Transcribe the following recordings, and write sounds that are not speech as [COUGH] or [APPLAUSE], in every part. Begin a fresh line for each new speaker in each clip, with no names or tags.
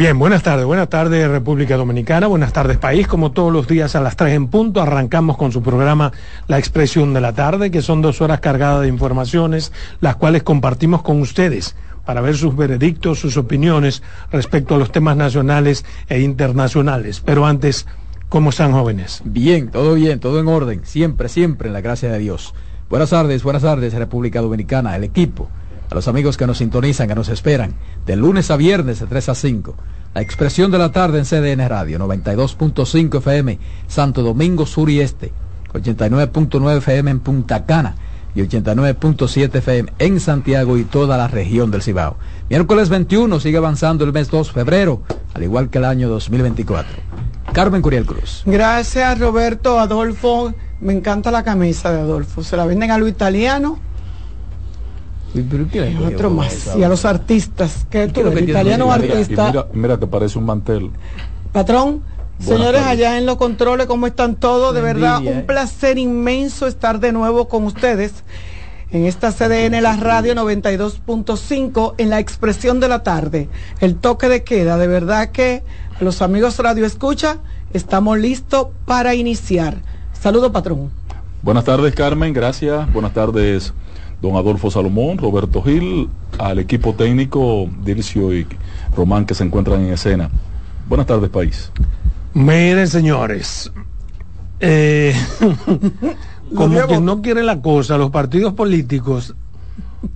Bien, buenas tardes, buenas tardes República Dominicana, buenas tardes país, como todos los días a las 3 en punto, arrancamos con su programa La Expresión de la Tarde, que son dos horas cargadas de informaciones, las cuales compartimos con ustedes para ver sus veredictos, sus opiniones respecto a los temas nacionales e internacionales. Pero antes, ¿cómo están jóvenes?
Bien, todo bien, todo en orden, siempre, siempre en la gracia de Dios. Buenas tardes, buenas tardes República Dominicana, el equipo a los amigos que nos sintonizan, que nos esperan, de lunes a viernes de 3 a 5. La expresión de la tarde en CDN Radio, 92.5 FM, Santo Domingo Sur y Este, 89.9 FM en Punta Cana y 89.7 FM en Santiago y toda la región del Cibao. Miércoles 21 sigue avanzando el mes 2 febrero, al igual que el año 2024. Carmen Curiel Cruz.
Gracias Roberto, Adolfo. Me encanta la camisa de Adolfo. Se la venden a lo italiano otro más. Y a los artistas. que tú Italiano artista.
mira, que parece un mantel.
Patrón, señores allá en los controles, ¿cómo están todos? De verdad, un ¿eh? placer inmenso estar de nuevo con ustedes en esta CDN, la radio 92.5, en la expresión de la tarde, el toque de queda. De verdad que los amigos Radio Escucha, estamos listos para iniciar. Saludo, patrón.
Buenas tardes, Carmen. Gracias. Buenas tardes, don Adolfo Salomón, Roberto Gil, al equipo técnico Dircio y Román que se encuentran en escena. Buenas tardes, país.
Miren, señores, eh, [LAUGHS] como quien no quiere la cosa, los partidos políticos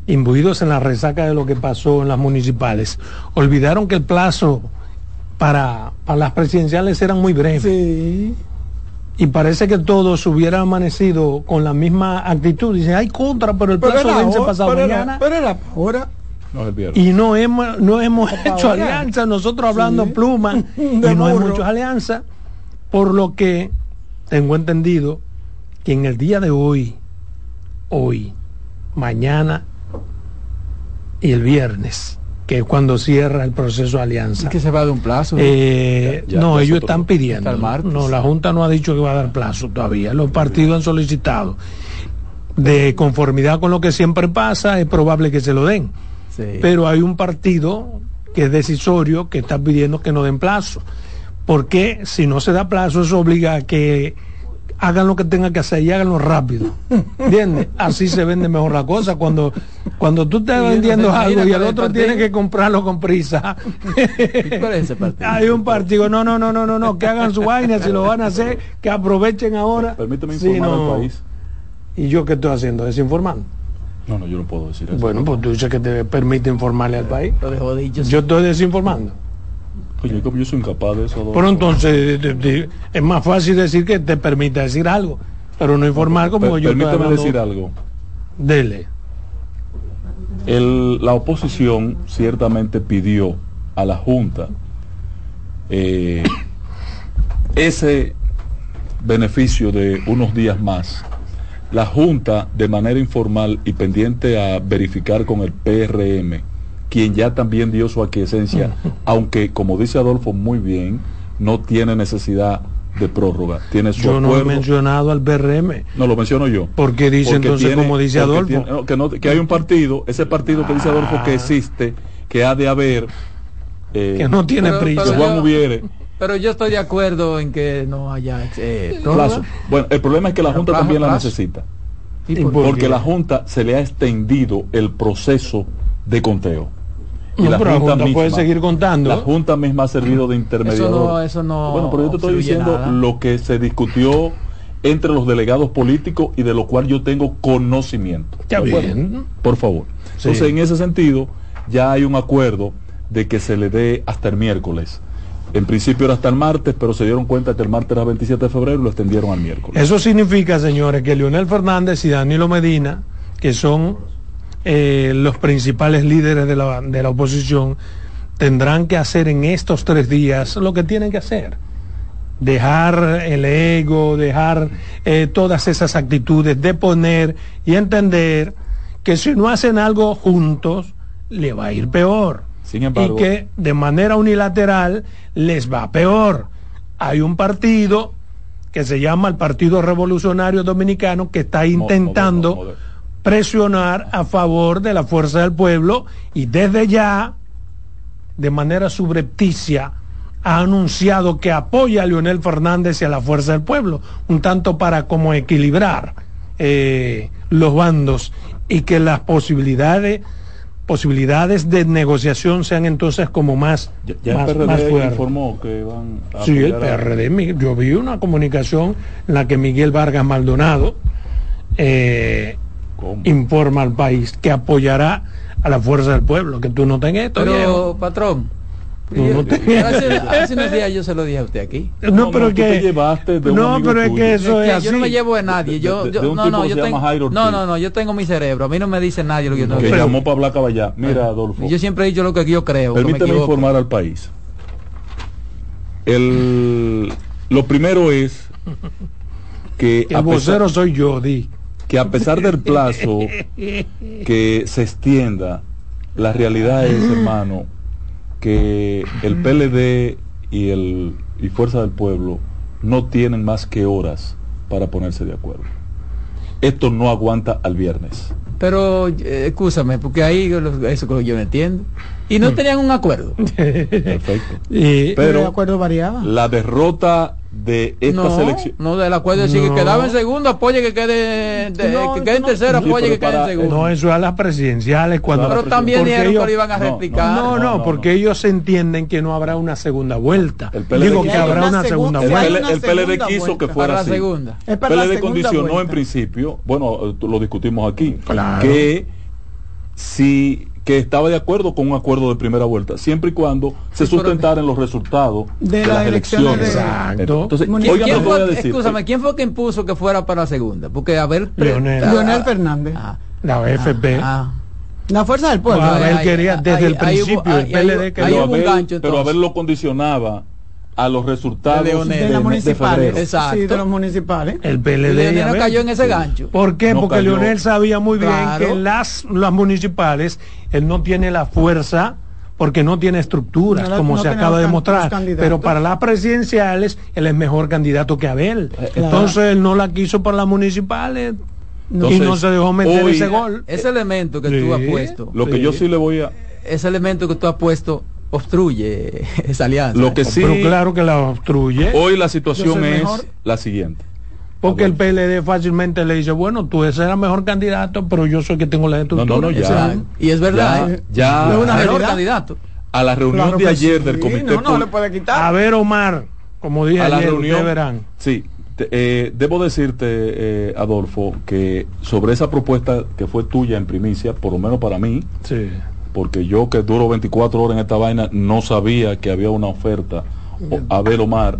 imbuidos en la resaca de lo que pasó en las municipales, olvidaron que el plazo para, para las presidenciales eran muy breves. Sí y parece que todos hubieran amanecido con la misma actitud. Dicen, hay contra, pero el plazo vence pasado mañana.
pero era ahora.
y no hemos, no hemos hecho alianza, nosotros hablando pluma, [LAUGHS] y no hemos hecho alianza, por lo que tengo entendido que en el día de hoy, hoy, mañana y el viernes, que es cuando cierra el proceso de alianza.
¿Y que se va de un plazo?
Eh, no, ellos están pidiendo. No, la Junta no ha dicho que va a dar plazo todavía. Los partidos han solicitado. De conformidad con lo que siempre pasa, es probable que se lo den. Pero hay un partido que es decisorio que está pidiendo que no den plazo. Porque si no se da plazo, eso obliga a que hagan lo que tengan que hacer y háganlo rápido. ¿Entiendes? Así se vende mejor la cosa. Cuando, cuando tú estás vendiendo algo y el otro tiene que comprarlo con prisa. Hay un partido. No, no, no, no, no, no. Que hagan su vaina, si lo van a hacer, que aprovechen ahora.
Permíteme informar al país.
¿Y yo qué estoy haciendo? ¿Desinformando?
No, no, yo no puedo decir eso.
Bueno, pues tú dices que te permite informarle al país. Yo estoy desinformando.
Oye, como yo soy incapaz de eso.
Pero entonces es más fácil decir que te permita decir algo, pero no informar como yo.
Permítame decir algo.
Dele.
El, la oposición ciertamente pidió a la Junta eh, ese beneficio de unos días más. La Junta, de manera informal y pendiente a verificar con el PRM, quien ya también dio su aquiescencia, [LAUGHS] aunque como dice Adolfo muy bien, no tiene necesidad de prórroga. Tiene su
yo no he mencionado al BRM.
No lo menciono yo.
Porque dice entonces, como dice Adolfo.
que, hay un partido, ese partido que dice Adolfo que existe, que ha de haber.
Eh, que no tiene prisa.
Juan hubiere. Pero yo estoy de acuerdo en que no haya
eh, plazo. Bueno, el problema es que la Junta también la necesita. porque la Junta se le ha extendido el proceso de conteo.
Y la, Junta, puede seguir contando.
La Junta misma ha servido de intermediador.
Eso no,
Bueno, pero yo te estoy diciendo lo que se discutió entre los delegados políticos y de lo cual yo tengo conocimiento.
Ya bien.
Por favor. Entonces, en ese sentido, ya hay un acuerdo de que se le dé hasta el miércoles. En principio era hasta el martes, pero se dieron cuenta que el martes era 27 de febrero y lo extendieron al miércoles.
Eso significa, señores, que Leonel Fernández y Danilo Medina, que son eh, los principales líderes de la, de la oposición tendrán que hacer en estos tres días lo que tienen que hacer. Dejar el ego, dejar eh, todas esas actitudes, de poner y entender que si no hacen algo juntos, le va a ir peor.
Sin embargo,
y que de manera unilateral les va peor. Hay un partido que se llama el Partido Revolucionario Dominicano que está intentando presionar a favor de la fuerza del pueblo y desde ya de manera subrepticia ha anunciado que apoya a Leonel Fernández y a la Fuerza del Pueblo, un tanto para como equilibrar eh, los bandos y que las posibilidades posibilidades de negociación sean entonces como más,
ya,
más,
el PRD informó que van
a sí el PRD yo vi una comunicación en la que Miguel Vargas Maldonado eh, informa al país que apoyará a la fuerza del pueblo que tú no tengas esto
pero patrón hace, unos días yo se lo dije a usted aquí.
No, pero que llevaste no, pero es que eso es,
Yo no me llevo de nadie. Yo, yo no, no, yo tengo, no, no, no, yo tengo mi cerebro. A mí no me dice nadie lo que yo tengo.
Que llamó para hablar caballá. Mira, Adolfo.
Yo siempre he dicho lo que yo creo.
Permíteme informar al país. El, lo primero es [LAUGHS] que
el vocero soy yo, di.
Que a pesar del plazo que se extienda, la realidad es, hermano, que el PLD y, el, y Fuerza del Pueblo no tienen más que horas para ponerse de acuerdo. Esto no aguanta al viernes.
Pero, eh, escúchame, porque ahí eso yo no entiendo. Y no mm. tenían un acuerdo. [LAUGHS]
Perfecto.
pero el acuerdo variaba.
La derrota de esta selección.
No, del acuerdo sí que quedaba en segundo, apoye que quede, que quede en tercero, apoye que quede en segundo.
No, eso a las presidenciales cuando.
Pero también dijeron que lo iban a replicar.
No, no, porque ellos entienden que no habrá una segunda vuelta. Digo que habrá una, segunda vuelta.
El, PLD quiso que fuera así.
segunda.
El PLD condicionó en principio, bueno, lo discutimos aquí, que si que estaba de acuerdo con un acuerdo de primera vuelta, siempre y cuando se sustentara en los resultados de, las elecciones.
Exacto.
Entonces, ¿quién, fue, escúchame, ¿quién fue que impuso que fuera para la segunda? Porque a ver,
Leonel, Leonel Fernández. Ah,
la FP.
Ah, ah. la fuerza del pueblo.
él quería desde el principio, el PLD
quería. Pero a ver lo condicionaba a los resultados
de, de, municipales. Exacto. Sí, de los municipales.
El PLD
no cayó en ese gancho.
¿Por qué? Porque Leonel sabía muy bien que las, las municipales él no tiene la fuerza porque no tiene estructuras, como se acaba de mostrar. Pero para las presidenciales, él es mejor candidato que Abel. Eh, Entonces él no la quiso para las municipales. y no se dejó meter ese gol.
Ese elemento que tú has puesto.
Lo que yo sí le voy a.
Ese elemento que tú has puesto obstruye [LAUGHS] esa alianza.
Lo que sí,
Pero claro que la obstruye.
Hoy la situación es la siguiente.
Porque el PLD fácilmente le dice, bueno, tú ese era mejor candidato, pero yo soy que tengo la estructura.
No, no, ya.
Y es verdad.
Ya.
¿eh? es mejor candidato.
A la reunión de ayer del comité.
No, le puede quitar.
A ver, Omar, como dije a la reunión, verán.
Sí, eh, debo decirte, eh, Adolfo, que sobre esa propuesta que fue tuya en primicia, por lo menos para mí,
sí
porque yo que duro 24 horas en esta vaina no sabía que había una oferta. a ver, Omar,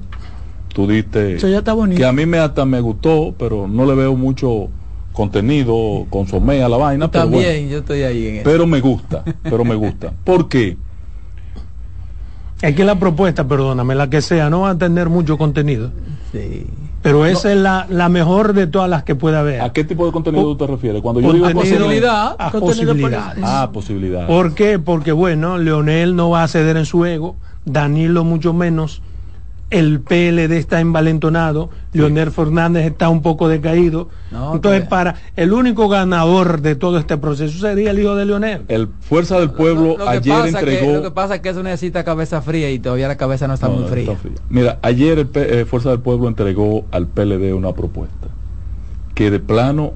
tú diste que a mí me hasta me gustó, pero no le veo mucho contenido, consomé a la vaina.
También, yo estoy ahí en
Pero me gusta, pero me gusta. ¿Por qué?
Es que la propuesta, perdóname, la que sea, no va a tener mucho contenido.
Sí.
Pero esa es la, la, mejor de todas las que puede haber.
¿A qué tipo de contenido tú te refieres? Cuando yo digo
posibilidad,
a posibilidades.
Ah, posibilidades.
¿Por qué? Porque bueno, Leonel no va a ceder en su ego, Danilo mucho menos, el PLD está envalentonado, Leonel Fernández está un poco decaído. Entonces, para el único ganador de todo este proceso sería el hijo de Leonel.
El Fuerza del Pueblo ayer entregó.
lo que pasa es que eso necesita cabeza fría y todavía la cabeza no está muy fría.
Mira, ayer el eh, Fuerza del Pueblo entregó al PLD una propuesta que de plano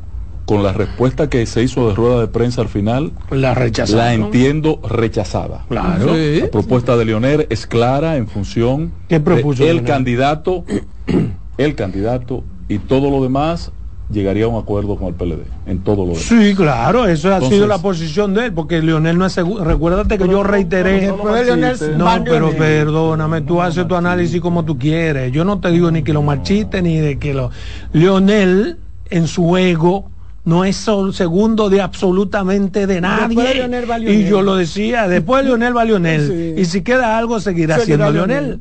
con la respuesta que se hizo de rueda de prensa al final,
la
La entiendo rechazada.
Claro.
La propuesta de Leonel es clara en función
¿Qué propuso
el candidato, [CLEARS THROAT] el candidato y todo lo demás llegaría a un acuerdo con el PLD en todo lo demás.
Sí, claro, eso ha sido la posición de él, porque Leonel no es seguro. Recuérdate que yo reiteré. no, pero perdóname, tú haces tu análisis como tú quieres. Yo no te digo ni que lo marchiste ni de que lo. Leonel, en su ego, no es segundo de absolutamente de nadie. y yo lo decía, después Leonel va Leonel. Y si queda algo, seguirá, siendo Leonel.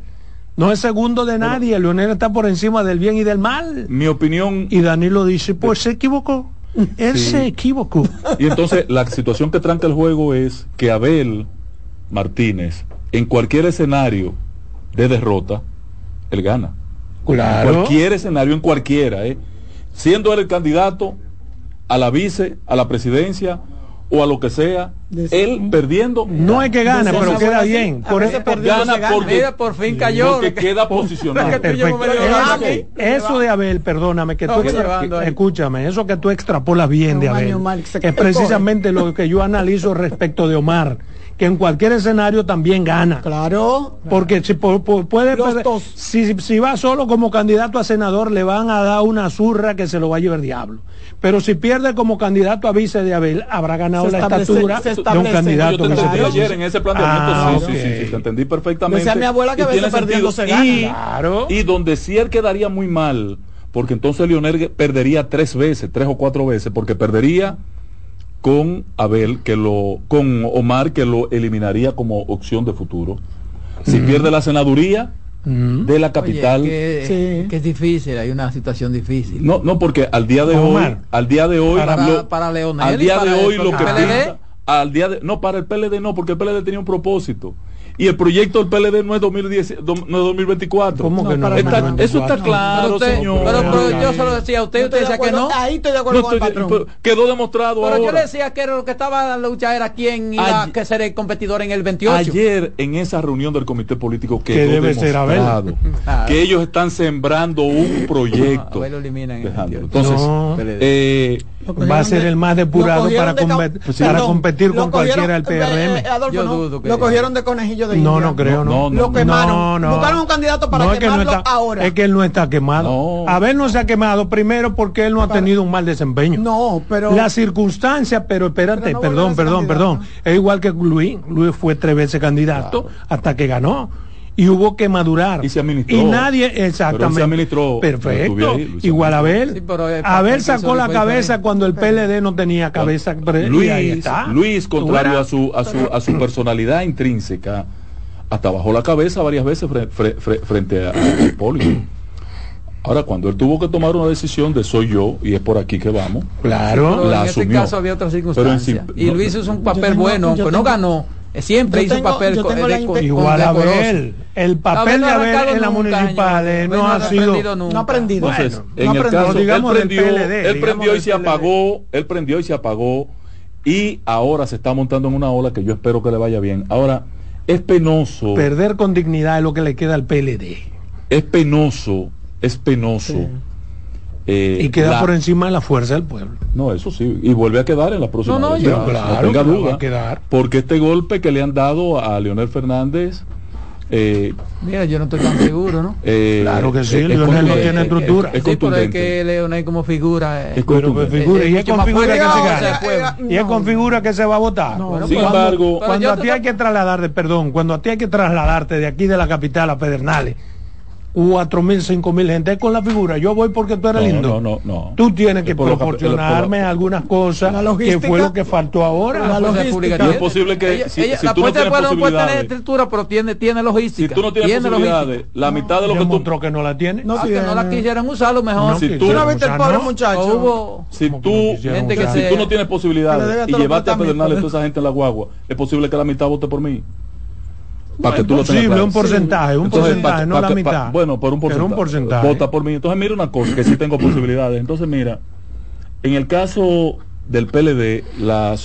No es segundo de nadie, Leonel está por encima del bien y del mal.
Mi opinión.
Y Danilo dice, pues se equivocó. Él se equivocó.
Y entonces la situación que tranca el juego es que Abel Martínez, en cualquier escenario de derrota, él gana.
Claro.
En cualquier escenario, en cualquiera, ¿eh? siendo él el candidato, a la vice, a la presidencia o a lo que sea, él perdiendo.
No es que gane, pero queda bien.
Por eso gana porque
por fin cayó.
Porque queda posicionado.
eso de Abel, perdóname, que tú escúchame, eso que tú extrapolas bien de Abel, es precisamente lo que yo analizo respecto de Omar que en cualquier escenario también gana.
Claro.
Porque si puede si, si va solo como candidato a senador le van a dar una zurra que se lo va a llevar diablo. Pero si pierde como candidato a vice de Abel, habrá ganado la estatura de un candidato.
Yo te entendí ayer en ese planteamiento, ah, sí, sí, sí, te entendí perfectamente.
Decía mi abuela que a veces perdiendo se gana.
Y, claro. y donde sí él quedaría muy mal, porque entonces Leonel perdería tres veces, tres o cuatro veces, porque perdería con Abel, que lo, con Omar, que lo eliminaría como opción de futuro. Si pierde la senaduría de la capital.
que, es difícil, hay una situación difícil.
No, no, porque al día de hoy, al día de hoy,
para, para Leonel
al día de hoy lo que piensa, al día de, no, para el PLD no, porque el PLD tenía un propósito y el proyecto del PLD no es, 2010, no es 2024.
¿Cómo que no?
eso está claro, señor.
Pero, yo se lo decía a usted, usted decía que no.
Ahí estoy de acuerdo con el patrón.
quedó demostrado
pero
yo
le decía que lo que estaba en la lucha era quién iba a ser el competidor en el 28.
Ayer, en esa reunión del comité político, quedó debe demostrado [LAUGHS] que ellos están sembrando un proyecto. Entonces, eh,
va a ser el más depurado para, para competir con cualquiera del PRM. Eh,
yo dudo que lo cogieron de conejillo de
No, no creo, no.
Lo quemaron. Buscaron un candidato para quemarlo ahora.
Es que él no está quemado. A ver, no se ha quemado primero porque él no ha tenido un mal desempeño.
No, pero
la circunstancia, pero espérate, perdón, perdón, perdón. Es igual que Luis. Luis fue tres veces candidato hasta que ganó y hubo que madurar.
Y se administró.
Y nadie, exactamente.
se administró.
Perfecto. Igual Abel. Abel sacó la cabeza cuando el PLD no tenía cabeza.
Luis, Luis, contrario a su, a su, a su personalidad intrínseca, hasta bajó la cabeza varias veces frente a, Hipólito. Ahora, cuando él tuvo que tomar una decisión de soy yo, y es por aquí que vamos,
claro,
la en este caso había otra circunstancia. y Luis hizo un papel bueno, aunque no ganó siempre hizo papel con,
igual a Abel el papel de Abel en la municipal no, ha sido
no ha aprendido
entonces en el caso digamos él prendió, él prendió y se apagó él prendió y se apagó y ahora se está montando en una ola que yo espero que le vaya bien. Ahora es penoso
perder con dignidad es lo que le queda al PLD
es penoso es penoso
eh, y queda por encima de la fuerza del pueblo.
No, eso sí, y vuelve a quedar en la próxima.
No, no, claro,
tenga duda, porque este golpe que le han dado a Leonel Fernández
eh, Mira, yo no estoy tan seguro, ¿no?
Eh, claro que sí, Leonel no tiene estructura.
Es, es, es que Leonel como figura
es, figura, y es con figura que se gana. Y es con figura que se va a votar.
Sin embargo,
cuando a ti hay que trasladarte, perdón, cuando a ti hay que trasladarte de aquí de la capital a Pedernales cuatro mil, cinco mil gente con la figura. Yo voy porque tú eres lindo.
No, no, no.
Tú tienes que proporcionarme algunas cosas que fue lo que faltó ahora.
La logística.
No es posible que si,
la tú no tienes puede tener estructura, pero tiene, tiene logística.
Si tú no tienes tiene posibilidades, la mitad de lo que tú
que no la tiene.
No, ah, que no la quisieran usar, lo mejor.
si tú
no viste el pobre muchacho.
Si tú, gente que si tú no tienes posibilidades y llevaste a Pedernales a toda esa gente en la guagua, es posible que la mitad vote por mí
para que tú lo tengas un porcentaje, un porcentaje, no la mitad.
bueno, por un porcentaje. un porcentaje. Vota por mí. Entonces mira una cosa, que sí tengo posibilidades. Entonces mira, en el caso del PLD, la,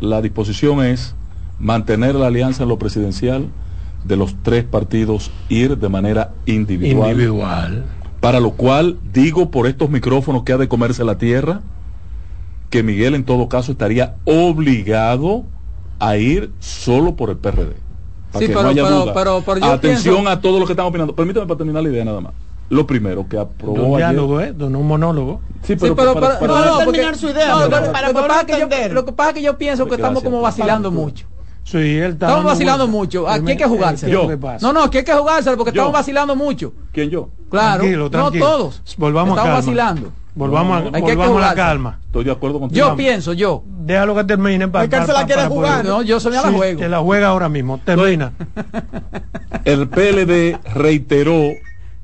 la disposición es mantener la alianza en lo presidencial de los tres partidos, ir de manera individual.
Individual.
Para lo cual digo por estos micrófonos que ha de comerse la tierra, que Miguel en todo caso estaría obligado a ir solo por el PRD
sí, pero, Pero,
Atención a todos los que están opinando. Permítame para terminar la idea nada más. Lo primero que aprobó
un diálogo, ¿eh? un monólogo.
Sí, pero, para, para, para, no, terminar su idea. No, para, lo, que pasa que yo, lo que pasa es que yo pienso que estamos como vacilando mucho.
Sí, él está
estamos vacilando mucho. Aquí hay que jugarse. No, no, aquí hay que jugarse porque estamos vacilando mucho.
¿Quién yo?
Claro, no todos.
Volvamos
estamos vacilando.
Volvamos, a, volvamos a la calma.
Estoy de acuerdo contigo.
Yo pienso, yo.
Déjalo que termine.
Para, que se la quiere jugar.
No, yo soy a la juego.
Que la juega ahora mismo. Termina. [LAUGHS]
el PLD reiteró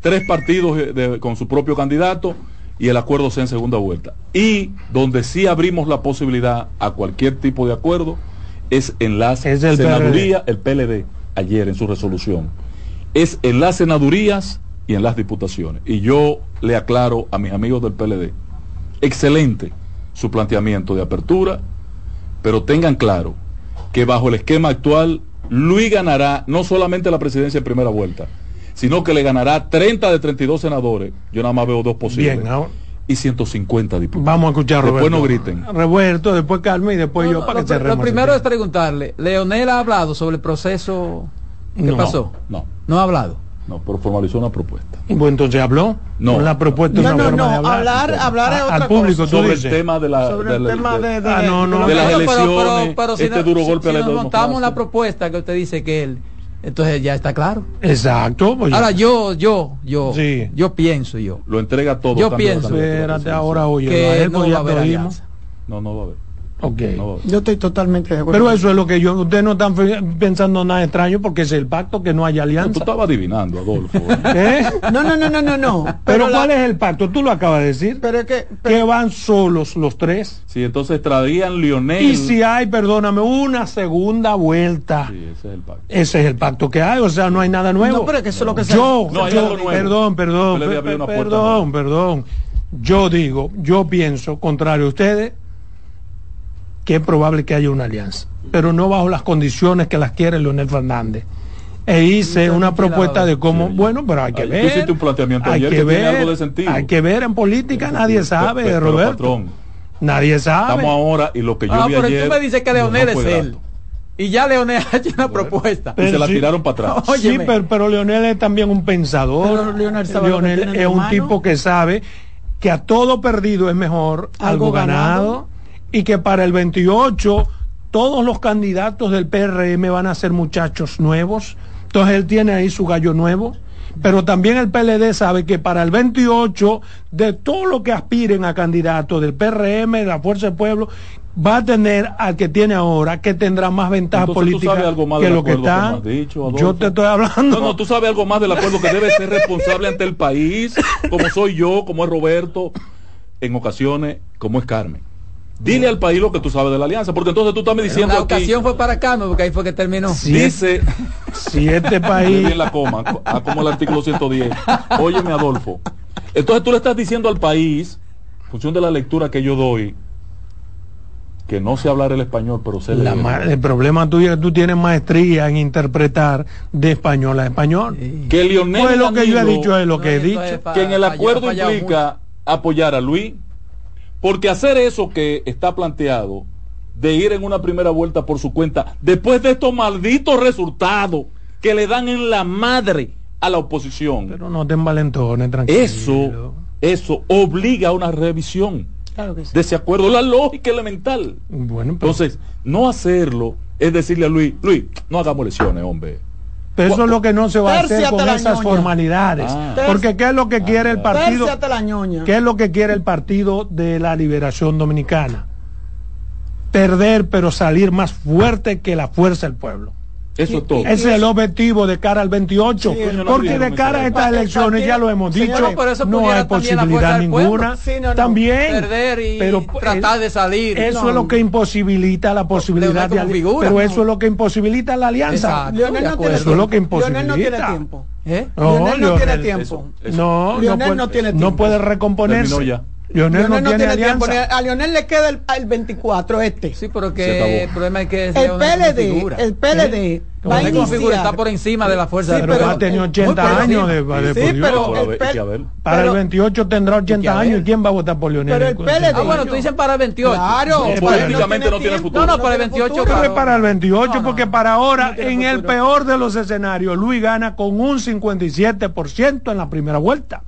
tres partidos con su propio candidato y el acuerdo sea en segunda vuelta. Y donde sí abrimos la posibilidad a cualquier tipo de acuerdo es en la senaduría, el PLD, ayer en su resolución. Es en las senadurías y en las diputaciones. Y yo le aclaro a mis amigos del PLD, excelente su planteamiento de apertura, pero tengan claro que bajo el esquema actual, Luis ganará no solamente la presidencia en primera vuelta, sino que le ganará 30 de 32 senadores. Yo nada más veo dos posibles. Bien, y 150 diputados.
Vamos a escuchar
Roberto. Después no griten.
Roberto, después Carmen y después yo para
que
se
Lo primero es preguntarle, ¿Leonel ha hablado sobre el proceso que pasó?
No.
No ha hablado.
No, pero formalizó una propuesta.
Bueno, entonces habló.
No.
La propuesta
no, no, no, hablar, hablar es otra
al público
sobre el tema de la
sobre el tema de, de, ah,
no, no, de, las elecciones. Pero, si este duro golpe
si nos montamos la propuesta que usted dice que él entonces ya está claro.
Exacto.
Pues ahora yo, yo, yo, sí. yo pienso yo.
Lo entrega todo.
Yo pienso.
Espérate, ahora oye,
que no va a haber
alianza. No, no va a haber.
Okay.
Yo estoy totalmente de
acuerdo. Pero eso es lo que yo, ustedes no están pensando nada extraño porque es el pacto que no haya alianza.
tú estabas adivinando, Adolfo. [LAUGHS]
¿Eh? No, no, no, no, no, no.
Pero, ¿cuál es el pacto? Tú lo acabas de decir.
Pero es que,
que van solos los tres.
Sí, entonces traían Lionel.
Y si hay, perdóname, una segunda vuelta.
Sí, ese es el pacto.
Ese es el pacto que hay, o sea, no hay nada nuevo.
No, pero que eso es lo que
se Yo, no, yo perdón, perdón, perdón, perdón. Yo digo, yo pienso, contrario a ustedes, que es probable que haya una alianza, pero no bajo las condiciones que las quiere Leonel Fernández. E hice una propuesta de cómo, bueno, pero hay que ver.
un planteamiento
hay que ver, Hay que ver en política, nadie sabe, Roberto. nadie sabe.
Estamos ahora y lo que yo ah, vi pero
tú me dices que Leonel es él. Y ya Leonel ha hecho una propuesta.
y se la tiraron para atrás. [LAUGHS]
sí, pero, Leonel es también un pensador. Leonel, es un tipo que sabe que a todo perdido es mejor algo, ganado y que para el 28 todos los candidatos del PRM van a ser muchachos nuevos. Entonces él tiene ahí su gallo nuevo. Pero también el PLD sabe que para el 28, de todo lo que aspiren a candidatos del PRM, de la Fuerza del Pueblo, va a tener al que tiene ahora, que tendrá más ventaja política que lo que está. yo te estoy hablando.
No, no, tú sabes algo más del acuerdo que debe ser responsable ante el país, como soy yo, como es Roberto, en ocasiones, como es Carmen. Dile al país lo que tú sabes de la alianza, porque entonces tú estás me diciendo.
La ocasión fue para acá, porque ahí fue que terminó.
dice.
Si este país.
la coma, como el artículo 110. Óyeme, Adolfo. Entonces tú le estás diciendo al país, en función de la lectura que yo doy, que no sé hablar el español, pero sé
leer. El problema tuyo es que tú tienes maestría en interpretar de español a español.
Que Lionel.
Pues lo que yo he dicho es lo que he dicho.
que en el acuerdo implica apoyar a Luis porque hacer eso que está planteado, de ir en una primera vuelta por su cuenta, después de estos malditos resultados que le dan en la madre a la oposición.
Pero no te envalentones, tranquilo.
Eso, eso obliga a una revisión de ese acuerdo, la lógica elemental.
Bueno,
Entonces, no hacerlo es decirle a Luis, Luis, no hagamos lesiones, hombre.
Pero eso es lo que no se va a hacer con esas formalidades. Ah. Porque ¿qué es lo que quiere el partido? ¿Qué es lo que quiere el partido de la liberación dominicana? Perder, pero salir más fuerte que la fuerza del pueblo.
Eso es todo.
Ese es el objetivo de cara al 28. porque de cara a estas elecciones, ya lo hemos dicho, no hay posibilidad ninguna. también.
Perder y pero, tratar de salir.
Eso es lo que imposibilita la posibilidad de Pero eso es lo que imposibilita la alianza. eso es lo que imposibilita.
no tiene tiempo.
¿Eh?
No, Lionel no tiene tiempo.
No, no, puede, no puede recomponerse.
Lionel, no, tiene, tiempo. A Lionel le queda el, el 24 este.
Sí, pero que el problema es que
el PLD, el PLD
va a iniciar. está por encima de la fuerza
sí, de pero, ha tenido 80 años de, de,
sí, pero
el para el 28 tendrá 80 años y quién va a votar por Lionel.
Pero el PLD.
Ah, bueno, tú dices para el 28.
Claro,
políticamente no tiene futuro.
No, no, para el 28.
Claro. para el 28 porque para ahora en el peor de los escenarios Luis gana con un 57% en la primera vuelta.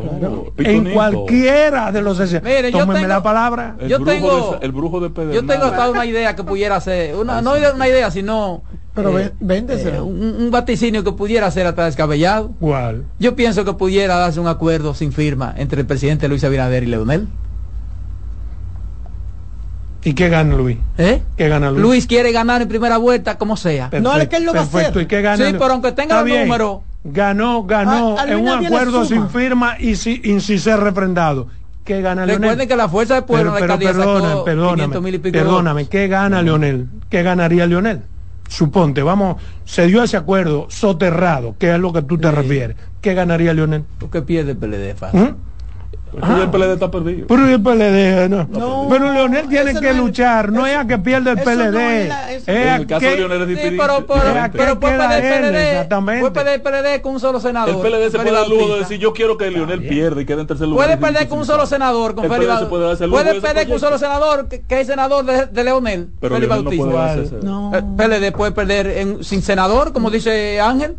Oh, en cualquiera de los
Mire, yo tengo,
la palabra.
El yo tengo, de, el brujo de
Yo tengo hasta una idea que pudiera ser, una, no una idea, sino
pero eh, eh,
un, vaticinio que pudiera ser hasta descabellado.
¿Cuál?
Yo pienso que pudiera darse un acuerdo sin firma entre el presidente Luis Abinader y Leonel.
¿Y qué gana Luis?
¿Eh?
¿Qué gana Luis?
Luis quiere ganar en primera vuelta, como sea.
no, es que él lo va a hacer.
¿Y qué gana
sí, pero aunque tenga el número
ganó, ganó en un acuerdo sin firma y, si, y sin ser refrendado. ¿Qué gana Leonel?
Recuerden que la fuerza del pueblo
pero, pero perdóname, perdóname, perdóname, ¿qué gana Leonel? ¿Qué ganaría Leonel? Suponte, vamos, se dio ese acuerdo soterrado, que es lo que tú te refieres. ¿Qué ganaría Leonel?
¿Tú qué pierde el PLD, ¿Mm?
Porque el PLD está perdido.
Pero el PLD, no. pero Leonel tiene que luchar, no es a que pierda el PLD. es
en el caso de Leonel es diferente.
pero, pero, puede perder el PLD. Exactamente. Puede perder el PLD con un solo senador.
El PLD se puede dar lujo de decir yo quiero que Leonel pierda y quede en tercer lugar.
Puede perder con un solo senador, con Félix Puede perder con un solo senador, que es senador de Leonel.
Pero Félix Bautista.
No El PLD puede perder sin senador, como dice Ángel.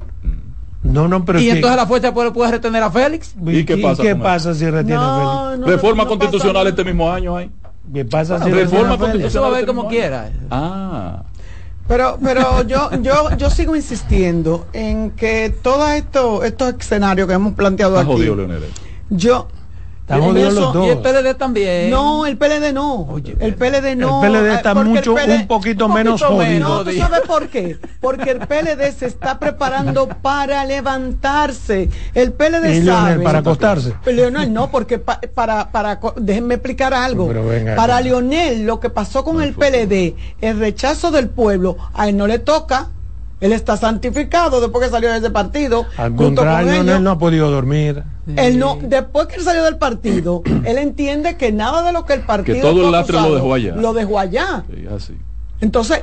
No, no, pero
y entonces la fuerza puede, puede retener a Félix.
¿Y qué pasa?
¿Qué pasa si retiene a
Félix? Reforma constitucional este mismo año hay.
¿Qué pasa si
reforma constitucional? Eso va a ver este como quiera.
Ah.
Pero, pero yo, yo, yo sigo insistiendo en que todos estos estos escenarios que hemos planteado aquí.
Jodido,
yo,
y el PLD también.
No, el PLD no. el PLD no.
El PLD está mucho, un poquito menos jodido.
No, ¿tú sabes por qué? Porque el PLD se está preparando [LAUGHS] para levantarse. El PLD sabe.
para acostarse.
Leonel no, porque para, para, déjenme explicar algo. para Leonel, lo que pasó con el PLD, el rechazo del pueblo, a él no le toca. Él está santificado después que salió de ese partido.
Al contrario, él no ha podido dormir.
Él no, después que él salió del partido, él entiende que nada de lo que el partido.
Que todo el lastre lo dejó allá.
Lo dejó allá. Entonces,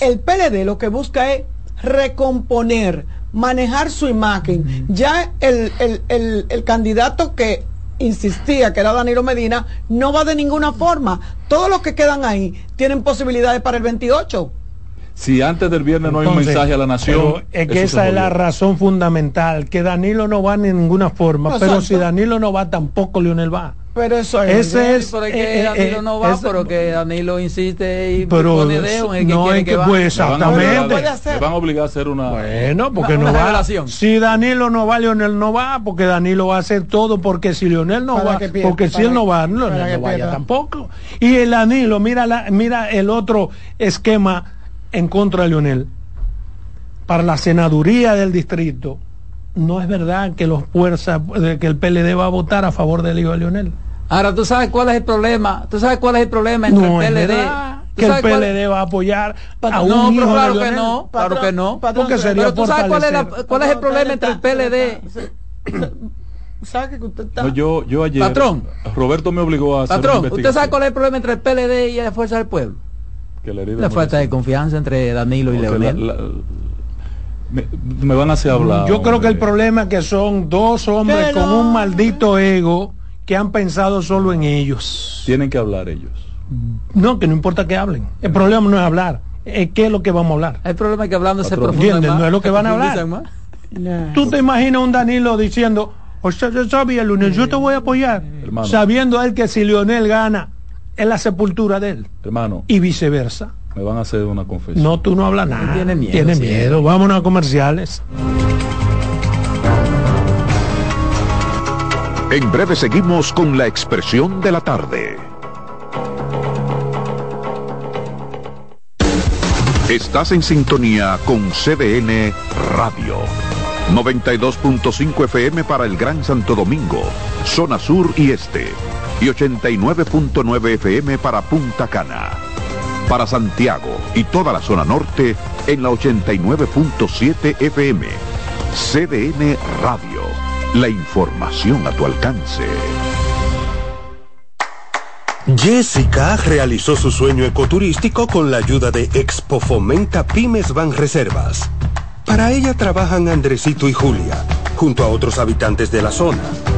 el PLD lo que busca es recomponer, manejar su imagen. Ya el, el, el candidato que insistía que era Danilo Medina, no va de ninguna forma. Todos los que quedan ahí tienen posibilidades para el 28
si antes del viernes no hay un mensaje a la nación.
Es que esa es la razón fundamental, que Danilo no va de ninguna forma, pero si Danilo no va, tampoco Leonel va.
Pero eso es.
Ese es. que eh, eh, Danilo no va, pero que Danilo insiste y
pero pone dedo en el que no quiere que, que pues, exactamente.
Le van a obligar a hacer una.
Bueno, porque no va. Si Danilo no va, Leonel no va, porque Danilo va a hacer todo, porque si Leonel no va, porque si él no va, Leonel no vaya tampoco. Y el Danilo, mira, la, mira el otro esquema en contra de Leonel para la senaduría del distrito, no es verdad que los fuerzas, que el PLD va a votar a favor del hijo de Leonel.
Ahora, ¿tú sabes cuál es el problema? ¿Tú sabes cuál es el problema entre el PLD?
que el PLD va a apoyar
a un no, hijo claro que no, claro que no. Porque sería pero tú sabes cuál es, cuál es el problema entre el PLD
¿Sabe que usted está...
no, yo, yo ayer,
Patrón,
Roberto me obligó a hacer
Patrón, ¿usted sabe cuál es el problema entre el PLD y la Fuerza del Pueblo? La, falta de confianza entre Danilo y Leonel.
me, van a hacer hablar.
Yo creo que el problema es que son dos hombres con un maldito ego que han pensado solo en ellos.
Tienen que hablar ellos.
No, que no importa que hablen. El problema no es hablar. Es qué es lo que vamos a hablar.
El problema es que hablando se
profunda No es lo que van a hablar. Tú te imaginas un Danilo diciendo, o sea, yo sabía, Leonel, yo te voy a apoyar. Sabiendo él que si Leonel gana, en la sepultura de él.
Hermano.
Y viceversa.
Me van a hacer una confesión.
No, tú no hablas nada. Tiene miedo. Tiene miedo. Vámonos a comerciales.
En breve seguimos con la expresión de la tarde. Estás en sintonía con CDN Radio. 92.5 FM para el Gran Santo Domingo, zona sur y este y 89.9 FM para Punta Cana. Para Santiago y toda la zona norte en la 89.7 FM. CDN Radio. La información a tu alcance.
Jessica realizó su sueño ecoturístico con la ayuda de Expo Fomenta Pymes Van Reservas. Para ella trabajan Andresito y Julia, junto a otros habitantes de la zona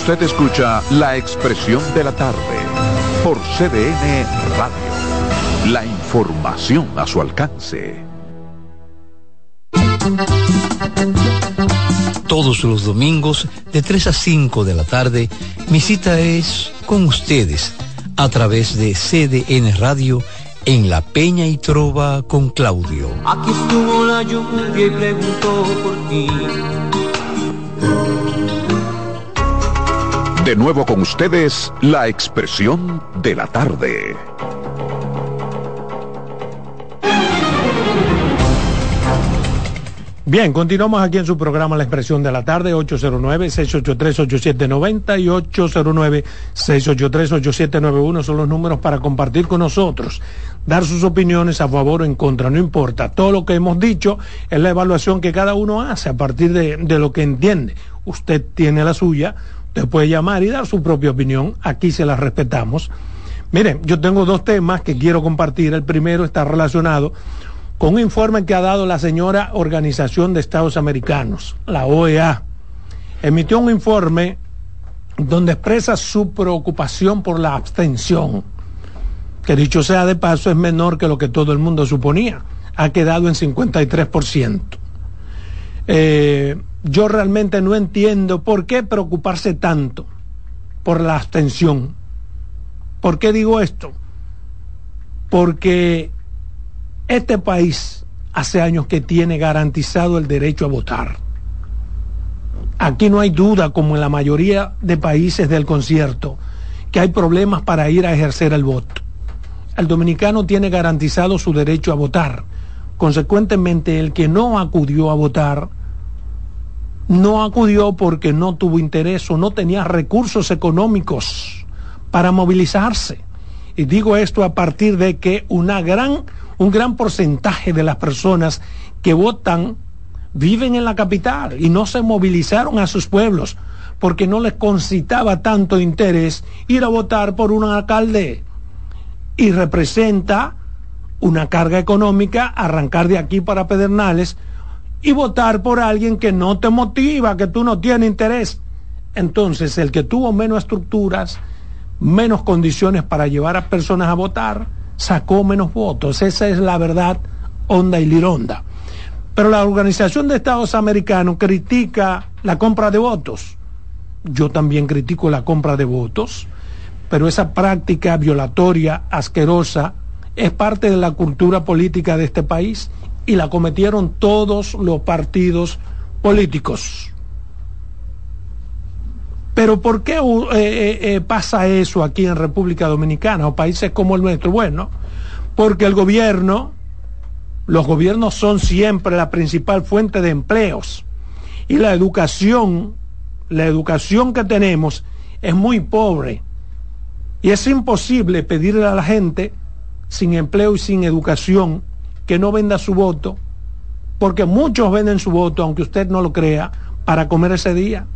Usted escucha la expresión de la tarde por CDN Radio. La información a su alcance.
Todos los domingos de 3 a 5 de la tarde, mi cita es con ustedes a través de CDN Radio en La Peña y Trova con Claudio.
Aquí estuvo la lluvia y preguntó por ti.
De nuevo con ustedes, la expresión de la tarde.
Bien, continuamos aquí en su programa La Expresión de la Tarde, 809-683-8790 y 809-683-8791 son los números para compartir con nosotros, dar sus opiniones a favor o en contra, no importa. Todo lo que hemos dicho es la evaluación que cada uno hace a partir de, de lo que entiende. Usted tiene la suya, usted puede llamar y dar su propia opinión, aquí se la respetamos. Miren, yo tengo dos temas que quiero compartir. El primero está relacionado con un informe que ha dado la señora Organización de Estados Americanos, la OEA. Emitió un informe donde expresa su preocupación por la abstención, que dicho sea de paso es menor que lo que todo el mundo suponía, ha quedado en 53%. Eh, yo realmente no entiendo por qué preocuparse tanto por la abstención. ¿Por qué digo esto? Porque este país hace años que tiene garantizado el derecho a votar. Aquí no hay duda, como en la mayoría de países del concierto, que hay problemas para ir a ejercer el voto. El dominicano tiene garantizado su derecho a votar. Consecuentemente, el que no acudió a votar, no acudió porque no tuvo interés o no tenía recursos económicos para movilizarse. Y digo esto a partir de que una gran un gran porcentaje de las personas que votan viven en la capital y no se movilizaron a sus pueblos porque no les concitaba tanto interés ir a votar por un alcalde y representa una carga económica arrancar de aquí para Pedernales y votar por alguien que no te motiva, que tú no tienes interés. Entonces, el que tuvo menos estructuras, menos condiciones para llevar a personas a votar, sacó menos votos. Esa es la verdad honda y lironda. Pero la Organización de Estados Americanos critica la compra de votos. Yo también critico la compra de votos, pero esa práctica violatoria, asquerosa, es parte de la cultura política de este país y la cometieron todos los partidos políticos. Pero ¿por qué eh, eh, eh, pasa eso aquí en República Dominicana o países como el nuestro? Bueno, porque el gobierno, los gobiernos son siempre la principal fuente de empleos y la educación, la educación que tenemos es muy pobre y es imposible pedirle a la gente sin empleo y sin educación que no venda su voto, porque muchos venden su voto, aunque usted no lo crea, para comer ese día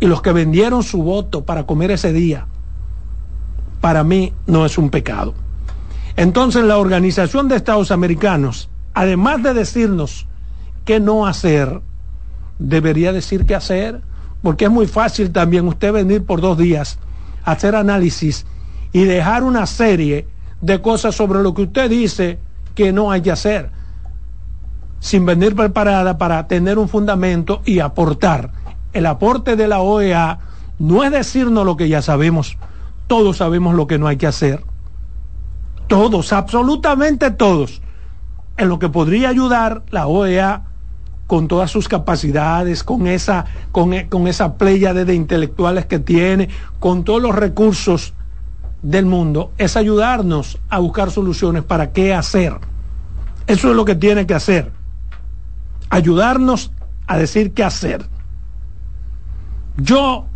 y los que vendieron su voto para comer ese día, para mí no es un pecado. Entonces la Organización de Estados Americanos, además de decirnos qué no hacer, debería decir qué hacer, porque es muy fácil también usted venir por dos días, hacer análisis y dejar una serie de cosas sobre lo que usted dice que no hay que hacer, sin venir preparada para tener un fundamento y aportar el aporte de la OEA no es decirnos lo que ya sabemos, todos sabemos lo que no hay que hacer. Todos, absolutamente todos. En lo que podría ayudar la OEA con todas sus capacidades, con esa, con, con esa playa de intelectuales que tiene, con todos los recursos del mundo, es ayudarnos a buscar soluciones para qué hacer. Eso es lo que tiene que hacer. Ayudarnos a decir qué hacer. Yo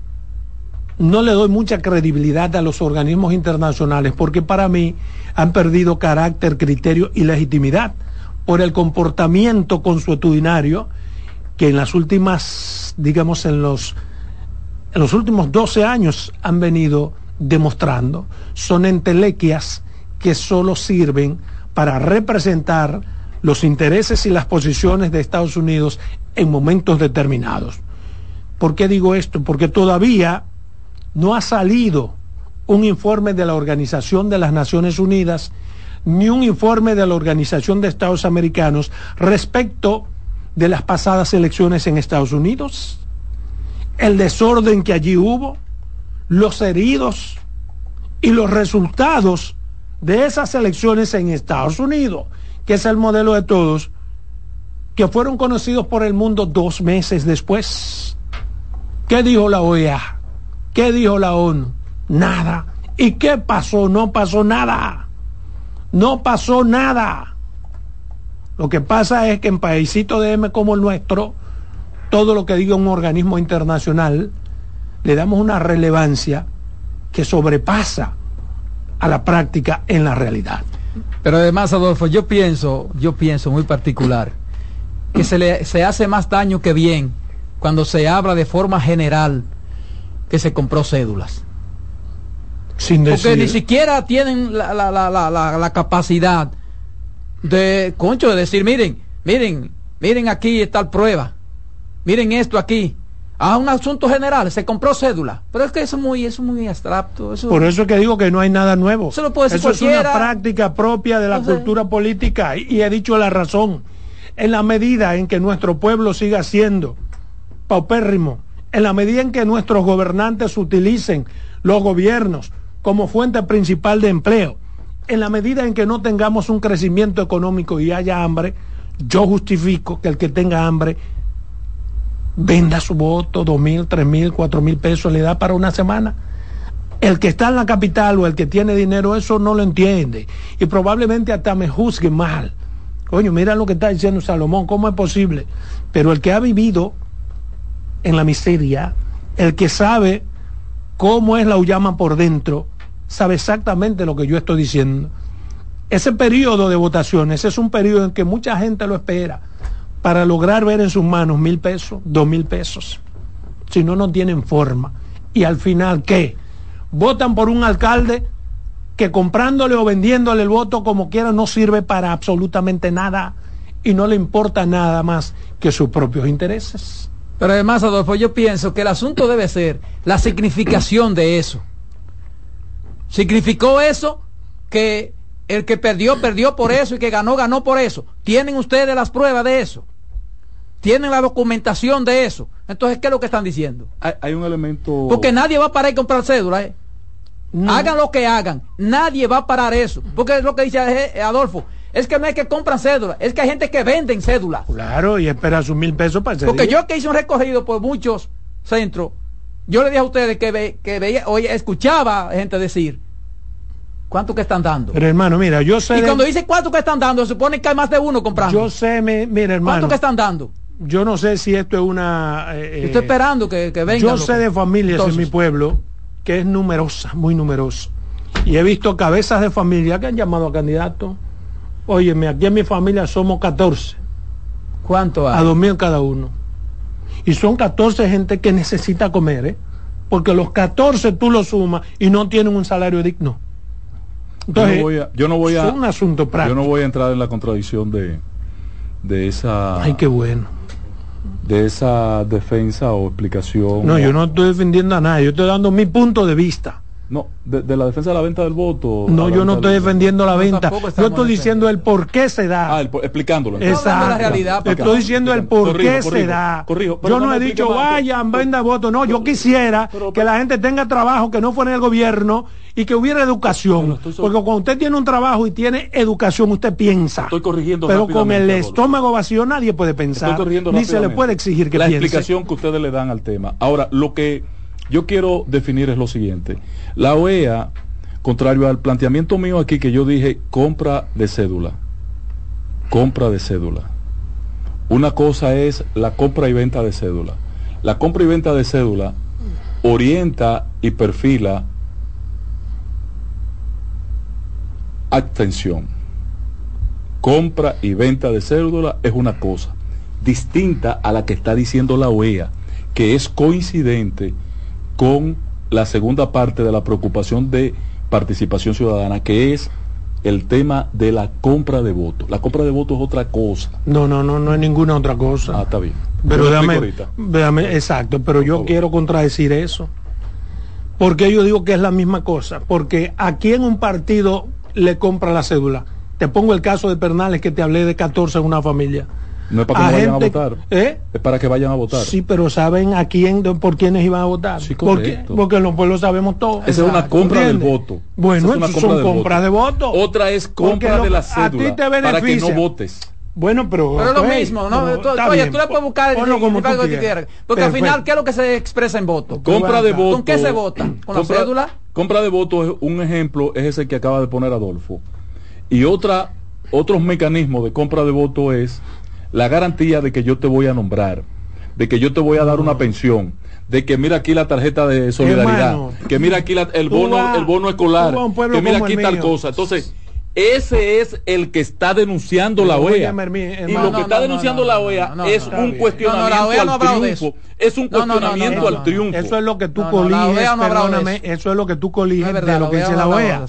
no le doy mucha credibilidad a los organismos internacionales porque para mí han perdido carácter, criterio y legitimidad por el comportamiento consuetudinario que en las últimas, digamos, en los en los últimos 12 años han venido demostrando, son entelequias que solo sirven para representar los intereses y las posiciones de Estados Unidos en momentos determinados. ¿Por qué digo esto? Porque todavía no ha salido un informe de la Organización de las Naciones Unidas ni un informe de la Organización de Estados Americanos respecto de las pasadas elecciones en Estados Unidos, el desorden que allí hubo, los heridos y los resultados de esas elecciones en Estados Unidos, que es el modelo de todos, que fueron conocidos por el mundo dos meses después. ¿Qué dijo la OEA? ¿Qué dijo la ONU? Nada. ¿Y qué pasó? No pasó nada. No pasó nada. Lo que pasa es que en paísitos de M como el nuestro, todo lo que diga un organismo internacional, le damos una relevancia que sobrepasa a la práctica en la realidad.
Pero además, Adolfo, yo pienso, yo pienso muy particular, que se le se hace más daño que bien cuando se habla de forma general que se compró cédulas. Sin Porque ni siquiera tienen la, la, la, la, capacidad de, concho, de decir, miren, miren, miren aquí está la prueba, miren esto aquí, a un asunto general, se compró cédula. Pero es que eso es muy, es muy abstracto.
Por eso es que digo que no hay nada nuevo.
Eso, lo puede
eso es una práctica propia de la cultura política y, he dicho la razón. En la medida en que nuestro pueblo siga siendo paupérrimo, en la medida en que nuestros gobernantes utilicen los gobiernos como fuente principal de empleo, en la medida en que no tengamos un crecimiento económico y haya hambre, yo justifico que el que tenga hambre venda su voto, dos mil, tres mil, cuatro mil pesos, le da para una semana. El que está en la capital o el que tiene dinero, eso no lo entiende. Y probablemente hasta me juzgue mal. Coño, mira lo que está diciendo Salomón, ¿cómo es posible? Pero el que ha vivido en la miseria, el que sabe cómo es la Ullama por dentro, sabe exactamente lo que yo estoy diciendo. Ese periodo de votaciones es un periodo en que mucha gente lo espera para lograr ver en sus manos mil pesos, dos mil pesos. Si no, no tienen forma. Y al final, ¿qué? Votan por un alcalde que comprándole o vendiéndole el voto como quiera no sirve para absolutamente nada y no le importa nada más que sus propios intereses.
Pero además, Adolfo, yo pienso que el asunto debe ser la significación de eso. ¿Significó eso que el que perdió, perdió por eso y que ganó, ganó por eso? ¿Tienen ustedes las pruebas de eso? Tienen la documentación de eso. Entonces, ¿qué es lo que están diciendo?
Hay, un elemento...
Porque nadie va a parar y comprar cédula. ¿eh? Hagan lo que hagan. Nadie va a parar eso. Porque es lo que dice eh, Adolfo. Es que no es que compran cédula, es que hay gente que venden cédulas.
Claro, y espera sus mil pesos para
Porque yo que hice un recorrido por muchos centros, yo le dije a ustedes que, que veía, oye, escuchaba gente decir, ¿cuánto que están dando?
Pero hermano, mira, yo sé...
Y cuando dice cuánto que están dando, se supone que hay más de uno comprando.
Yo sé, mira hermano.
¿Cuánto que están dando?
Yo no sé si esto es una...
Eh, Estoy esperando que, que venga.
Yo sé de familias en mi pueblo que es numerosa, muy numerosa. Y he visto cabezas de familia que han llamado a candidatos. Óyeme, aquí en mi familia somos 14.
¿Cuánto hay?
A 2.000 cada uno. Y son 14 gente que necesita comer, ¿eh? Porque los 14 tú los sumas y no tienen un salario digno.
Entonces, yo no voy a,
es un asunto práctico.
Yo no voy a entrar en la contradicción de, de esa...
Ay, qué bueno
de esa defensa o explicación.
No, yo no estoy defendiendo a nadie, yo estoy dando mi punto de vista.
No, de, la defensa de la venta del voto.
No, yo no estoy defendiendo la venta. Yo estoy diciendo el por qué se da.
Ah, explicándolo.
Exacto. La realidad, estoy diciendo el por qué se da. yo no he dicho vayan, venda voto. No, yo quisiera que la gente tenga trabajo, que no fuera en el gobierno y que hubiera educación. Porque cuando usted tiene un trabajo y tiene educación, usted piensa.
Estoy corrigiendo
Pero con el estómago vacío nadie puede pensar. Ni se le puede exigir que
la explicación que ustedes le dan al tema. Ahora, lo que yo quiero definir es lo siguiente. La OEA, contrario al planteamiento mío aquí que yo dije compra de cédula, compra de cédula. Una cosa es la compra y venta de cédula. La compra y venta de cédula orienta y perfila atención. Compra y venta de cédula es una cosa distinta a la que está diciendo la OEA, que es coincidente con la segunda parte de la preocupación de participación ciudadana, que es el tema de la compra de votos. La compra de votos es otra cosa.
No, no, no, no es ninguna otra cosa.
Ah, está bien.
Pero déjame, déjame, exacto, pero yo quiero contradecir eso. Porque yo digo que es la misma cosa. Porque aquí en un partido le compra la cédula. Te pongo el caso de Pernales que te hablé de 14 en una familia.
No es para que vayan a votar. ¿eh? Es para que vayan a votar.
Sí, pero saben a quién, por quiénes iban a votar. Sí, porque, porque en los pueblos sabemos todo.
Esa es una compra del voto.
Bueno, es son compras de voto.
Otra es compra de la cédula. A ti te beneficia. Para que no votes.
Bueno, pero.
Pero es lo mismo, ¿no? oye, tú le puedes buscar el, como que Porque al final, ¿qué es lo que se expresa en voto?
Compra de voto.
¿Con qué se vota? ¿Con la cédula?
Compra de voto es un ejemplo, es ese que acaba de poner Adolfo. Y otra, otros mecanismos de compra de voto es la garantía de que yo te voy a nombrar, de que yo te voy a dar una pensión, de que mira aquí la tarjeta de solidaridad, que mira aquí el bono, el bono escolar, que mira aquí tal cosa. Entonces, ese es el que está denunciando la OEA. y lo que está denunciando la OEA es un cuestionamiento al triunfo. Es un cuestionamiento al triunfo.
Eso es lo que tú coliges, perdóname, eso es lo que tú coliges de lo que dice la OEA.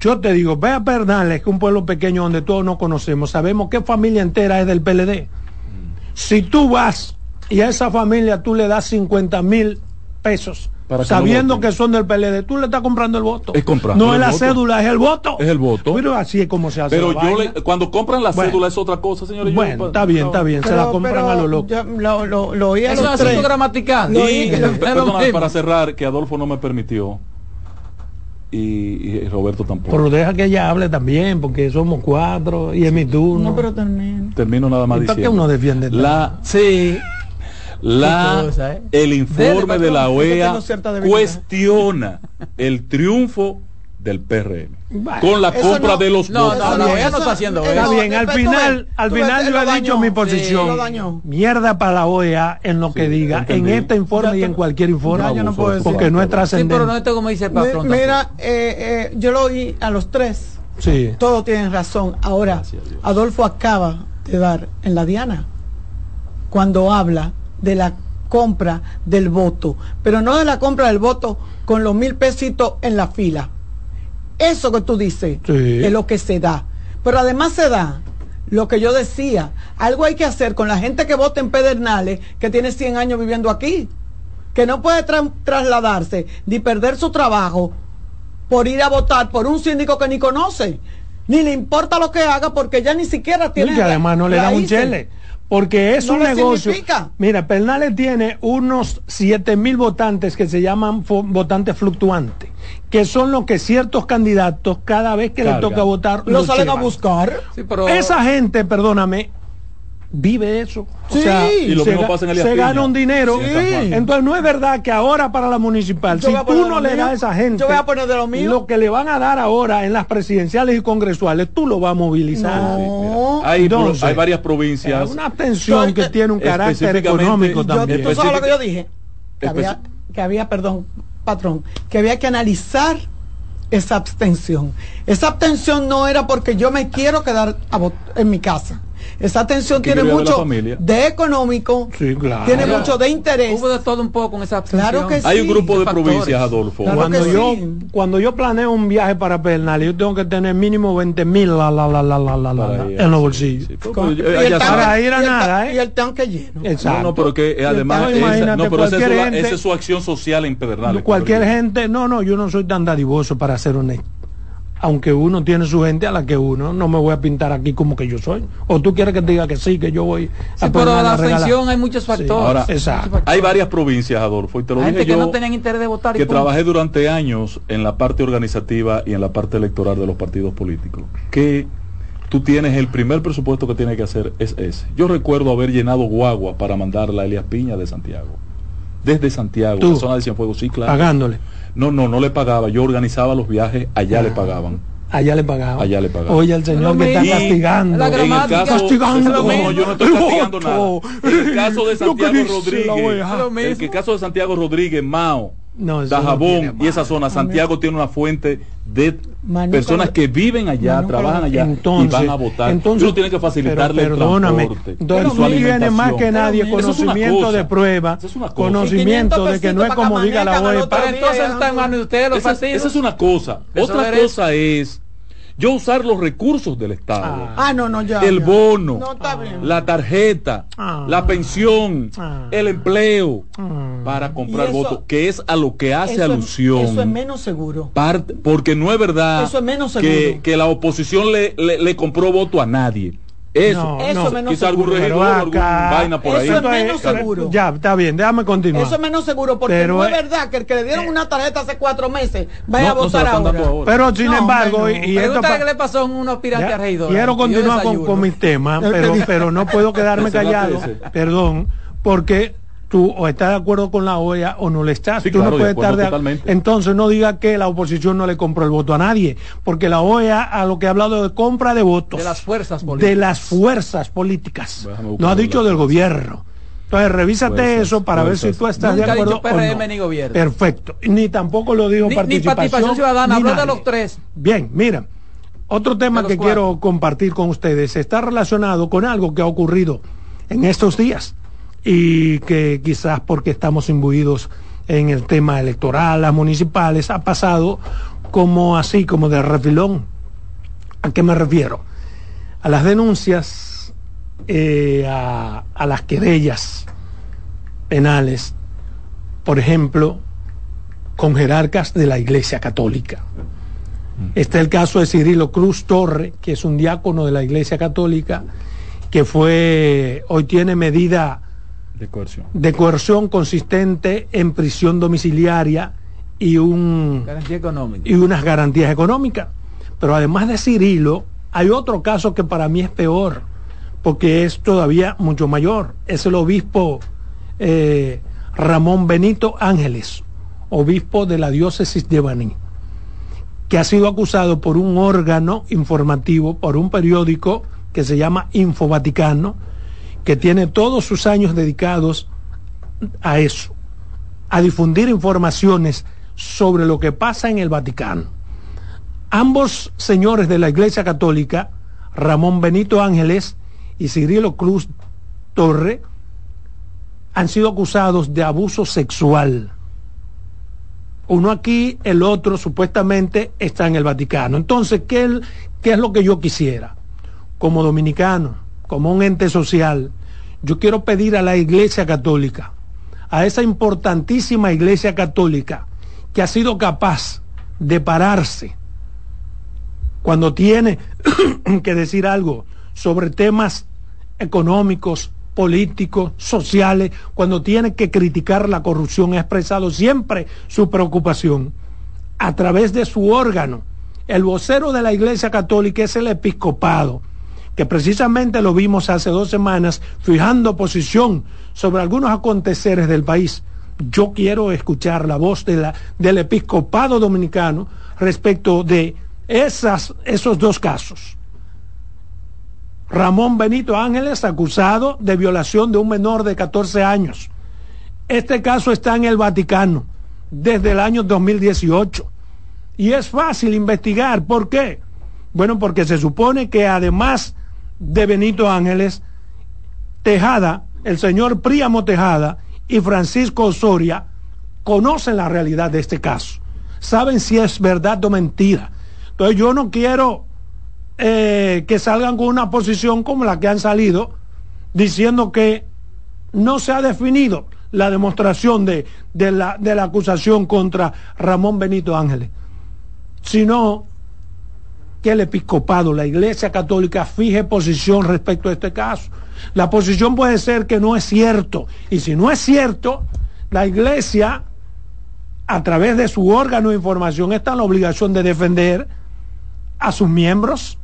Yo te digo, ve a Pernales, que es un pueblo pequeño donde todos nos conocemos, sabemos qué familia entera es del PLD. Si tú vas y a esa familia tú le das 50 mil pesos, sabiendo que, son del PLD, tú le estás comprando el voto.
Es comprando.
No es la cédula, es el voto.
Es el voto.
Pero así es como se hace.
Pero yo cuando compran la cédula es otra cosa, señores.
Bueno, está bien, está bien. se la compran a lo loco.
Lo, lo, lo, oí a
Eso
es
asunto gramatical.
Y, [LAUGHS] perdona, para cerrar, que Adolfo no me permitió y, Roberto tampoco.
Pero deja que ella hable también, porque somos cuatro y es mi turno.
No, pero termino.
Termino nada más diciendo.
qué uno defiende?
La,
sí.
La, ¿eh? El informe de la OEA cuestiona el triunfo del PRM con la compra de los
no, votos. No, no, ella no está haciendo
eso. Está bien, al final, al final yo he dicho mi posición. Mierda para la OEA en lo que diga, en este informe y en cualquier informe, porque no es trascendente.
Sí, pero no esto como dice el patrón.
Mira, eh, eh, yo lo oí a los tres.
Sí.
Todos tienen razón. Ahora, Adolfo acaba de dar en la Diana cuando habla de la compra del voto, pero no de la compra del voto con los mil pesitos en la fila eso que tú dices es lo que se da. Pero además se da lo que yo decía. Algo hay que hacer con la gente que vota en Pedernales, que tiene 100 años viviendo aquí, que no puede trasladarse ni perder su trabajo por ir a votar por un síndico que ni conoce, ni le importa lo que haga porque ya ni siquiera tiene...
Y además no le da un chele. Porque es un negocio. Mira, Pernales tiene unos 7 mil votantes que se llaman votantes fluctuantes, que son los que ciertos candidatos, cada vez que le toca votar,
lo salen a buscar.
Esa gente, perdóname, vive eso.
Sí. y lo
se,
pasa en el
se gana un dinero. Entonces no es verdad que ahora para la municipal, si tú no le das a esa gente
yo voy a poner de lo, mío.
lo que le van a dar ahora en las presidenciales y congresuales, tú lo vas a movilizar.
No. hay, hay, varias provincias.
Una atención que tiene un carácter económico también.
¿Tú sabes lo que yo dije? Que había, que había, perdón, patrón, que había que analizar esa abstención. Esa abstención no era porque yo me quiero quedar en mi casa esa atención tiene mucho de, económico, tiene mucho de interés.
Hubo de todo un poco con esa
Claro que
Hay un grupo de provincias, Adolfo.
cuando, yo, cuando yo planeo un viaje para Pernal, yo tengo que tener mínimo 20 mil la, la, la, la, la, la, en los bolsillos.
y el para ir a nada, ¿eh? Y el tanque lleno.
Exacto. No, pero que además, esa, no, pero esa es, su acción social en Pedernales.
Cualquier gente, no, no, yo no soy tan dadivoso para ser honesto aunque uno tiene su gente a la que uno no me voy a pintar aquí como que yo soy. O tú quieres que te diga que sí, que yo voy
a sí, pero la atención hay muchos factores.
Ahora, hay varias provincias, Adolfo, y te lo dije
que no tenían interés de votar.
Que trabajé durante años en la parte organizativa y en la parte electoral de los partidos políticos. Que tú tienes el primer presupuesto que tienes que hacer es ese. Yo recuerdo haber llenado guagua para mandar la Elias Piña de Santiago. Desde Santiago,
¿Tú?
la zona de Cienfuegos, sí, claro.
Pagándole.
No, no, no le pagaba. Yo organizaba los viajes, allá le pagaban.
Allá le pagaban.
Allá le pagaban.
Oye, el señor que está castigando.
en el caso,
castigando.
No, yo no estoy castigando nada. En el caso de Santiago Rodríguez, en el caso de Santiago Rodríguez, Mao, no, Dajabón y esa zona, Santiago tiene una fuente de personas que viven allá, trabajan allá y van a votar. Entonces, tiene que facilitarle
perdóname, el transporte. viene más que nadie conocimiento de prueba, conocimiento de que no es como diga la OEA.
Pero entonces está en manos de ustedes los partidos. Esa es una cosa. Otra cosa es yo usar los recursos del Estado.
Ah, ah no, no, ya.
El bono, la tarjeta, ah. la pensión, ah. el empleo, para comprar votos, que es a lo que hace alusión.
eso es menos seguro.
porque no es verdad que, que, la oposición le, le compró voto a nadie. Eso, eso menos quizá algún regidor, alguna vaina por ahí.
Eso es menos seguro.
Ya, está bien, déjame continuar.
Eso es menos seguro porque no es verdad que el que le dieron una tarjeta hace cuatro meses vaya a votar ahora.
Pero sin embargo,
y, esto qué le pasó a unos piratas regidores.
Quiero continuar con, con mis temas, [LAUGHS] pero, pero no puedo quedarme [LAUGHS] callado, perdón, porque tú o estás de acuerdo con la OEA o no le estás. tú no puedes estar de Entonces no diga que la oposición no le compró el voto a nadie, porque la OEA a lo que ha hablado de compra de votos
de las fuerzas políticas,
de las fuerzas políticas. No ha dicho del gobierno. Entonces revísate eso para ver si tú estás de acuerdo
PRM, Ni gobierno.
Perfecto. Ni tampoco lo dijo participación,
ciudadana, habló de los tres.
Bien, mira. Otro tema que quiero compartir con ustedes está relacionado con algo que ha ocurrido en estos días y que quizás porque estamos imbuidos en el tema electoral, las municipales, ha pasado como así, como de refilón. ¿A qué me refiero? A las denuncias, eh, a, a las querellas penales, por ejemplo, con jerarcas de la Iglesia Católica. Este es el caso de Cirilo Cruz Torre, que es un diácono de la Iglesia Católica, que fue, hoy tiene medida de coerción. consistente en prisión domiciliaria y, un, y unas garantías económicas. Pero además de Cirilo, hay otro caso que para mí es peor, porque es todavía mucho mayor. Es el obispo eh, Ramón Benito Ángeles, obispo de la diócesis de Baní, que ha sido acusado por un órgano informativo, por un periódico que se llama Info Vaticano, que tiene todos sus años dedicados a eso, a difundir informaciones sobre lo que pasa en el Vaticano. Ambos señores de la Iglesia Católica, Ramón Benito Ángeles y Cirilo Cruz Torre, han sido acusados de abuso sexual. Uno aquí, el otro supuestamente está en el Vaticano. Entonces, ¿qué, es lo que yo quisiera? Como dominicano, como un ente social, yo quiero pedir a la Iglesia Católica, a esa importantísima Iglesia Católica, que ha sido capaz de pararse cuando tiene [CLEARS THROAT] que decir algo sobre temas económicos, políticos, sociales, cuando tiene que criticar la corrupción, ha expresado siempre su preocupación a través de su órgano. El vocero de la Iglesia Católica es el episcopado que precisamente lo vimos hace dos semanas fijando posición sobre algunos aconteceres del país. Yo quiero escuchar la voz de la, del episcopado dominicano respecto de esas, esos dos casos. Ramón Benito Ángeles acusado de violación de un menor de 14 años. Este caso está en el Vaticano desde el año 2018 y es fácil investigar. ¿Por qué? Bueno, porque se supone que además de Benito Ángeles, Tejada, el señor Príamo Tejada y Francisco Osoria conocen la realidad de este caso, saben si es verdad o mentira. Entonces yo no quiero eh, que salgan con una posición como la que han salido, diciendo que no se ha definido la demostración de, de, la, de la acusación contra Ramón Benito Ángeles, sino el episcopado, la Iglesia Católica, fije posición respecto a este caso. La posición puede ser que no es cierto. Y si no es cierto, la Iglesia, a través de su órgano de información, está en la obligación de defender a sus miembros,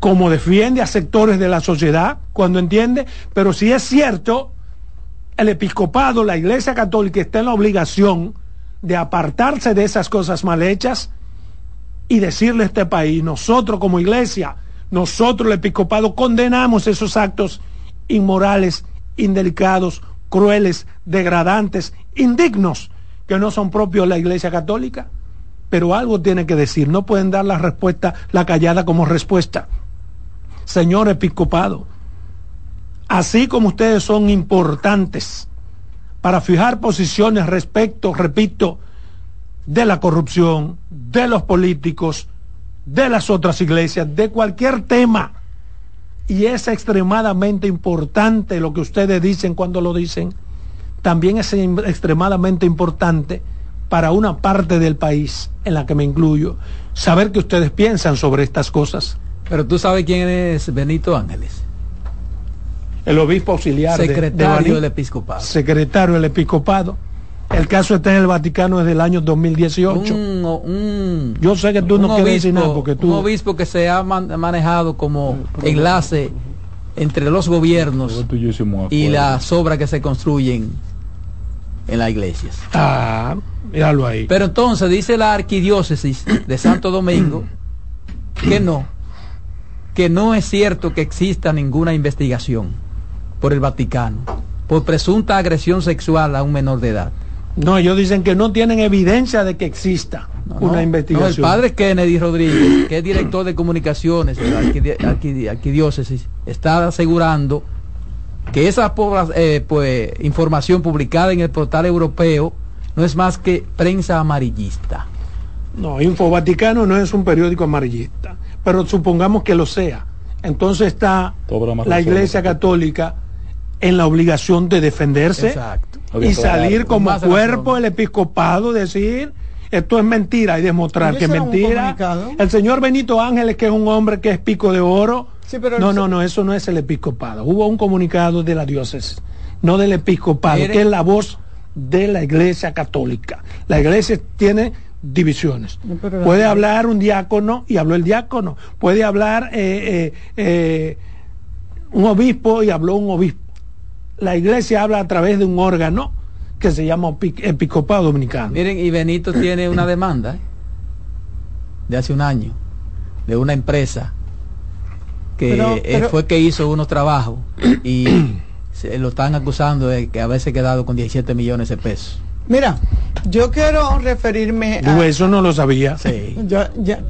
como defiende a sectores de la sociedad, cuando entiende. Pero si es cierto, el episcopado, la Iglesia Católica, está en la obligación de apartarse de esas cosas mal hechas y decirle a este país, nosotros como iglesia, nosotros el episcopado condenamos esos actos inmorales, indelicados, crueles, degradantes, indignos que no son propios de la Iglesia Católica, pero algo tiene que decir. No pueden dar la respuesta, la callada como respuesta. Señor episcopado, así como ustedes son importantes para fijar posiciones respecto, repito, de la corrupción, de los políticos, de las otras iglesias, de cualquier tema. Y es extremadamente importante lo que ustedes dicen cuando lo dicen. También es extremadamente importante para una parte del país en la que me incluyo saber que ustedes piensan sobre estas cosas.
Pero tú sabes quién es Benito Ángeles.
El obispo auxiliar
secretario del episcopado.
Secretario del episcopado el caso está en el Vaticano desde el año 2018. Yo sé que tú no quieres decir nada porque tú...
Un obispo que se ha manejado como enlace entre los gobiernos y las obras que se construyen en las iglesias.
Ah, míralo ahí.
Pero entonces dice la arquidiócesis de Santo Domingo que no, que no es cierto que exista ninguna investigación por el Vaticano por presunta agresión sexual a un menor de edad.
No, ellos dicen que no tienen evidencia de que exista una investigación.
el padre Kennedy Rodríguez, que es director de comunicaciones de la arquidiócesis, está asegurando que esa eh, pues, información publicada en el portal europeo no es más que prensa amarillista.
No, Info Vaticano no es un periódico amarillista, pero supongamos que lo sea. Entonces está la Iglesia Católica en la obligación de defenderse. Exacto y salir como cuerpo del episcopado, decir esto es mentira y demostrar que es mentira. El señor Benito Ángeles, que es un hombre que es pico de oro. no, no, no, eso no es el episcopado. Hubo un comunicado de la diócesis, no del episcopado, que es la voz de la iglesia católica. La iglesia tiene divisiones. Puede hablar un diácono y habló el diácono. Puede hablar eh, eh, eh, un obispo y habló un obispo la iglesia habla a través de un órgano que se llama Episcopado Dominicano.
Miren, y Benito tiene una [CLEARS THROAT] demanda ¿eh? de hace un año de una empresa que fue que hizo unos trabajos y [CLEARS THROAT] se lo están acusando de que haberse quedado con 17 millones de pesos.
Mira, yo quiero referirme
a... eso no lo sabía.
Sí. Ya, ya.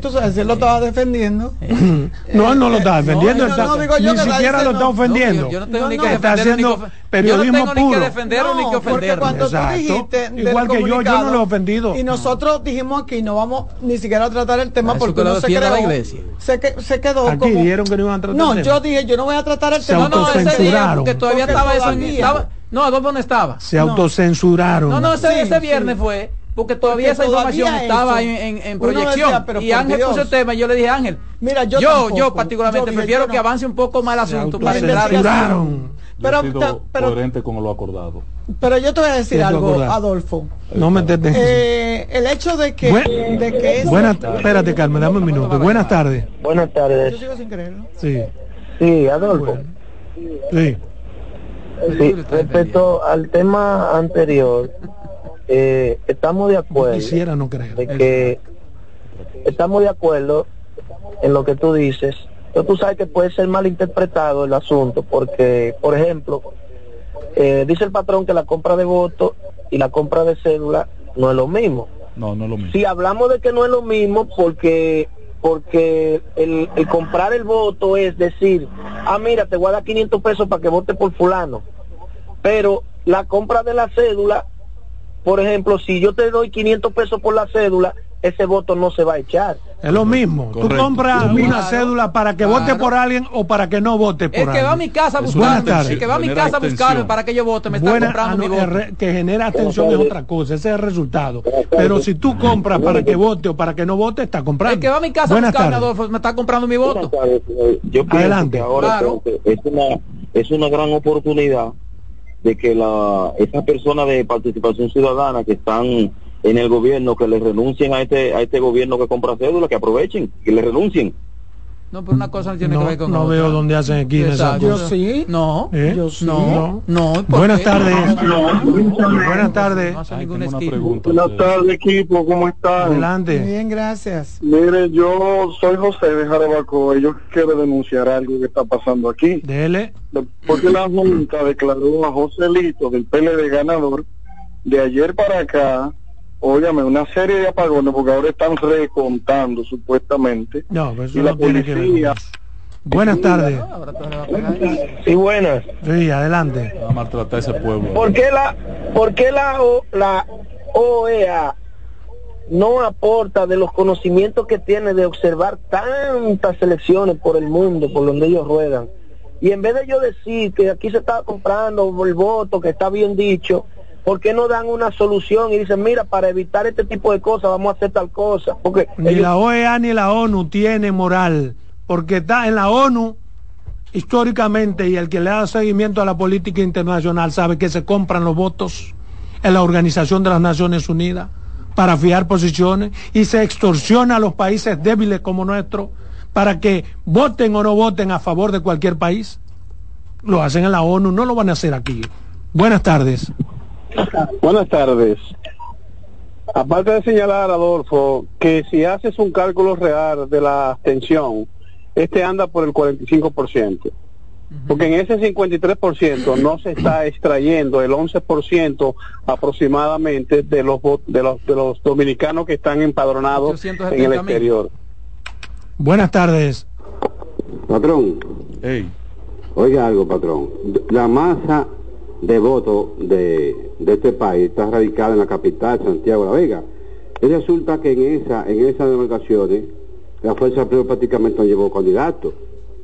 tú sabes, él lo estaba defendiendo. [CLEARS THROAT]
no, no lo estaba defendiendo. No, no, digo yo ni siquiera lo está ofendiendo. yo no tengo ni que está haciendo periodismo
yo no tengo ni que defenderlo ni que ofenderlo.
Cuando Exacto. tú dijiste
Igual que yo, yo no lo he ofendido.
Y nosotros dijimos aquí, no vamos ni siquiera a tratar el tema porque no se creó.
La iglesia.
Se, que, se quedó
aquí dijeron que no iban a tratar
No, yo dije, yo no voy a tratar el tema.
No, no, ese día, porque todavía estaba eso. No, Adolfo no estaba.
Se autocensuraron.
No, no, ese, ese viernes fue porque todavía esa información estaba en, en, proyección. y Ángel puso el tema y yo le dije, Ángel, mira, yo, yo, yo particularmente prefiero que avance un poco más el asunto.
Se censuraron.
Pero, pero, coherente con lo acordado.
Pero yo te voy a decir algo, Adolfo.
No me
eh, El hecho de que, de que
Buenas, espérate, Carmen, dame un minuto. Buenas tardes.
Buenas tardes.
Yo sigo sin creerlo.
Sí.
Sí, Adolfo.
Sí.
Sí, respecto al tema anterior, eh, estamos de acuerdo.
quisiera no creer.
De que estamos de acuerdo en lo que tú dices. Pero tú sabes que puede ser mal interpretado el asunto, porque, por ejemplo, eh, dice el patrón que la compra de voto y la compra de cédula no es lo mismo.
No, no es lo mismo.
Si hablamos de que no es lo mismo, porque porque el, el, comprar el voto es decir, ah, mira, te voy a dar 500 pesos para que vote por fulano. Pero la compra de la cédula, por ejemplo, si yo te doy 500 pesos por la cédula, ese voto no se va a echar.
Es lo mismo. Tú compras una cédula para que vote por alguien o para que no vote por alguien.
El que va a mi casa a buscarme, el que va a mi casa a buscarme para que yo vote, me está comprando ah, mi voto.
Que genera atención es otra cosa, ese es el resultado. Pero si tú compras para que vote o para que no vote, está comprando.
El que va a mi casa a buscarme, Adolfo, me está comprando mi voto.
Yo Adelante. ahora es, una, es una gran oportunidad de que la, esas personas de participación ciudadana que están en el gobierno que le renuncien a este a este gobierno que compra cédula, que aprovechen, que le renuncien.
No, pero una cosa no tiene que ver con
No veo dónde hacen aquí esa
Yo sí.
No.
¿Eh?
Yo sí.
No. No.
Buenas tardes. Buenas tardes.
Buenas tardes, equipo. ¿Cómo están?
Adelante.
Bien, gracias.
Mire, yo soy José de Jarabacoa y yo quiero denunciar algo que está pasando aquí.
Dele.
Porque la Junta declaró a Joselito del PLD ganador de ayer para acá, óyame, una serie de apagones, porque ahora están recontando supuestamente.
No, pero eso
y la
no tiene que ver con
policía.
Buenas tardes.
Sí, buenas.
Sí, adelante.
Va a maltratar ese pueblo.
¿Por qué la, por qué la, O- la OEA no aporta de los conocimientos que tiene de observar tantas selecciones por el mundo, por donde ellos ruedan? Y en vez de yo decir que aquí se está comprando el voto, que está bien dicho, ¿por qué no dan una solución y dicen, mira, para evitar este tipo de cosas vamos a hacer tal cosa? Porque
Ni
ellos-
la OEA ni la ONU tiene moral, porque está en la ONU históricamente y el que le da seguimiento a la política internacional sabe que se compran los votos en la Organización de las Naciones Unidas para fijar posiciones y se extorsiona a los países débiles como nuestro para que voten o no voten a favor de cualquier país. Lo hacen en la ONU, no lo van a hacer aquí. Buenas tardes.
Buenas tardes. Aparte de señalar, Adolfo, que si haces un cálculo real de la abstención, este anda por el 45%. Porque en ese 53% no se está extrayendo el 11% aproximadamente de los de los de los dominicanos que están empadronados en el
870.000.
exterior.
Buenas tardes.
Patrón,
Ey,
oiga algo, patrón. La masa de votos de, de este país está radicada en la capital, Santiago de la Vega. Y resulta que en esa en esas demarcaciones la Fuerza Pro prácticamente no llevó candidato.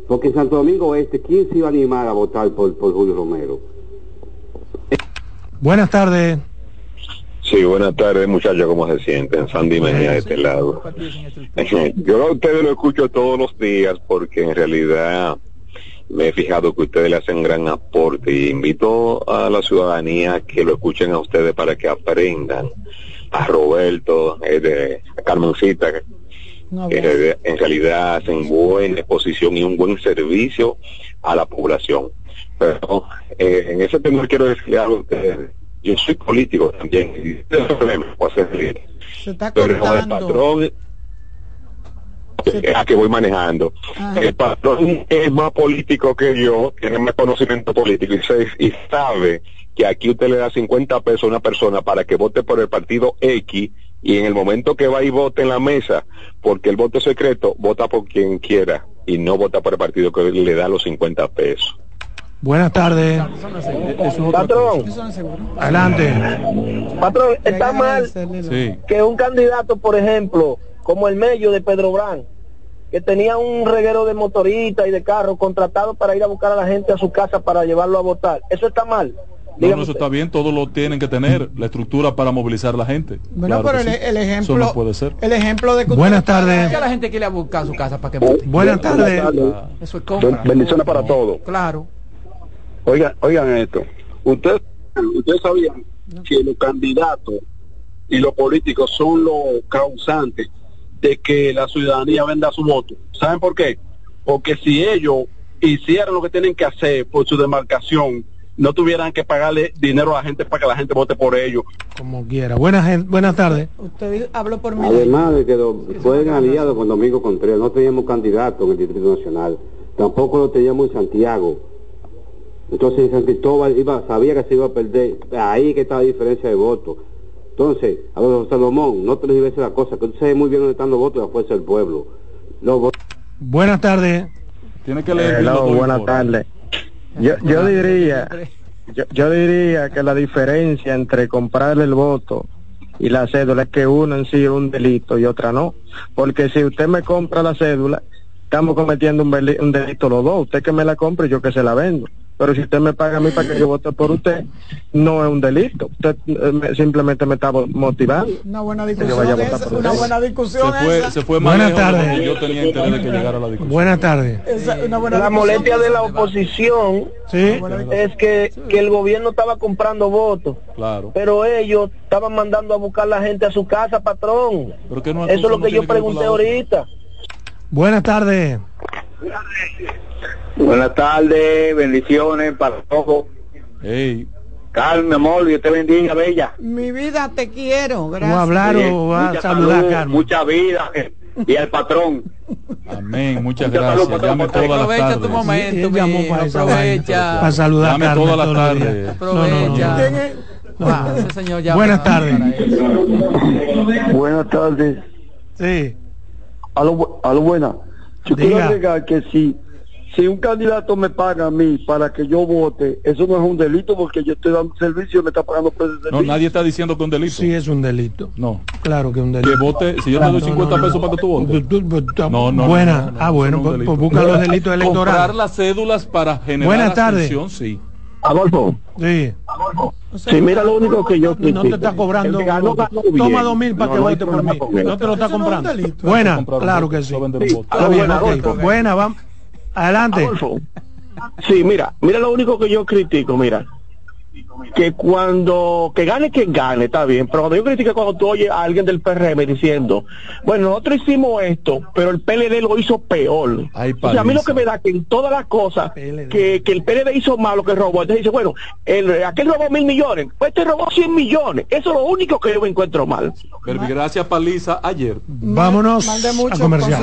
Porque en Santo Domingo Oeste, ¿quién se iba a animar a votar por, por Julio Romero?
Buenas tardes.
Sí, buenas tardes muchachos, ¿cómo se sienten? Sandy Mejía de este lado. [LAUGHS] Yo a ustedes lo escucho todos los días porque en realidad me he fijado que ustedes le hacen gran aporte y invito a la ciudadanía que lo escuchen a ustedes para que aprendan. A Roberto, eh, a Carmencita, que que en realidad- en realidad hacen buena exposición y un buen servicio a la población. Pero eh, en ese tema quiero decirle algo a ustedes. Yo soy político también y problema, hacer.
Se está
pero el patrón a que voy manejando
Ajá.
el patrón es más político que yo tiene más conocimiento político y, se- y sabe que aquí usted le da 50 pesos a una persona para que vote por el partido X y en el momento que va y vote en la mesa porque el voto es secreto vota por quien quiera y no vota por el partido que le da los 50 pesos
Buenas tardes.
Patrón,
Adelante.
patrón, está mal
sí.
que un candidato, por ejemplo, como el medio de Pedro Brán, que tenía un reguero de motoristas y de carros contratado para ir a buscar a la gente a su casa para llevarlo a votar, eso está mal.
No, no, eso
usted.
está bien, todos lo tienen que tener, la estructura para movilizar a la gente.
Bueno,
Claro
pero el,
sí.
el
Eso
ejemplo,
no puede ser.
el ejemplo de que
Buenas
usted-
tardes.
La gente quiere buscar a su casa para que vote.
Buenas tardes.
Eso es compra.
Bendiciones para todos.
Claro.
Oigan, oigan esto. Ustedes ustedes sabían que los candidatos y los políticos son los causantes de que la ciudadanía venda su voto. ¿Saben por qué? Porque si ellos hicieran lo que tienen que hacer por su demarcación, no tuvieran que pagarle dinero a la gente para que la gente vote por ellos.
Como quiera. Buenas, buenas tardes.
Usted habló por mí.
Además de que do- fueron aliados con Domingo Contreras, no teníamos candidato en el Distrito Nacional, tampoco lo teníamos en Santiago. Entonces en San Cristóbal iba, sabía que se iba a perder, ahí que estaba la diferencia de votos. Entonces, a los Salomón, no te digas la cosa, que tú sabes muy bien dónde están los votos de la fuerza del pueblo. Los votos
Buenas tardes.
Tiene que leer dos
buenas tardes. Yo, yo diría, yo, yo diría que la diferencia entre comprar el voto y la cédula es que uno en sí es un delito y otra no. Porque si usted me compra la cédula, estamos cometiendo un, un delito los dos. Usted que me la compre y yo que se la vendo. Pero si usted me paga a mí para que yo vote por usted, no es un delito. Usted eh, me- simplemente me está mo- motivando.
Una buena discusión.
vaya a votar
esa,
por
una
usted.
buena
Se
discusión.
fue,
esa.
se fue más
Buenas tardes.
yo tenía interés de que llegara a la discusión.
Buenas tardes.
Esa, una buena
La molestia de la oposición
Sí.
es que, que el gobierno estaba comprando votos,
Claro.
pero ellos estaban mandando a buscar la gente a su casa, patrón.
Pero que no-
Eso es lo
no
que yo pregunté ahorita.
Buenas tardes.
Buenas tardes, bendiciones para todos.
Ey,
Carmen, mi amor, Dios te bendiga, bella.
Mi vida te quiero,
¿Va a
gracias.
hablar o va a saludar,
salud,
Carmen?
Mucha vida. eh, Y al patrón.
amén, muchas gracias. Llame
patrón.
Aprovecha tu momento,
Sí,
mijo,
para
aprovecha.
Para saludar a
Llame
Carmen. No, no, no.
Aprovecha.
¿Quién es?
Buenas tardes.
Buenas tardes.
Sí.
A lo, a lo buena. Yo quiero agregar que si si un candidato me paga a mí para que yo vote, eso no es un delito porque yo estoy dando servicio y me está pagando por ese servicio.
No, nadie está diciendo que es un delito.
Sí, es un delito.
No.
Claro que es un delito.
Que vote, si yo te doy 50 pesos para que tú votes.
no, no. Buena. ah, bueno, pues, pues, busca los delitos electorales.
Comprar las cédulas para generar
Buenas tardes.
sí.
Adolfo.
Sí.
Sí, mira lo único que yo
No te está cobrando. Toma dos mil para que vote por mí. No te lo está comprando. Buena, claro que sí. Buena, vamos. Adelante.
Sí, mira, mira lo único que yo critico, mira. Que cuando, que gane quien gane, está bien, pero cuando yo critico cuando tú oyes a alguien del PRM diciendo, bueno, nosotros hicimos esto, pero el PLD lo hizo peor. o sea, a mí lo que me da que en todas las cosas que, que, el PLD hizo mal, lo que robó, entonces dice, bueno, el, aquel robó mil millones, pues este robó cien millones. Eso es lo único que yo me encuentro mal.
Gracias, Paliza, ayer.
Vámonos a comercial.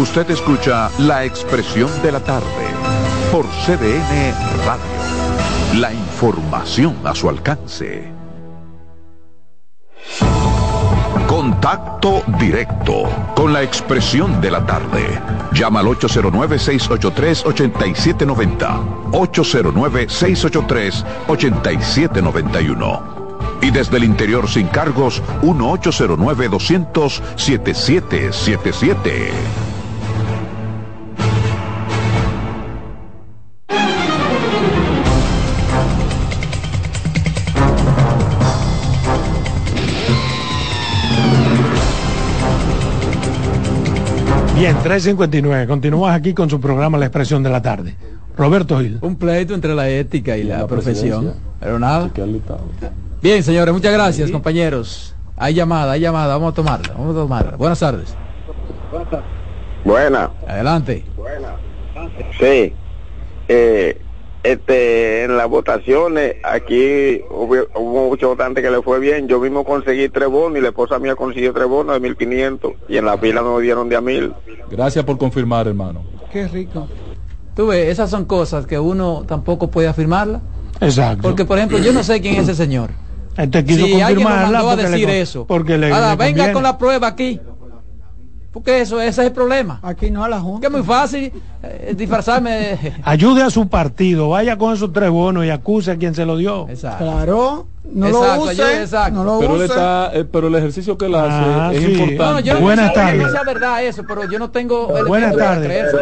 Usted escucha la expresión de la tarde por CDN Radio. La información a su alcance. Contacto directo con la expresión de la tarde. Llama al 809-683-8790. 809-683-8791. Y desde el interior sin cargos, 1-809-200-7777.
Bien, 3.59. Continuamos aquí con su programa La Expresión de la Tarde. Roberto Gil.
Un pleito entre la ética y, la, profesión. Pero nada. Bien, señores, muchas gracias, compañeros. Hay llamada, hay llamada. Vamos a tomarla. Vamos a tomarla. Buenas tardes.
Buenas.
Adelante.
Buenas. Sí. Eh, este, en las votaciones, aquí hubo, muchos votantes que le fue bien. Yo mismo conseguí tres bonos y la esposa mía consiguió tres bonos de 1500 y en la fila me dieron de a mil.
Gracias por confirmar, hermano.
Qué rico.
Tú ves, esas son cosas que uno tampoco puede afirmarla.
Exacto.
Porque, por ejemplo, yo no sé quién es ese señor.
Este quiso
si
confirmarla
alguien a decir eso.
Porque le,
Ahora, venga con la prueba aquí. Porque eso, ese es el problema.
Aquí no a la Junta.
Que es muy fácil eh, disfrazarme. [LAUGHS]
Ayude a su partido, vaya con esos tres bonos y acuse a quien se lo dio.
Exacto. Claro, no lo use.
exacto. No lo pero, use. Está, eh, pero el ejercicio que él hace ah, es importante.
yo
Buenas
no
tardes.
No sea verdad eso, pero yo no tengo.
Buenas tardes.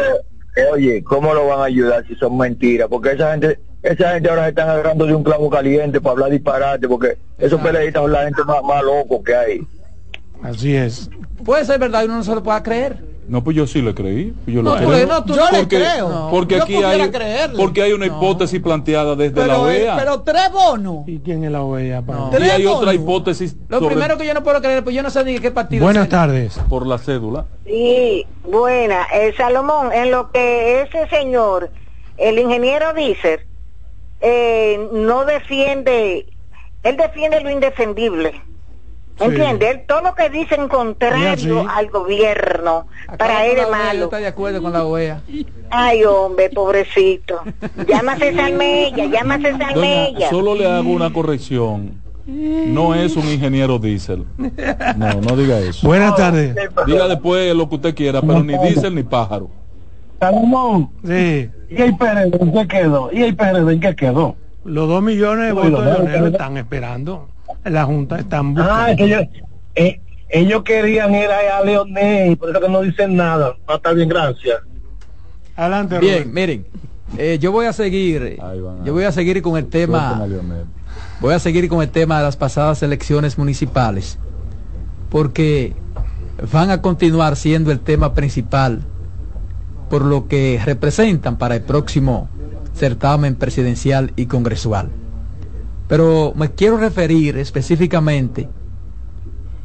Oye, ¿cómo lo van a ayudar si son mentiras? Porque esa gente esa gente ahora se están agarrando de un clavo caliente para hablar disparate, porque esos peleaditas son la gente más, más loco que hay.
Así es.
Puede ser verdad y uno no se lo pueda creer.
No, pues yo sí le creí. Pues yo
no,
le creo.
No, tú yo porque, le creo.
Porque
yo
aquí hay, porque hay una hipótesis planteada desde
pero,
la OEA.
Pero tres bonos.
¿Y quién es la OEA?
No. Y hay otra hipótesis.
Lo sobre... primero que yo no puedo creer, pues yo no sé ni qué partido.
Buenas es tardes.
Por la cédula.
Sí, buena. Eh, Salomón, en lo que ese señor, el ingeniero dice, eh, no defiende, él defiende lo indefendible ¿Entiendes? Todo lo que dice en contrario al gobierno, para él es malo.
está de acuerdo con la OEA.
Ay, hombre, pobrecito. Llámase Salmella, [LAUGHS] llámase Salmella.
Solo le hago una corrección. No es un ingeniero diésel. No, no diga eso.
Buenas tardes.
Diga después lo que usted quiera, pero ni diésel ni pájaro.
Salomón.
Sí.
¿Y el PRD en qué quedó? ¿Y el PRD en qué quedó?
Los dos millones de votos de están esperando la Junta están buscando.
Ah, que ellos, eh, ellos querían ir a Leonel, por eso que no dicen nada. No, está bien, gracias.
Adelante,
Bien, miren, eh, yo voy a seguir, yo voy a seguir con el tema, voy a seguir con el tema de las pasadas elecciones municipales, porque van a continuar siendo el tema principal por lo que representan para el próximo certamen presidencial y congresual. Pero me quiero referir específicamente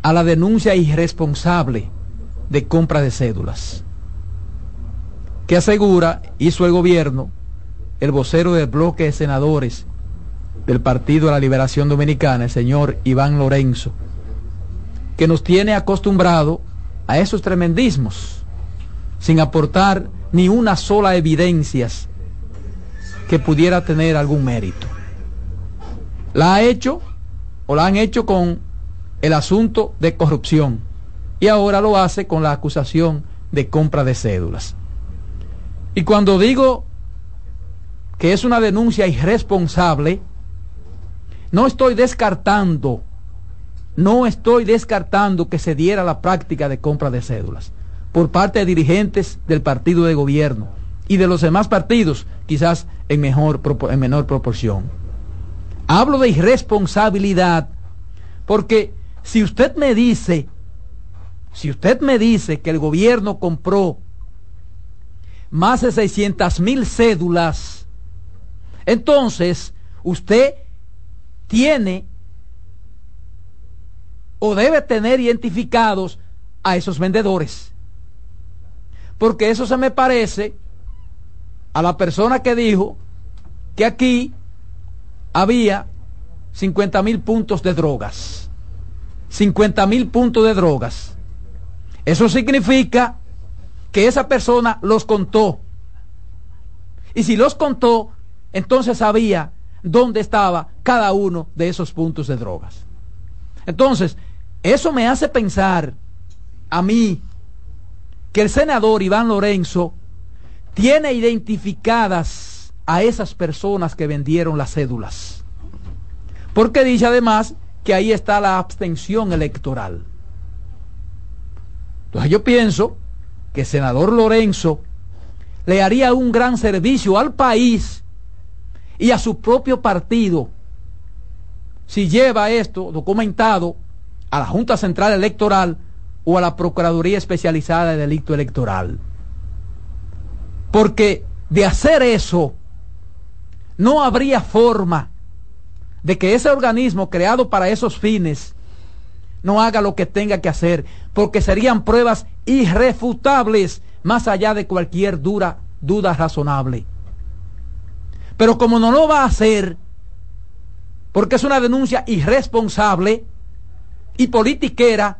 a la denuncia irresponsable de compra de cédulas, que asegura, hizo el gobierno, el vocero del bloque de senadores del Partido de la Liberación Dominicana, el señor Iván Lorenzo, que nos tiene acostumbrado a esos tremendismos, sin aportar ni una sola evidencia que pudiera tener algún mérito. La ha hecho o la han hecho con el asunto de corrupción y ahora lo hace con la acusación de compra de cédulas. Y cuando digo que es una denuncia irresponsable, no estoy descartando, no estoy descartando que se diera la práctica de compra de cédulas por parte de dirigentes del partido de gobierno y de los demás partidos, quizás en, en menor proporción. Hablo de irresponsabilidad porque si usted me dice, si usted me dice que el gobierno compró más de 600 mil cédulas, entonces usted tiene o debe tener identificados a esos vendedores. Porque eso se me parece a la persona que dijo que aquí había 50 mil puntos de drogas. 50 mil puntos de drogas. Eso significa que esa persona los contó. Y si los contó, entonces sabía dónde estaba cada uno de esos puntos de drogas. Entonces, eso me hace pensar a mí que el senador Iván Lorenzo tiene identificadas a esas personas que vendieron las cédulas. Porque dice además que ahí está la abstención electoral. Entonces yo pienso que el senador Lorenzo le haría un gran servicio al país y a su propio partido si lleva esto documentado a la Junta Central Electoral o a la Procuraduría Especializada de Delito Electoral. Porque de hacer eso, no habría forma de que ese organismo creado para esos fines no haga lo que tenga que hacer, porque serían pruebas irrefutables más allá de cualquier dura, duda razonable. Pero como no lo va a hacer, porque es una denuncia irresponsable y politiquera,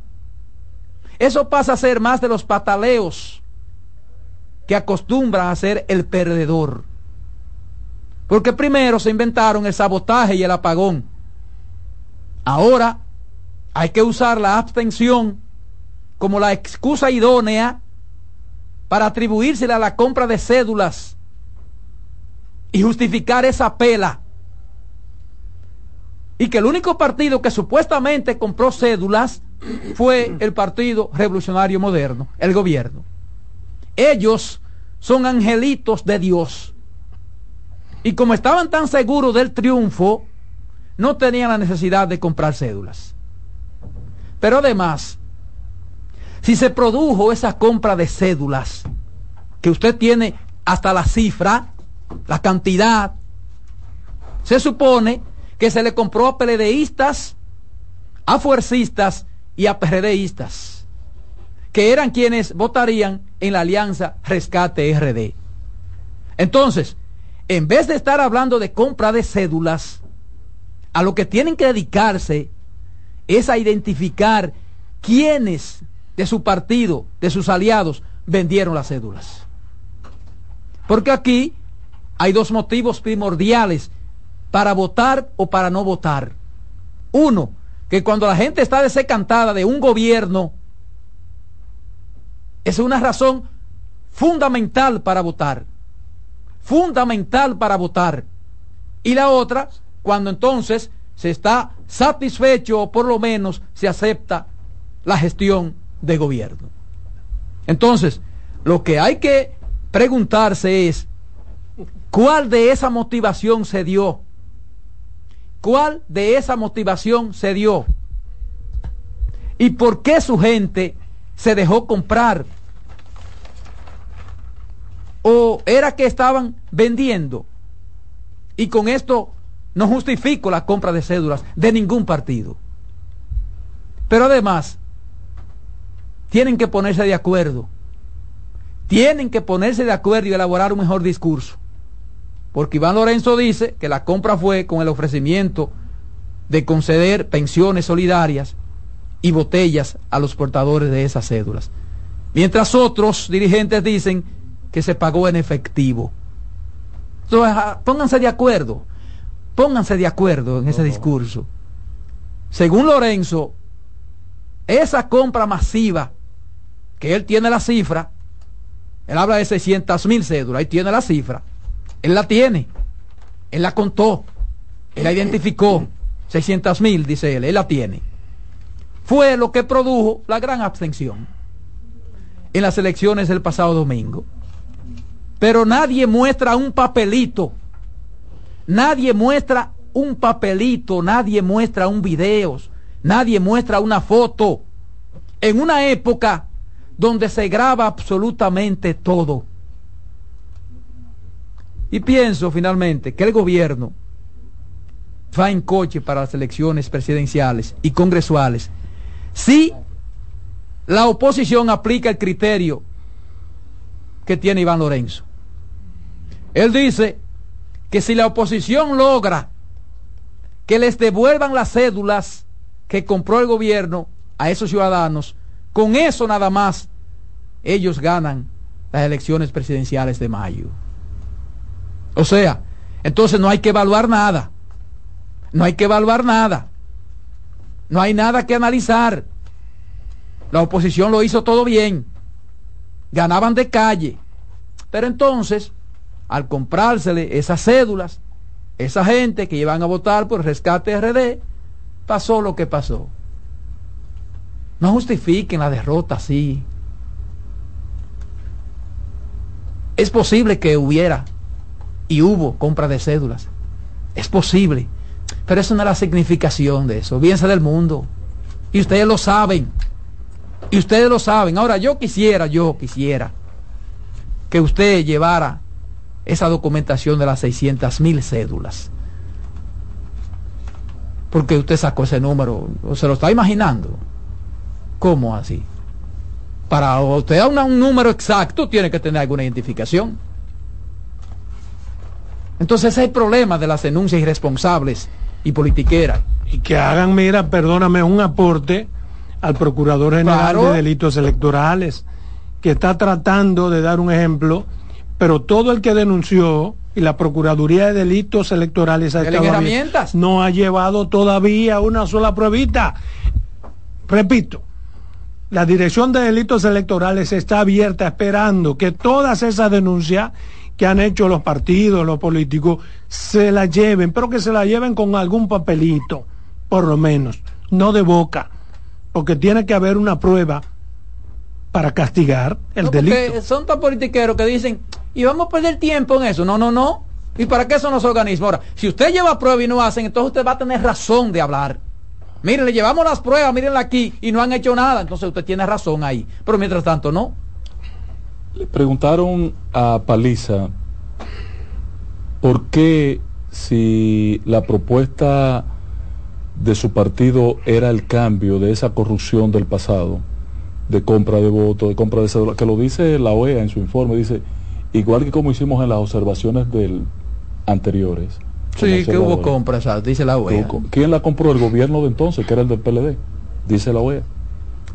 eso pasa a ser más de los pataleos que acostumbran a ser el perdedor. Porque primero se inventaron el sabotaje y el apagón. Ahora hay que usar la abstención como la excusa idónea para atribuírsela a la compra de cédulas y justificar esa pela. Y que el único partido que supuestamente compró cédulas fue el Partido Revolucionario Moderno, el gobierno. Ellos son angelitos de Dios y como estaban tan seguros del triunfo, no tenían la necesidad de comprar cédulas. Pero además, si se produjo esa compra de cédulas, que usted tiene hasta la cifra, la cantidad, se supone que se le compró a peledeístas, a fuercistas y a PRDistas, que eran quienes votarían en la alianza Rescate RD. Entonces, en vez de estar hablando de compra de cédulas, a lo que tienen que dedicarse es a identificar quiénes de su partido, de sus aliados, vendieron las cédulas. Porque aquí hay dos motivos primordiales para votar o para no votar. Uno, que cuando la gente está desecantada de un gobierno, es una razón fundamental para votar. Fundamental para votar. Y la otra, cuando entonces se está satisfecho o por lo menos se acepta la gestión de gobierno. Entonces, lo que hay que preguntarse es, ¿cuál de esa motivación se dio? ¿Cuál de esa motivación se dio? ¿Y por qué su gente se dejó comprar? ¿O era que estaban vendiendo? Y con esto no justifico la compra de cédulas de ningún partido. Pero además, tienen que ponerse de acuerdo. Tienen que ponerse de acuerdo y elaborar un mejor discurso. Porque Iván Lorenzo dice que la compra fue con el ofrecimiento de conceder pensiones solidarias y botellas a los portadores de esas cédulas. Mientras otros dirigentes dicen que se pagó en efectivo. Entonces, ah, pónganse de acuerdo. Pónganse de acuerdo en ese discurso. Según Lorenzo, esa compra masiva, que él tiene la cifra, él habla de 600 mil cédulas, ahí tiene la cifra, él la tiene, él la contó, él la identificó, 600 mil, dice él, él la tiene. Fue lo que produjo la gran abstención en las elecciones del pasado domingo. Pero nadie muestra un papelito Nadie muestra un papelito, nadie muestra un video, nadie muestra una foto. En una época donde se graba absolutamente todo. Y pienso finalmente que el gobierno va en coche para las elecciones presidenciales y congresuales si la oposición aplica el criterio que tiene Iván Lorenzo. Él dice, que si la oposición logra que les devuelvan las cédulas que compró el gobierno a esos ciudadanos, con eso nada más ellos ganan las elecciones presidenciales de mayo. O sea, entonces no hay que evaluar nada. No hay que evaluar nada. No hay nada que analizar. La oposición lo hizo todo bien. Ganaban de calle. Pero entonces al comprársele esas cédulas, esa gente que iban a votar por rescate RD, pasó lo que pasó. No justifiquen la derrota así. Es posible que hubiera y hubo compra de cédulas. Es posible. Pero eso no es la significación de eso. Piensa del mundo. Y ustedes lo saben. Y ustedes lo saben. Ahora, yo quisiera, yo quisiera que usted llevara esa documentación de las 600 mil cédulas. Porque usted sacó ese número, o se lo está imaginando. ¿Cómo así? Para usted dar un número exacto tiene que tener alguna identificación. Entonces ese es el problema de las denuncias irresponsables y politiqueras.
Y que hagan, mira, perdóname, un aporte al Procurador General de Delitos Electorales, que está tratando de dar un ejemplo pero todo el que denunció y la Procuraduría de Delitos Electorales no ha llevado todavía una sola pruebita. Repito, la Dirección de Delitos Electorales está abierta esperando que todas esas denuncias que han hecho los partidos, los políticos, se las lleven, pero que se las lleven con algún papelito, por lo menos, no de boca, porque tiene que haber una prueba para castigar el delito.
Son tan politiqueros que dicen, y vamos a perder tiempo en eso. No, no, no. ¿Y para qué son los organismos? Ahora, si usted lleva prueba y no hacen, entonces usted va a tener razón de hablar. Mire, le llevamos las pruebas, mírenla aquí, y no han hecho nada. Entonces usted tiene razón ahí. Pero mientras tanto, no.
Le preguntaron a Paliza por qué si la propuesta de su partido era el cambio de esa corrupción del pasado, de compra de votos, de compra de cédula, que lo dice la OEA en su informe, dice, igual que como hicimos en las observaciones del anteriores.
Sí, que hubo compras, dice la OEA.
¿Quién la compró? El gobierno de entonces, que era el del PLD, dice la OEA.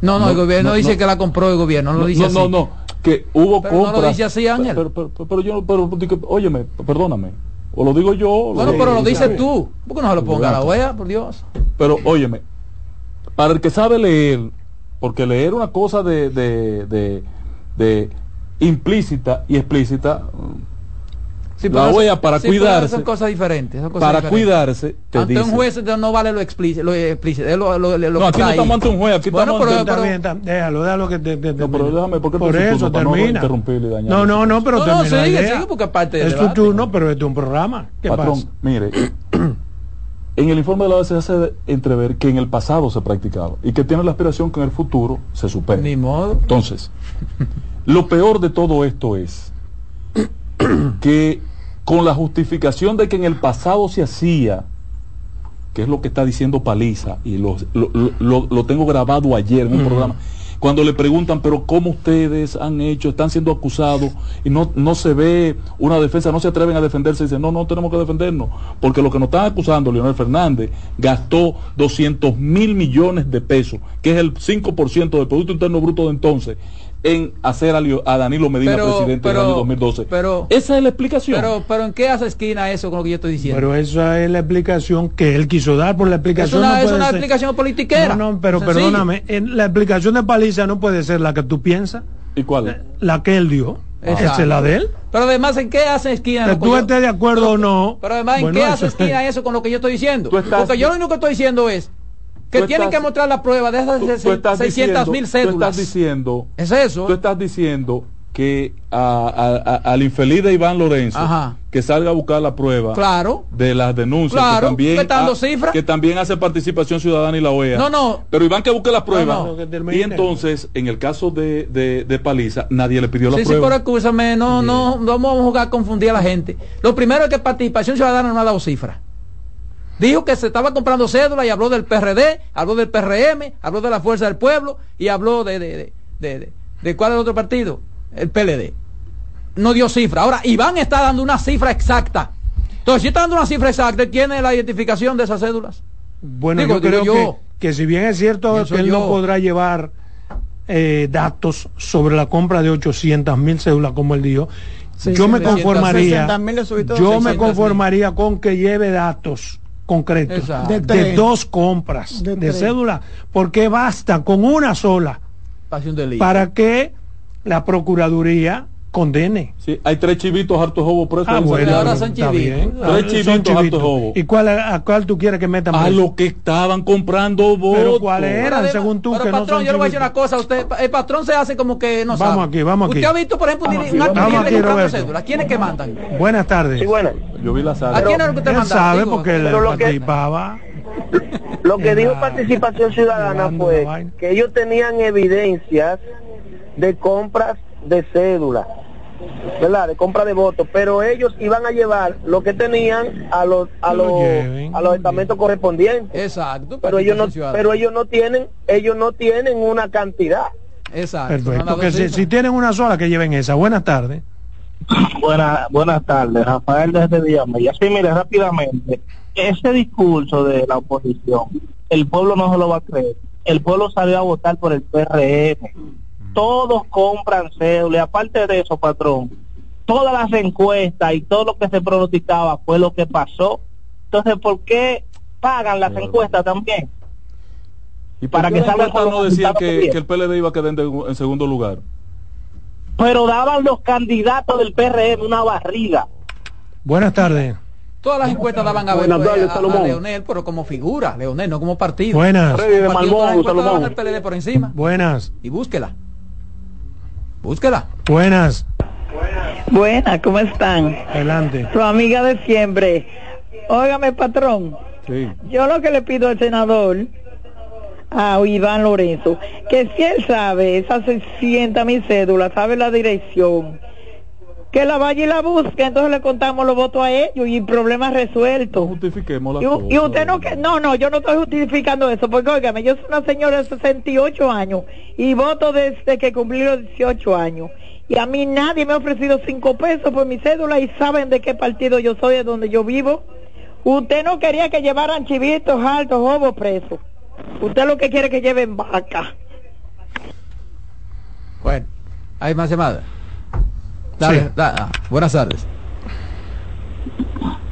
No, no, el gobierno dice que la compró el gobierno, no lo dice
así. No, no, que hubo compras.
No lo dice así, Ángel.
Pero, pero, pero, yo, pero, óyeme, perdóname, o lo digo yo.
Bueno, pero lo dices tú. ¿Por qué no se lo ponga la OEA, por Dios?
Pero óyeme, para el que sabe leer, porque leer una cosa de, de, de, de implícita y explícita la OEA para cuidarse.
Son cosas diferentes.
para cuidarse.
Te ante un juez no vale lo explícito. Lo explícito lo, lo,
no, aquí no estamos ante un juez. Aquí
bueno,
estamos
pero, ante... está bien, déjalo, déjalo que te, te,
no, pero déjame, porque
por eso termina. No, no, no, pero
no,
termina.
No, sigue, sigue porque aparte
Es tu turno, pero es un programa. ¿Qué
Patrón,
pasa?
mire, en el informe de la OEA se hace entrever que en el pasado se practicaba y que tiene la aspiración que en el futuro se supere.
Ni modo.
Entonces, lo peor de todo esto es que con la justificación de que en el pasado se hacía, que es lo que está diciendo Paliza, y lo, lo, lo, lo tengo grabado ayer en un programa, cuando le preguntan, pero ¿cómo ustedes han hecho? Están siendo acusados y no, no se ve una defensa, no se atreven a defenderse. Dicen, no, no tenemos que defendernos, porque lo que nos están acusando, Leonel Fernández, gastó 200 mil millones de pesos, que es el 5% del Producto Interno Bruto de entonces, en hacer a, Danilo Medina presidente en el año 2012.
Pero,
esa es la explicación.
Pero, pero ¿en qué hace esquina eso con lo que yo estoy diciendo?
Pero esa es la explicación que él quiso dar por la explicación.
Es una,
no
es una explicación politiquera.
No, no, pero Sencillo. perdóname, en la explicación de Paliza no puede ser la que tú piensas.
¿Y cuál?
La que él dio. Esa es la de él.
Pero además, ¿en qué hace esquina?
Que tú estés de acuerdo
pero,
o no.
Pero además, ¿en bueno, qué hace esquina [LAUGHS] eso con lo que yo estoy diciendo? Porque yo lo único que estoy diciendo es que tienen estás, que mostrar la prueba de esas 600 mil cédulas.
Tú estás diciendo,
es eso.
Tú estás diciendo que a, a, a, al infeliz de Iván Lorenzo
Ajá.
que salga a buscar la prueba
claro.
de las denuncias
claro.
que también
ha, cifras.
que también hace participación ciudadana y la OEA
no no
pero Iván que busque la prueba
no,
no. y entonces en el caso de, de, de, Paliza nadie le pidió la
sí,
prueba
sí pero escúchame no, no no vamos a jugar a confundir a la gente lo primero es que participación ciudadana no ha dado cifras Dijo que se estaba comprando cédula y habló del PRD, habló del PRM, habló de la Fuerza del Pueblo y habló de, de, de, de, de, de cuál es el otro partido, el PLD. No dio cifra. Ahora, Iván está dando una cifra exacta. Entonces, si está dando una cifra exacta, ¿tiene la identificación de esas cédulas?
Bueno, digo, yo creo digo yo, que, que, si bien es cierto que él yo. no podrá llevar eh, datos sobre la compra de 800 mil cédulas, como él dijo, sí, yo sí, me conformaría, yo me conformaría con que lleve datos concretos de, de, dos compras de, de cédula, porque basta con una sola para que la Procuraduría condene.
Sí, hay tres chivitos hartos jobos presos.
Ah, bueno,
ahora son chivitos.
Tres chivitos hartos jobos.
¿Y cuál, a cuál tú quieres que metan
A los que estaban comprando votos.
Pero cuáles eran,
Además,
según tú,
pero
que
patrón,
no son
yo le voy a decir una cosa. Usted, el patrón se hace como que no
vamos
sabe.
aquí, vamos aquí.
Usted ha visto, por ejemplo,
vamos
un
vamos aquí,
comprando cédulas. ¿Quiénes que mandan?
Buenas tardes.
Sí, buenas.
Yo vi la sala.
¿A quién es lo que usted manda?
sabe porque él participaba.
Lo que dijo Participación Ciudadana fue que ellos tenían evidencias de compras de cédula, ¿verdad? De compra de votos, pero ellos iban a llevar lo que tenían a los a los a los estamentos correspondientes.
Exacto.
Pero ellos no pero ellos no tienen ellos no tienen una cantidad.
Exacto.
Perfecto. Que si, si tienen una sola que lleven esa. Buenas tardes.
Buenas buenas tardes, Rafael desde Villamella. Sí, mire, rápidamente, ese discurso de la oposición, el pueblo no se lo va a creer. El pueblo salió a votar por el PRM. Todos compran cédula. Y aparte de eso, patrón, todas las encuestas y todo lo que se pronosticaba fue lo que pasó. Entonces, ¿por qué pagan las encuestas también?
¿Y para que salgan no decían que, que, el PLD iba a quedar en, en segundo lugar?
pero daban los candidatos del PRM una barriga.
Buenas tardes.
Todas las encuestas daban a, ver,
Buenas tardes,
a, a, Leonel, pero como figura, Leonel, no como partido.
Buenas.
de Malmón,
daban el PLD por encima.
Buenas.
Y búsquela. Búsquela.
Buenas.
Buenas, ¿cómo están?
Adelante.
Su amiga de siempre. Óigame, patrón.
Sí.
Yo lo que le pido al senador a Iván Lorenzo, que si él sabe, esa se sienta mi cédula, sabe la dirección, que la vaya y la busque, entonces le contamos los votos a ellos y problema resuelto.
justifiquemos
y, y, usted no que no, no, yo no estoy justificando eso, porque óigame, yo soy una señora de 68 años y voto desde que cumplí los 18 años. Y a mí nadie me ha ofrecido cinco pesos por mi cédula y saben de qué partido yo soy, de donde yo vivo. Usted no quería que llevaran chivitos altos, hobos presos. Usted lo que quiere que lleven vaca.
Bueno, hay más llamadas. Dale, ah, buenas tardes.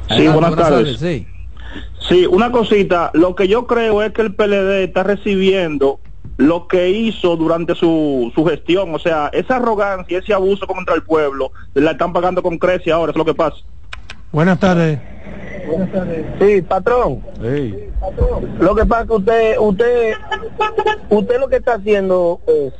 Sí, buenas, tardes. sí. sí, una cosita. Lo que yo creo es que el PLD está recibiendo lo que hizo durante su, su gestión. O sea, esa arrogancia, ese abuso contra el pueblo, la están pagando con crecia ahora, es lo que pasa.
Buenas tardes.
Buenas tardes. Sí, patrón. Lo que pasa es que usted, usted, usted lo que está haciendo es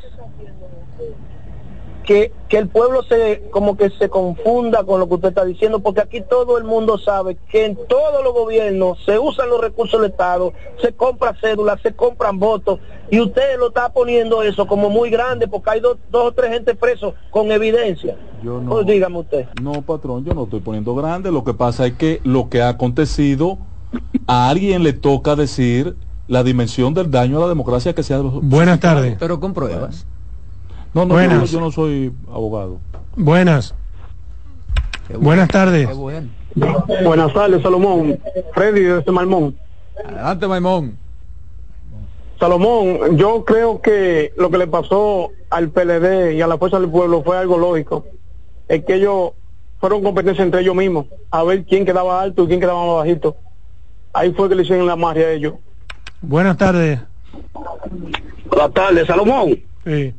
que, que, el pueblo se como que se confunda con lo que usted está diciendo, porque aquí todo el mundo sabe que en todos los gobiernos se usan los recursos del Estado, se compra cédulas, se compran votos, y usted lo está poniendo eso como muy grande, porque hay dos, dos o tres gente presos con evidencia.
Yo
no, pues dígame usted.
No, patrón, yo no estoy poniendo grande, lo que pasa es que lo que ha acontecido, a alguien le toca decir la dimensión del daño a la democracia que sea...
Buenas tardes.
Pero con pruebas.
No, no, Buenas. Yo, no soy abogado.
Buenas. Buenas tardes.
Buenas tardes, Salomón. Freddy desde Malmón.
Adelante, Maimón.
Salomón, yo creo que lo que le pasó al PLD y a la Fuerza del Pueblo fue algo lógico. Es que ellos fueron competencia entre ellos mismos, a ver quién quedaba alto y quién quedaba más bajito. Ahí fue que le hicieron la magia a ellos.
Buenas tardes.
Buenas tardes, Salomón.
Sí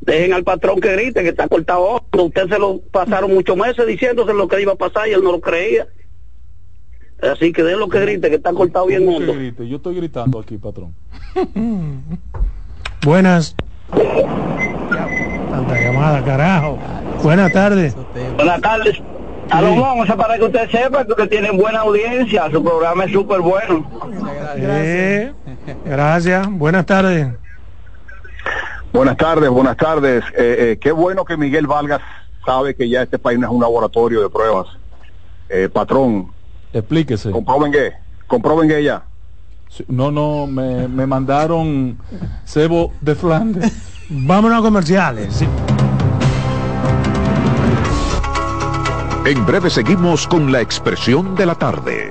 dejen al patrón que grite, que está cortado. Usted se lo pasaron muchos meses diciéndose lo que iba a pasar y él no lo creía. Así que den lo que grite, que está cortado bien hondo.
Yo estoy gritando aquí, patrón. [LAUGHS]
Buenas. Tanta llamada, carajo. Buenas tardes.
Buenas tardes. Salomón, o sea, para que usted sepa que tienen buena audiencia, su programa es súper bueno.
Gracias. gracias. Buenas tardes.
Buenas tardes, buenas tardes. Eh, eh, qué bueno que Miguel Vargas sabe que ya este país no es un laboratorio de pruebas. Eh, patrón.
Explíquese.
Comprueben que, comprueben que ya.
no, no, me, me mandaron cebo de Flandes.
Vámonos a comerciales.
En breve seguimos con la expresión de la tarde.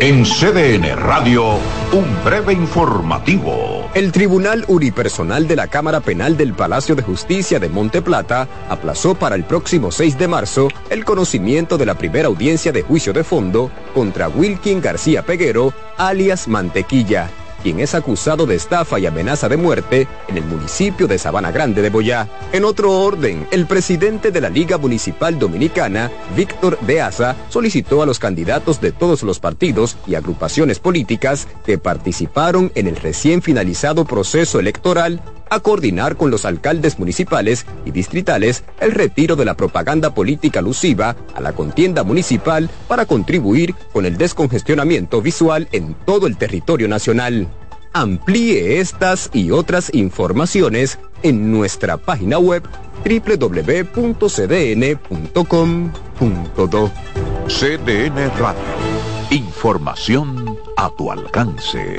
En CDN Radio, un breve informativo.
El Tribunal Unipersonal de la Cámara Penal del Palacio de Justicia de Monte Plata aplazó para el próximo 6 de marzo el conocimiento de la primera audiencia de juicio de fondo contra Wilkin García Peguero, alias Mantequilla quien es acusado de estafa y amenaza de muerte en el municipio de Sabana Grande de Boyá. En otro orden, el presidente de la Liga Municipal Dominicana, Víctor de Asa, solicitó a los candidatos de todos los partidos y agrupaciones políticas que participaron en el recién finalizado proceso electoral a coordinar con los alcaldes municipales y distritales el retiro de la propaganda política alusiva a la contienda municipal para contribuir con el descongestionamiento visual en todo el territorio nacional. Amplíe estas y otras informaciones en nuestra página web www.cdn.com.do.
CDN Radio. Información a tu alcance.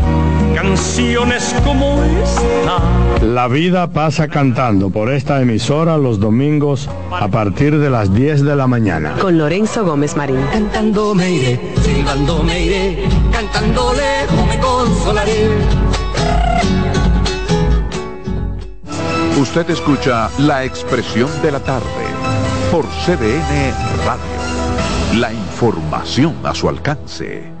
canciones como esta.
La vida pasa cantando por esta emisora los domingos a partir de las 10 de la mañana.
Con Lorenzo Gómez Marín.
Cantando me iré, silbando me iré, cantando lejos me consolaré.
Usted escucha la expresión de la tarde por CDN Radio. La información a su alcance.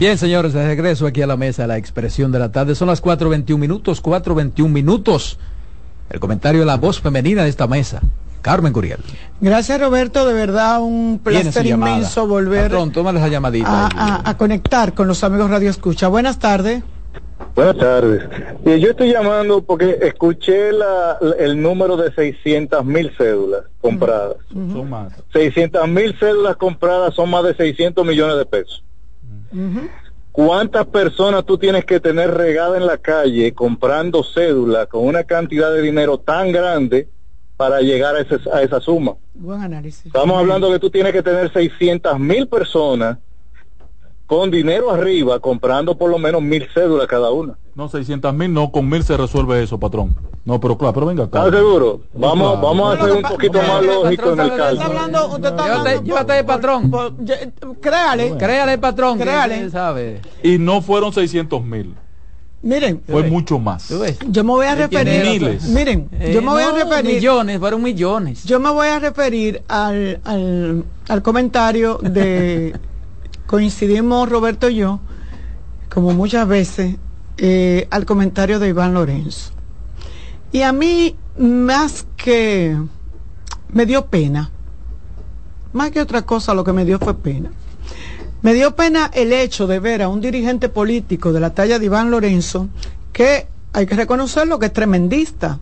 Bien, señores, de regreso aquí a la mesa, la expresión de la tarde. Son las 4.21 minutos, 4.21 minutos. El comentario de la voz femenina de esta mesa. Carmen Curiel.
Gracias, Roberto. De verdad, un placer inmenso volver
esa llamadita
a, conectar con los amigos Radio Escucha. Buenas tardes.
Buenas tardes. yo estoy llamando porque escuché el número de 600 mil cédulas compradas. Son más. 600 mil cédulas compradas son más de 600 millones de pesos. ¿Cuántas personas tú tienes que tener regada en la calle comprando cédula con una cantidad de dinero tan grande para llegar a, a esa suma?
Buen análisis.
Estamos hablando que tú tienes que tener 600 mil personas con dinero arriba comprando por lo menos mil cédulas cada una.
No, 600 mil, no, con mil se resuelve eso, patrón. No, pero claro, pero venga acá.
¿Estás seguro? Vamos, vamos a hacer un poquito más lógico en el.
Hablando, usted está hablando,
llévate, patrón.
Créale.
Créale, patrón.
Créale.
Sabe.
Y no fueron 600 mil.
Miren,
fue mucho más.
Yo me voy a referir.
Miles.
Miren,
eh,
yo me voy a referir.
Millones, fueron millones.
Yo me voy a referir al, al, al comentario de [LAUGHS] coincidimos Roberto y yo, como muchas veces, eh, al comentario de Iván Lorenzo. Y a mí, más que me dio pena, más que otra cosa, lo que me dio fue pena. Me dio pena el hecho de ver a un dirigente político de la talla de Iván Lorenzo, que hay que reconocerlo, que es tremendista,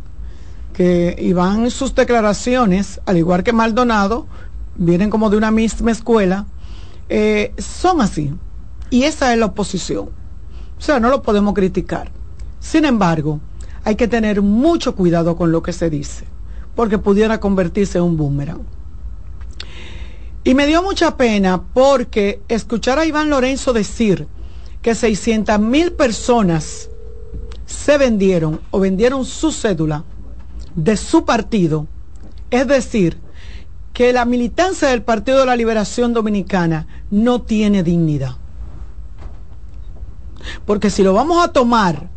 que Iván sus declaraciones, al igual que Maldonado, vienen como de una misma escuela, eh, son así. Y esa es la oposición. O sea, no lo podemos criticar. Sin embargo, hay que tener mucho cuidado con lo que se dice, porque pudiera convertirse en un boomerang. Y me dio mucha pena porque escuchar a Iván Lorenzo decir que 600 mil personas se vendieron o vendieron su cédula de su partido, es decir, que la militancia del Partido de la Liberación Dominicana no tiene dignidad. Porque si lo vamos a tomar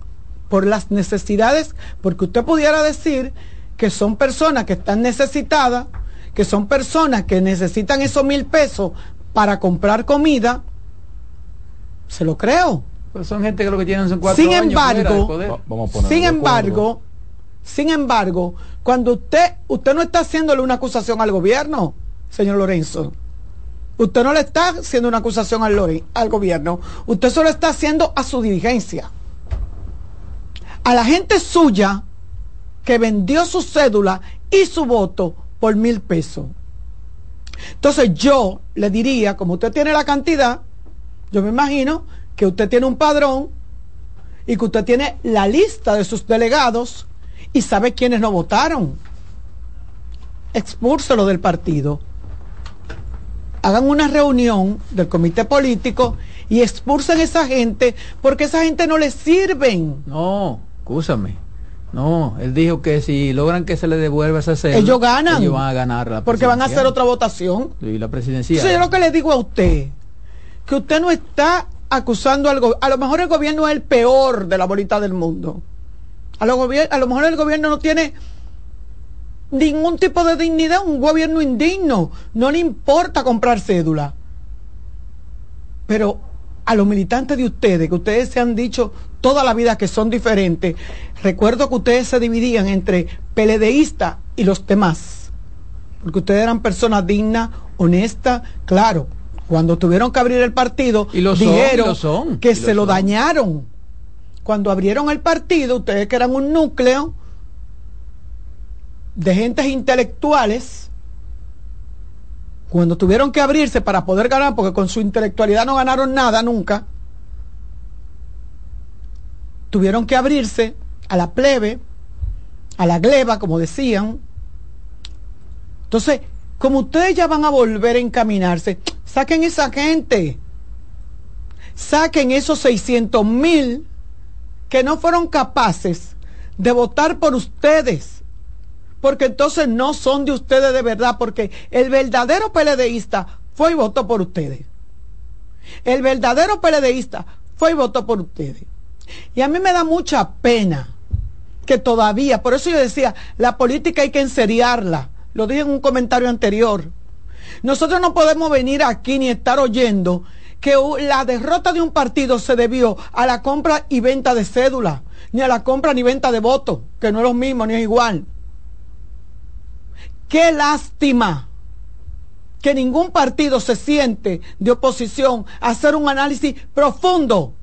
por las necesidades, porque usted pudiera decir que son personas que están necesitadas, que son personas que necesitan esos mil pesos para comprar comida, se lo creo.
Pues son gente que lo que tienen son cuatro
sin embargo, sin embargo, sin embargo, cuando usted, usted no está haciéndole una acusación al gobierno, señor Lorenzo. Usted no le está haciendo una acusación al, al gobierno. Usted solo está haciendo a su dirigencia. A la gente suya que vendió su cédula y su voto por mil pesos. Entonces yo le diría, como usted tiene la cantidad, yo me imagino que usted tiene un padrón y que usted tiene la lista de sus delegados y sabe quiénes no votaron. Expúrselo del partido. Hagan una reunión del comité político y expulsen a esa gente porque esa gente no le sirven.
No, escúchame. No, él dijo que si logran que se le devuelva esa cédula,
ellos ganan.
Ellos van a ganar la
Porque van a hacer otra votación.
Y la presidencia.
yo lo que le digo a usted, que usted no está acusando al gobierno. A lo mejor el gobierno es el peor de la bolita del mundo. A lo, a lo mejor el gobierno no tiene ningún tipo de dignidad, un gobierno indigno. No le importa comprar cédula. Pero a los militantes de ustedes, que ustedes se han dicho toda la vida que son diferentes. Recuerdo que ustedes se dividían entre PLDistas y los demás, porque ustedes eran personas dignas, honestas, claro. Cuando tuvieron que abrir el partido,
y lo
dijeron
son,
que se lo, dañaron. Cuando abrieron el partido, ustedes que eran un núcleo de gentes intelectuales, cuando tuvieron que abrirse para poder ganar, porque con su intelectualidad no ganaron nada nunca, tuvieron que abrirse a la plebe, a la gleba, como decían. Entonces, como ustedes ya van a volver a encaminarse, saquen esa gente, saquen esos 600 mil que no fueron capaces de votar por ustedes, porque entonces no son de ustedes de verdad, porque el verdadero PLDista fue y votó por ustedes. El verdadero PLDista fue y votó por ustedes. Y a mí me da mucha pena que todavía, por eso yo decía, la política hay que enseriarla. Lo dije en un comentario anterior. Nosotros no podemos venir aquí ni estar oyendo que la derrota de un partido se debió a la compra y venta de cédula, ni a la compra ni venta de votos, que no es lo mismo, ni es igual. Qué lástima que ningún partido se siente de oposición a hacer un análisis profundo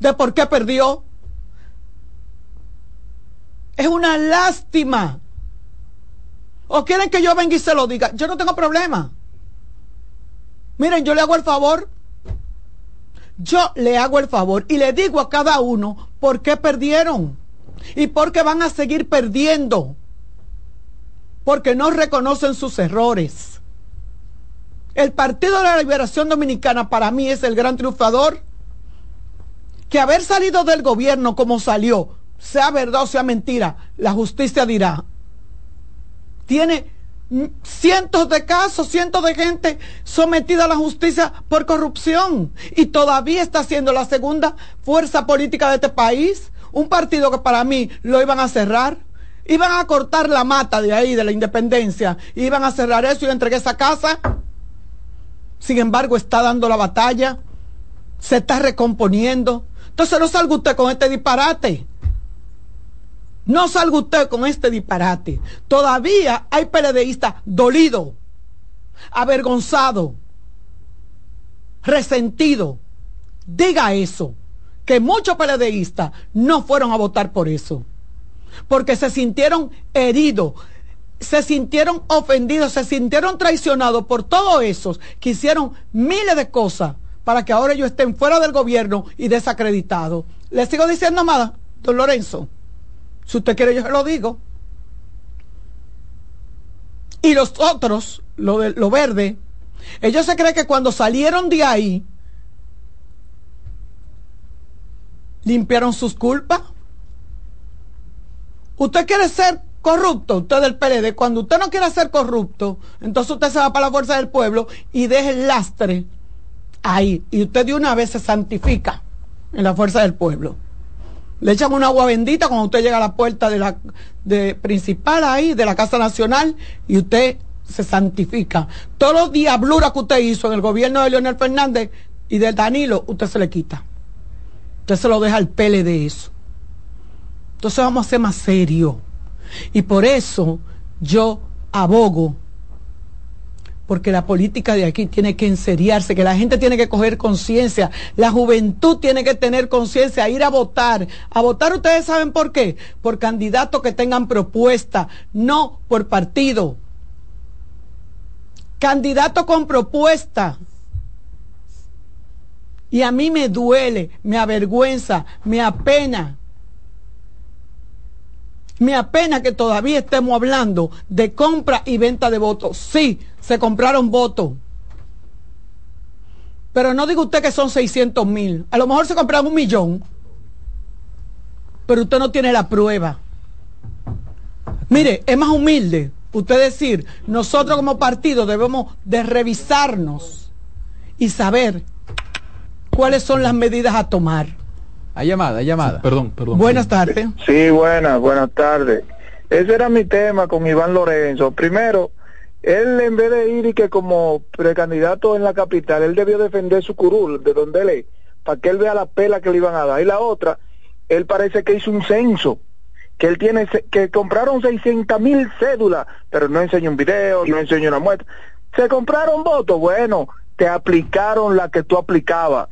de por qué perdió. Es una lástima. ¿O quieren que yo venga y se lo diga? Yo no tengo problema. Miren, yo le hago el favor. Yo le hago el favor y le digo a cada uno por qué perdieron y por qué van a seguir perdiendo. Porque no reconocen sus errores. El Partido de la Liberación Dominicana para mí es el gran triunfador que haber salido del gobierno como salió, sea verdad o sea mentira, la justicia dirá. Tiene cientos de casos, cientos de gente sometida a la justicia por corrupción y todavía está siendo la segunda fuerza política de este país. Un partido que para mí lo iban a cerrar. Iban a cortar la mata de ahí, de la independencia. Iban a cerrar eso y entregué esa casa. Sin embargo, está dando la batalla. Se está recomponiendo. Entonces no salga usted con este disparate. No salga usted con este disparate. Todavía hay PLDistas dolidos, avergonzados, resentidos. Diga eso, que muchos PLDistas no fueron a votar por eso, porque se sintieron heridos, se sintieron ofendidos, se sintieron traicionados por todos esos que hicieron miles de cosas para que ahora ellos estén fuera del gobierno y desacreditados. Le sigo diciendo más, don Lorenzo. Si usted quiere, yo se lo digo. Y los otros, lo, de, lo verde, ellos se creen que cuando salieron de ahí, limpiaron sus culpas. Usted quiere ser corrupto, usted del PLD, cuando usted no quiere ser corrupto, entonces usted se va para la fuerza del pueblo y deja el lastre ahí. Y usted de una vez se santifica en la fuerza del pueblo. Le echan un agua bendita cuando usted llega a la puerta de la de principal ahí, de la Casa Nacional, y usted se santifica. Todos los diabluras que usted hizo en el gobierno de Leonel Fernández y de Danilo, usted se le quita. Usted se lo deja al pele de eso. Entonces vamos a ser más serios. Y por eso yo abogo porque la política de aquí tiene que enseriarse, que la gente tiene que coger conciencia, la juventud tiene que tener conciencia, ir a votar. A votar ustedes saben por qué, por candidatos que tengan propuesta, no por partido. Candidato con propuesta. Y a mí me duele, me avergüenza, me apena. Me apena que todavía estemos hablando de compra y venta de votos. Sí, se compraron votos. Pero no diga usted que son 600 mil. A lo mejor se compraron un millón. Pero usted no tiene la prueba. Mire, es más humilde usted decir, nosotros como partido debemos de revisarnos y saber cuáles son las medidas a tomar.
Hay llamada, hay llamada.
perdón, perdón.
Buenas tardes.
Sí, buenas, buenas tardes. Ese era mi tema con Iván Lorenzo. Primero, él en vez de ir y que como precandidato en la capital, él debió defender su curul, de donde él es, para que él vea la pela que le iban a dar. Y la otra,
él parece que hizo un censo, que él tiene, que compraron 600 mil cédulas, pero no enseñó un video, no enseñó una muestra. Se compraron votos, bueno, te aplicaron la que tú aplicabas.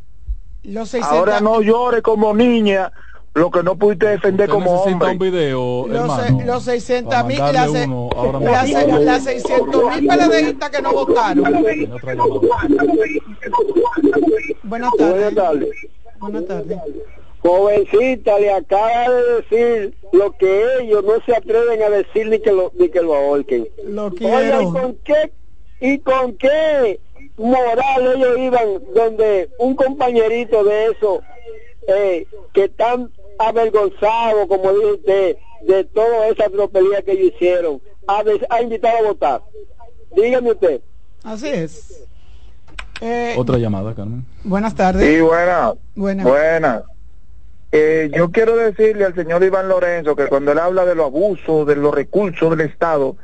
Ahora no llores como niña lo que no pudiste defender como hombre.
un video,
los, los 600 mil, las, las 600 mil peledeístas que no votaron. Buenas tardes. Buenas tardes.
Jovencita le acaba de decir lo que ellos no se atreven a decir ni que lo, ni que lo ahorquen.
Lo quiero.
¿y con qué, y con qué moral ellos iban donde un compañerito de eso eh, que están avergonzado, como dice usted, de toda esa tropelía que ellos hicieron, ha, ha invitado a votar. Dígame usted.
Así es.
Eh, Otra llamada, Carmen.
Buenas tardes.
Sí, buenas. Buenas. Buenas. Eh, yo quiero decirle al señor Iván Lorenzo que cuando él habla de los abusos, de los recursos del Estado,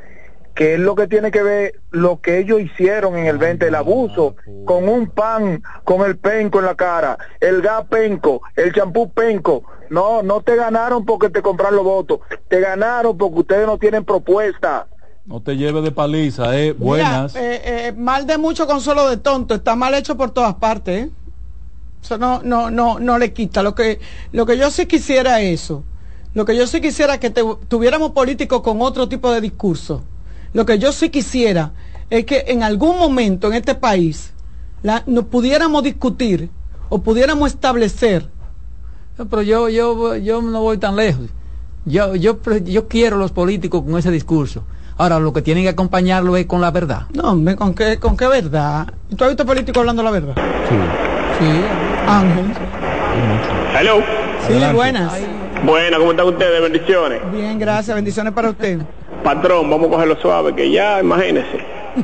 que es lo que tiene que ver lo que ellos hicieron en el 20, el abuso, con un pan, con el penco en la cara, el gas penco, el champú penco. No, no te ganaron porque te compraron los votos, te ganaron porque ustedes no tienen propuesta.
No te lleves de paliza, eh, buenas.
eh, eh, mal de mucho consuelo de tonto, está mal hecho por todas partes, ¿eh? Eso no, no, no, no le quita. Lo que, lo que yo sí quisiera eso. Lo que yo sí quisiera que tuviéramos políticos con otro tipo de discurso lo que yo sí quisiera es que en algún momento en este país la, nos pudiéramos discutir o pudiéramos establecer.
pero yo, yo, yo no voy tan lejos. Yo, yo, yo quiero los políticos con ese discurso. Ahora, lo que tienen que acompañarlo es con la verdad.
No, ¿con qué, con qué verdad? ¿Tú has visto políticos hablando la verdad?
Sí.
Sí, Ángel.
Hello.
Sí, buenas.
Buenas, ¿cómo están ustedes? Bendiciones.
Bien, gracias. Bendiciones para usted.
Patrón, vamos a cogerlo suave, que ya, imagínese.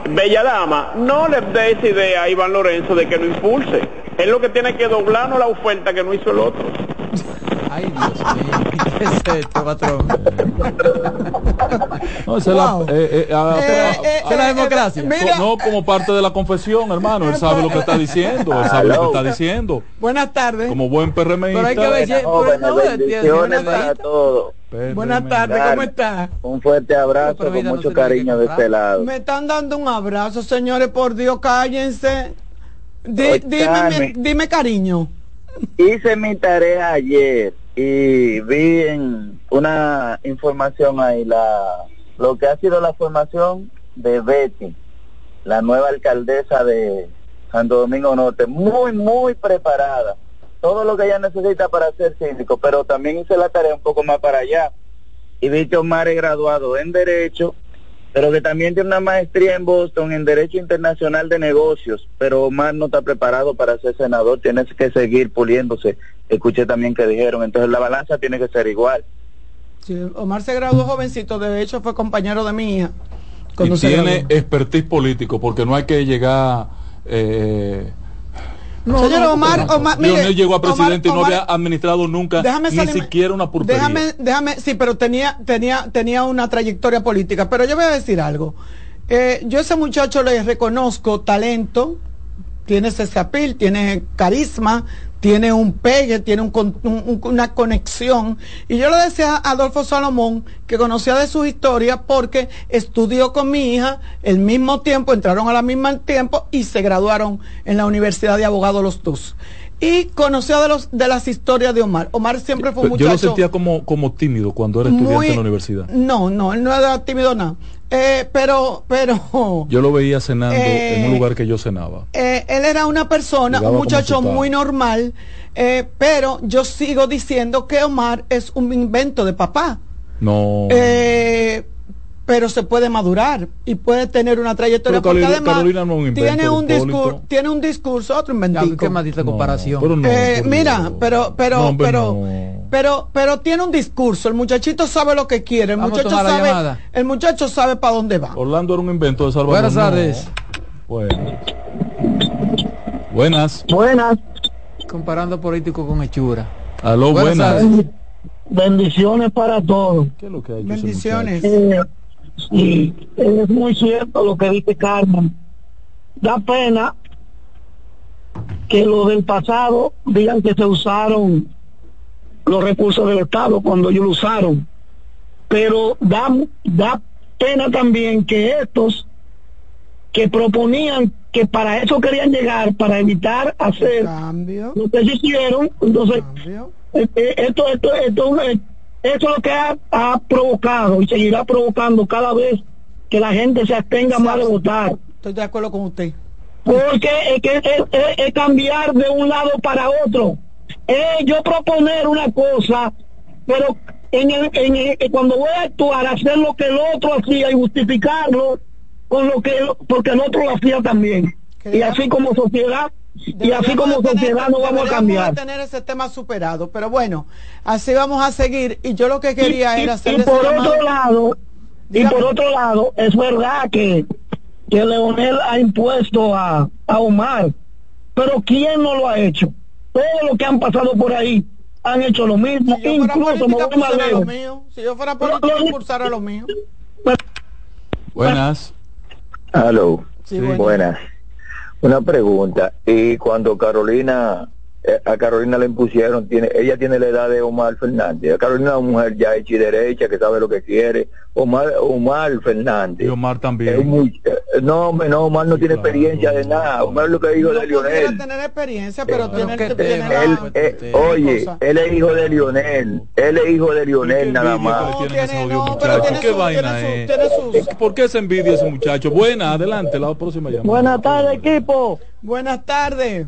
Bella dama, no le dé esa idea a Iván Lorenzo de que no impulse. Es lo que tiene que doblarnos la oferta que no hizo el otro.
Ay, Dios mío, ¿qué es esto, patrón?
No, esa wow. es la, eh, eh, eh, eh, eh la democracia. Mira, no como parte de la confesión, hermano. Él sabe lo que está diciendo. Él sabe lo que está diciendo.
Buenas tardes.
Como buen PRMista.
Pero hay que ver,
bendiciones para todos.
Buenas tardes, ¿cómo está?
Un fuerte abrazo con mucho cariño de este lado.
Me están dando un abrazo, señores, por Dios, cállense. dime, dime cariño.
Hice mi tarea ayer y vi en una información ahí la lo que ha sido la formación de Betty, la nueva alcaldesa de Santo Domingo Norte, muy, muy preparada. Todo lo que ella necesita para ser síndico, pero también hice la tarea un poco más para allá. Y vi que Omar es graduado en Derecho pero que también tiene una maestría en Boston en Derecho Internacional de Negocios, pero Omar no está preparado para ser senador, tiene que seguir puliéndose. Escuché también que dijeron, entonces la balanza tiene que ser igual.
Sí, Omar se graduó jovencito, de hecho fue compañero de mi hija.
Y tiene expertise político, porque no hay que llegar... Eh,
no, Señor Omar, Omar
mire, llegó a presidente y no había administrado nunca ni siquiera una purpería.
Déjame, déjame, sí, pero tenía, tenía, tenía una trayectoria política. Pero yo voy a decir algo. Eh, yo a ese muchacho le reconozco talento, tiene ese apil, tiene carisma, tiene un pegue, tiene un, una conexión. Y yo le decía a Adolfo Salomón que conocía de su historia porque estudió con mi hija el mismo tiempo, entraron a la misma tiempo y se graduaron en la Universidad de Abogados los dos. Y conocía de, los, de las historias de Omar. Omar siempre fue un muchacho...
Yo lo sentía como, como tímido cuando era estudiante en la universidad.
No, no, él no era tímido nada. Eh, pero, pero.
Yo lo veía cenando en un eh, lugar que yo cenaba.
Eh, él era una persona, un muchacho muy normal, pero yo sigo diciendo que Omar es un invento de papá.
No.
Pero se puede madurar y puede tener una trayectoria porque además tiene un discurso tiene un discurso otro inventico
qué maldita comparación
mira pero pero pero pero, pero tiene un discurso, el muchachito sabe lo que quiere, el muchacho sabe, el muchacho sabe para dónde va.
Orlando era un invento de Salvador.
Buenas tardes.
Buenas.
Buenas.
Comparando político con hechura.
Aló, buenas.
Bendiciones para todos.
¿Qué es lo que
Bendiciones.
Eh, es muy cierto lo que dice Carmen. Da pena que lo del pasado digan que se usaron
los recursos del Estado cuando ellos lo usaron. Pero da, da pena también que estos que proponían que para eso querían llegar, para evitar hacer lo que hicieron, entonces eh, eh, esto, esto, esto, esto, es lo que ha, provocado y seguirá provocando cada vez que la gente se abstenga más de votar.
Estoy de acuerdo con usted.
Porque es, que es, cambiar de un lado para otro. Es yo proponer una cosa, pero en el, en cuando voy a actuar, hacer lo que el otro hacía y justificarlo con lo que porque el otro lo hacía también. Y así como sociedad y así como sociedad no vamos a cambiar.
tener ese tema superado, pero bueno, así vamos a seguir. Y yo lo que quería era hacer.
Y por otro lado, y por otro lado, es verdad que, que Leonel ha impuesto a, a Omar, pero ¿quién no lo ha hecho? Todos los que han pasado por ahí han hecho lo mismo. Si Incluso me voy más
lejos. Si yo fuera político, impulsar a lo mío.
Buenas.
Aló. buenas. Una pregunta. Y cuando Carolina a Carolina le impusieron, tiene, ella tiene la edad de Omar Fernández. A Carolina es una mujer ya hecha y derecha, que sabe lo que quiere. Omar, Omar Fernández.
Y Omar también.
Eh, no, no, Omar no tiene experiencia de nada. Omar es lo que hijo de Lionel.
tener experiencia, pero tiene, que
eh, Oye, él es hijo de Lionel. Él es hijo de Lionel nada más.
¿Por qué se envidia ese muchacho? Buena, adelante, la próxima llamada.
Buenas tardes, equipo.
Buenas tardes.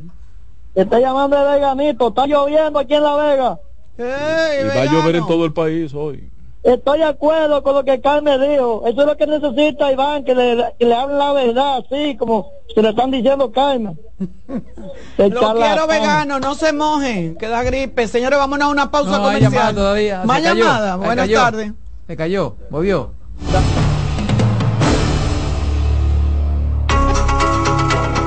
Está llamando de Veganito, está lloviendo aquí en La Vega.
y va a llover en todo el país hoy.
Estoy de acuerdo con lo que Carmen dijo. Eso es lo que necesita Iván, que le, que le hablen la verdad, así como se le están diciendo Carmen. [LAUGHS]
lo quiero vegano, no se mojen, que da gripe. Señores, vámonos a una pausa no, comercial. Llamada todavía. Más llamada. Buenas tardes.
Se cayó, movió.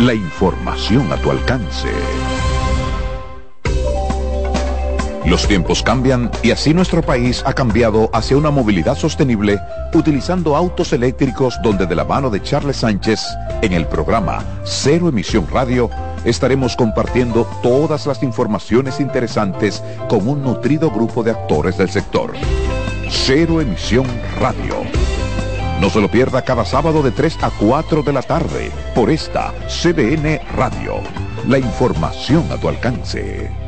la información a tu alcance. Los tiempos cambian y así nuestro país ha cambiado hacia una movilidad sostenible utilizando autos eléctricos donde de la mano de Charles Sánchez en el programa Cero Emisión Radio estaremos compartiendo todas las informaciones interesantes con un nutrido grupo de actores del sector. Cero Emisión Radio no se lo pierda cada sábado de 3 a 4 de la tarde por esta CDN Radio. La información a tu alcance.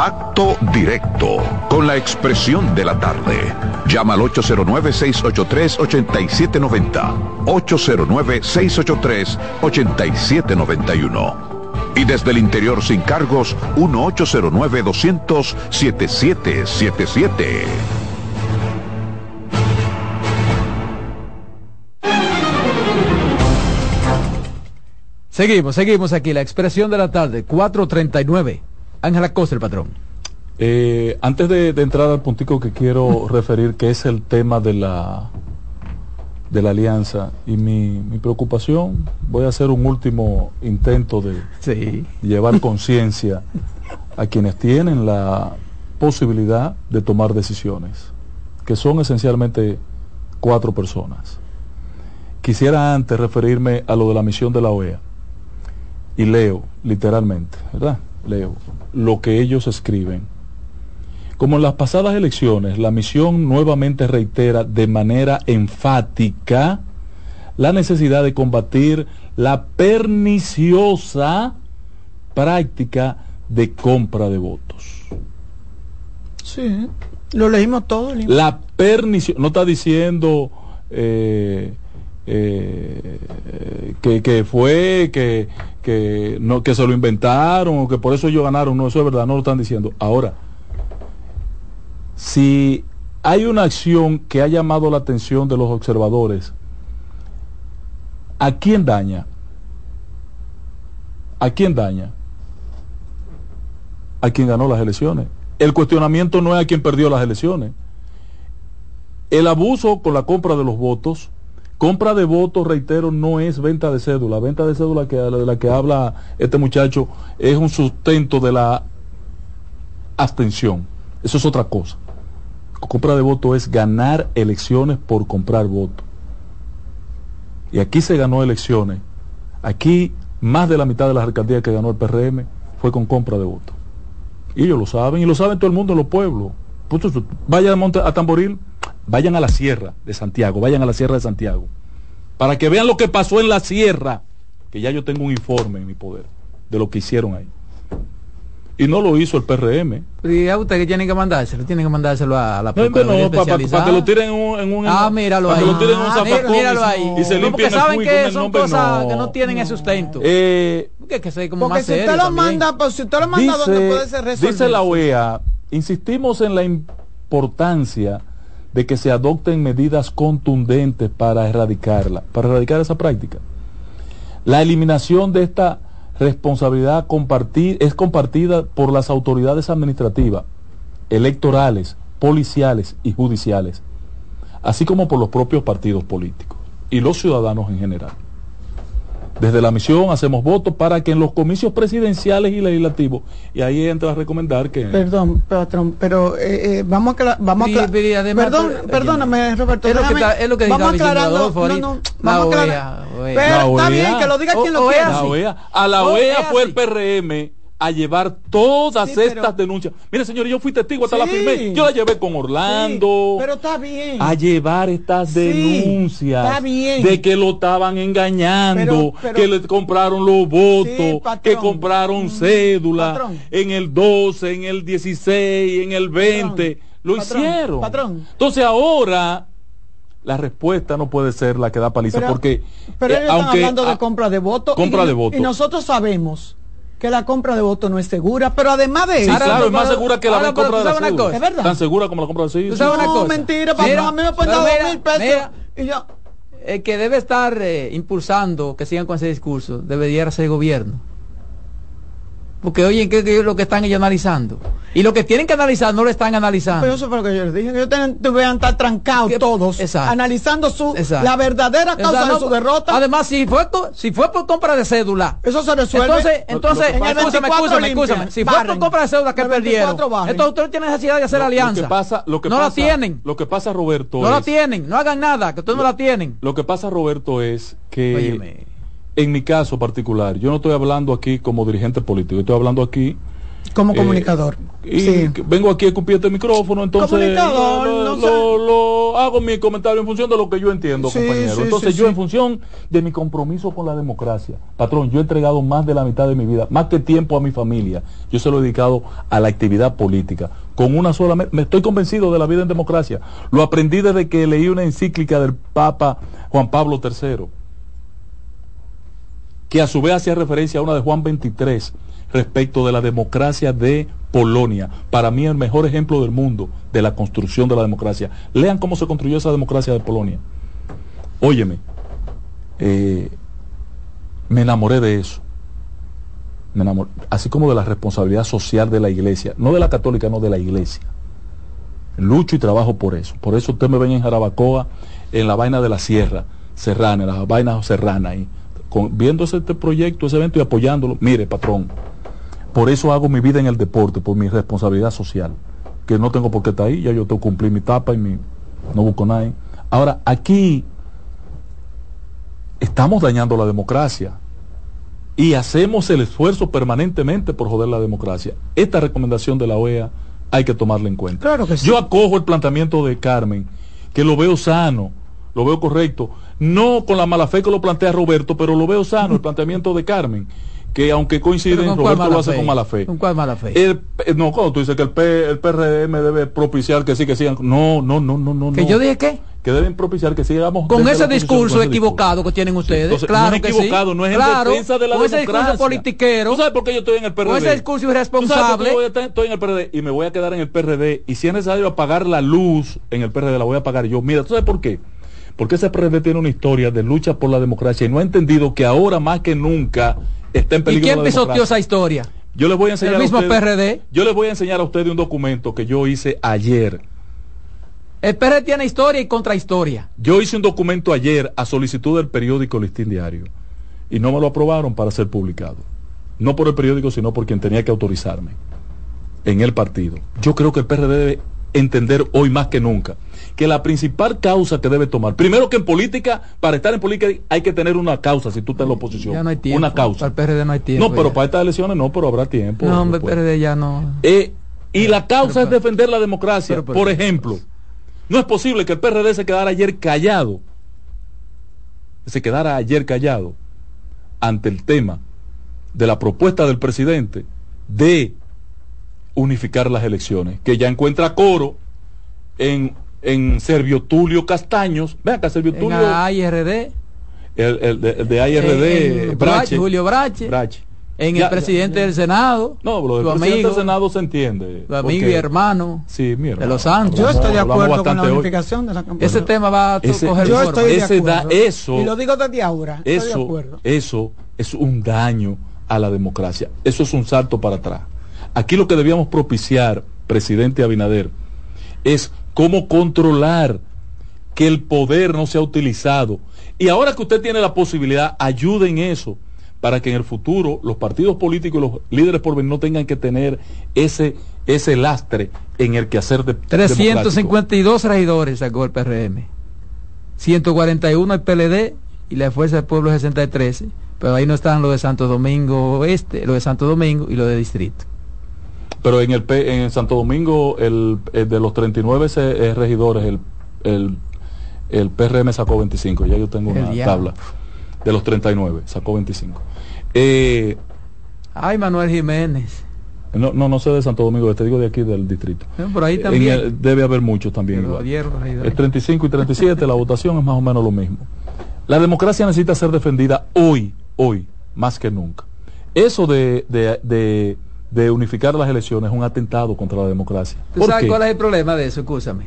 Contacto directo con la expresión de la tarde. Llama al 809-683-8790. 809-683-8791. Y desde el interior sin cargos, 1-809-200-7777.
Seguimos, seguimos aquí. La expresión de la tarde, 439. Ángela Costa, el patrón.
Eh, antes de, entrar al puntico que quiero [LAUGHS] referir, que es el tema de la de la alianza y mi, preocupación, voy a hacer un último intento de llevar conciencia a quienes tienen la posibilidad de tomar decisiones, que son esencialmente cuatro personas. Quisiera antes referirme a lo de la misión de la OEA y leo literalmente, ¿verdad? Leo lo que ellos escriben. Como en las pasadas elecciones, la misión nuevamente reitera de manera enfática la necesidad de combatir la perniciosa práctica de compra de votos.
Sí, lo leímos todo.
La pernición, no está diciendo eh, eh, que, fue, que, que, no, que se lo inventaron o que por eso ellos ganaron. No, eso es verdad, no lo están diciendo. Ahora, si hay una acción que ha llamado la atención de los observadores, ¿a quién daña? ¿A quién daña? A quien ganó las elecciones. El cuestionamiento no es a quien perdió las elecciones. El abuso con la compra de los votos, compra de votos, reitero, no es venta de cédula. Venta de cédula que, de la que habla este muchacho es un sustento de la abstención. Eso es otra cosa. Compra de voto es ganar elecciones por comprar votos. Y aquí se ganó elecciones. Aquí más de la mitad de las alcaldías que ganó el PRM fue con compra de votos. Y ellos lo saben, y lo saben todo el mundo en los pueblos. Vayan a Tamboril, vayan a la sierra de Santiago, vayan a la sierra de Santiago, para que vean lo que pasó en la sierra, que ya yo tengo un informe en mi poder de lo que hicieron ahí y no lo hizo el PRM.
¿Y a usted que tiene que mandárselo? Tiene que mandárselo a la
no, para que lo tiren en un,
Ah, míralo ahí.
Que lo tiren en un
ah, míralo ahí.
Y se
no, porque saben que son cosas que no tienen el sustento.
Eh,
que, que como
porque si usted lo manda, pues, si usted lo manda
dice,
donde puede ser resuelto.
Dice la OEA, insistimos en la importancia de que se adopten medidas contundentes para erradicarla, para erradicar esa práctica. La eliminación de esta responsabilidad compartir, es compartida por las autoridades administrativas, electorales, policiales y judiciales, así como por los propios partidos políticos y los ciudadanos en general. Desde la misión hacemos votos para que en los comicios presidenciales y legislativos, y ahí entra a recomendar que...
Perdón, patrón, pero eh, eh, vamos a... Vamos a perdón, perdóname, Roberto.
Es lo que, está, es lo que
vamos aclarando. No, no, vamos a aclarar. Pero está bien, que lo diga quien lo quiera.
A la OEA fue el PRM a llevar todas estas denuncias. Mire, señor, yo fui testigo hasta la firmé. Yo la llevé con Orlando.
pero está bien.
A llevar estas denuncias de que lo estaban engañando, que le compraron los votos, que compraron mm, cédula en el 12, en el 16, en el 20. Lo hicieron.
Patrón.
Entonces ahora la respuesta no puede ser la que da paliza porque
pero eh, ellos hablando de compra de votos
compra de votos
y nosotros sabemos que la compra de votos no es segura, pero además de eso.
Sí, claro, es más segura que la compra de la
cédula. ¿Es verdad?
Tan segura como la compra de.
¿Tú una cosa? mentira, papá, a mí me ponen dos mil pesos y yo...
El que debe estar eh, impulsando que sigan con ese discurso debería ser el gobierno. Porque oye, ¿qué, es lo que están ellos analizando? Y lo que tienen que analizar no lo están analizando.
Pero eso fue lo que yo les dije, que ellos deben estar trancados todos, analizando su la verdadera causa de su derrota.
Además, si fue si fue por compra de cédula,
eso se resuelve.
Entonces, entonces, escúchame, escúchame, escúchame. Si fue por compra de cédula que perdieron, entonces ustedes tienen necesidad de hacer alianza.
Lo que pasa, lo que
no
pasa,
la tienen.
Lo que pasa, Roberto,
no la tienen, no hagan nada, que ustedes no la tienen.
Lo que pasa, Roberto, es que en mi caso particular, yo no estoy hablando aquí como dirigente político, estoy hablando aquí
como eh, comunicador.
y vengo aquí a cumplir este micrófono, entonces lo, hago mi comentario en función de lo que yo entiendo, compañero. entonces yo en función de mi compromiso con la democracia, patrón, yo he entregado más de la mitad de mi vida, más que tiempo a mi familia, yo se lo he dedicado a la actividad política. Con una sola, me estoy convencido de la vida en democracia. Lo aprendí desde que leí una encíclica del Papa Juan Pablo III que a su vez hacía referencia a una de Juan 23 respecto de la democracia de Polonia. Para mí el mejor ejemplo del mundo de la construcción de la democracia. Lean cómo se construyó esa democracia de Polonia. Óyeme, eh, me enamoré de eso. Me enamoré, así como de la responsabilidad social de la iglesia, no de la católica, no de la iglesia. Lucho y trabajo por eso. Por eso usted me ven en Jarabacoa, en la vaina de la sierra serrana, en las vainas serranas ahí viendo ese este proyecto, ese evento y apoyándolo. Mire, patrón, por eso hago mi vida en el deporte, por mi responsabilidad social, que no tengo por qué estar ahí, ya yo tengo que cumplir mi etapa y mi, no busco nadie. Ahora, aquí estamos dañando la democracia y hacemos el esfuerzo permanentemente por joder la democracia. Esta recomendación de la OEA hay que tomarla en cuenta.
Claro que
Yo acojo el planteamiento de Carmen, que lo veo sano, lo veo correcto, no con la mala fe que lo plantea Roberto, pero lo veo sano el planteamiento de Carmen, que aunque coinciden, Roberto lo hace con mala fe.
¿Con cuál mala fe?
El, no, cuando tú dices que el, P, el PRM debe propiciar que sí, que sigan. No, no, no, no, no.
¿Que yo dije qué?
Que deben propiciar que sigamos.
Con ese discurso equivocado que tienen ustedes. claro
no es equivocado, no es en defensa de la
con
democracia.
ese discurso politiquero.
¿Tú sabes por qué yo estoy en el PRD?
Con ese discurso irresponsable.
Yo estoy en el PRD y me voy a quedar en el PRD. Y si es necesario apagar la luz en el PRD, la voy a apagar yo. Mira, ¿tú sabes por qué? Porque ese PRD tiene una historia de lucha por la democracia y no ha entendido que ahora más que nunca está en peligro.
¿Y quién pisoteó esa historia?
Yo les voy a enseñar
el mismo
a
PRD.
Yo les voy a enseñar a ustedes un documento que yo hice ayer.
El PRD tiene historia y contrahistoria.
Yo hice un documento ayer a solicitud del periódico Listín Diario y no me lo aprobaron para ser publicado. No por el periódico, sino por quien tenía que autorizarme en el partido. Yo creo que el PRD debe entender hoy más que nunca que la principal causa que debe tomar, primero que en política, para estar en política hay que tener una causa si tú estás en la oposición.
Ya no hay tiempo.
Una causa.
Para el PRD no hay tiempo.
No, pero ya. para estas elecciones no, pero habrá tiempo.
No, hombre, el PRD ya no.
Eh, y la causa pero, es defender la democracia. Pero, Por ejemplo, no es posible que el PRD se quedara ayer callado, se quedara ayer callado ante el tema de la propuesta del presidente de unificar las elecciones, que ya encuentra coro en, en Servio Tulio Castaños, vean acá Servio Tulio.
AIRD.
El, el, de, el de AIRD,
en, en Brache, Julio Brache.
Brache.
En ya, el presidente ya, del Senado.
No, lo del presidente amigo, del Senado se entiende.
Tu amigo y hermano.
Sí, mi hermano.
De los Santos.
Yo estoy de acuerdo con la unificación de la campaña.
Ese tema va a
ese,
coger
Yo estoy de acuerdo.
Da, eso,
y lo digo desde ahora.
Eso,
estoy de acuerdo.
eso es un daño a la democracia. Eso es un salto para atrás. Aquí lo que debíamos propiciar, presidente Abinader, es cómo controlar que el poder no sea utilizado. Y ahora que usted tiene la posibilidad, ayude en eso para que en el futuro los partidos políticos y los líderes por venir no tengan que tener ese, ese lastre en el quehacer de
352 regidores sacó el PRM, 141 el PLD y la Fuerza del Pueblo 63, pero ahí no están los de Santo Domingo Oeste, los de Santo Domingo y los de Distrito.
Pero en el en Santo Domingo, el, el de los 39 eh, regidores, el, el, el, PRM sacó 25. Ya yo tengo una tabla. De los 39, sacó 25. Eh,
Ay, Manuel Jiménez.
No, no, no sé de Santo Domingo, te digo de aquí del distrito.
Por ahí también.
El, debe haber muchos también. El 35 y 37, la votación es más o menos lo mismo. La democracia necesita ser defendida hoy, hoy, más que nunca. Eso de, de, de de unificar las elecciones es un atentado contra la democracia.
¿Tú sabes qué? cuál es el problema de eso? Escúchame.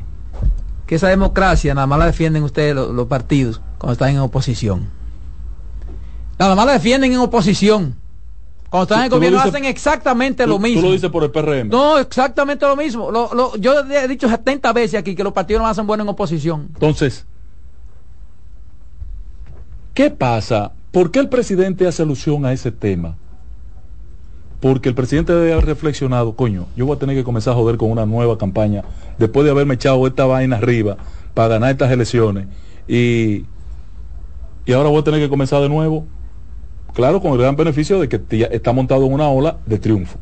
Que esa democracia nada más la defienden ustedes los, los partidos cuando están en oposición. Nada más la defienden en oposición. Cuando están en el gobierno dices, hacen exactamente
tú,
lo mismo.
Tú lo dices por el PRM.
No, exactamente lo mismo. Lo, lo, yo he dicho 70 veces aquí que los partidos no hacen bueno en oposición.
Entonces, ¿qué pasa? ¿Por qué el presidente hace alusión a ese tema? Porque el presidente debe haber reflexionado, coño, yo voy a tener que comenzar a joder con una nueva campaña, después de haberme echado esta vaina arriba para ganar estas elecciones, y, y ahora voy a tener que comenzar de nuevo, claro, con el gran beneficio de que está montado en una ola de triunfo,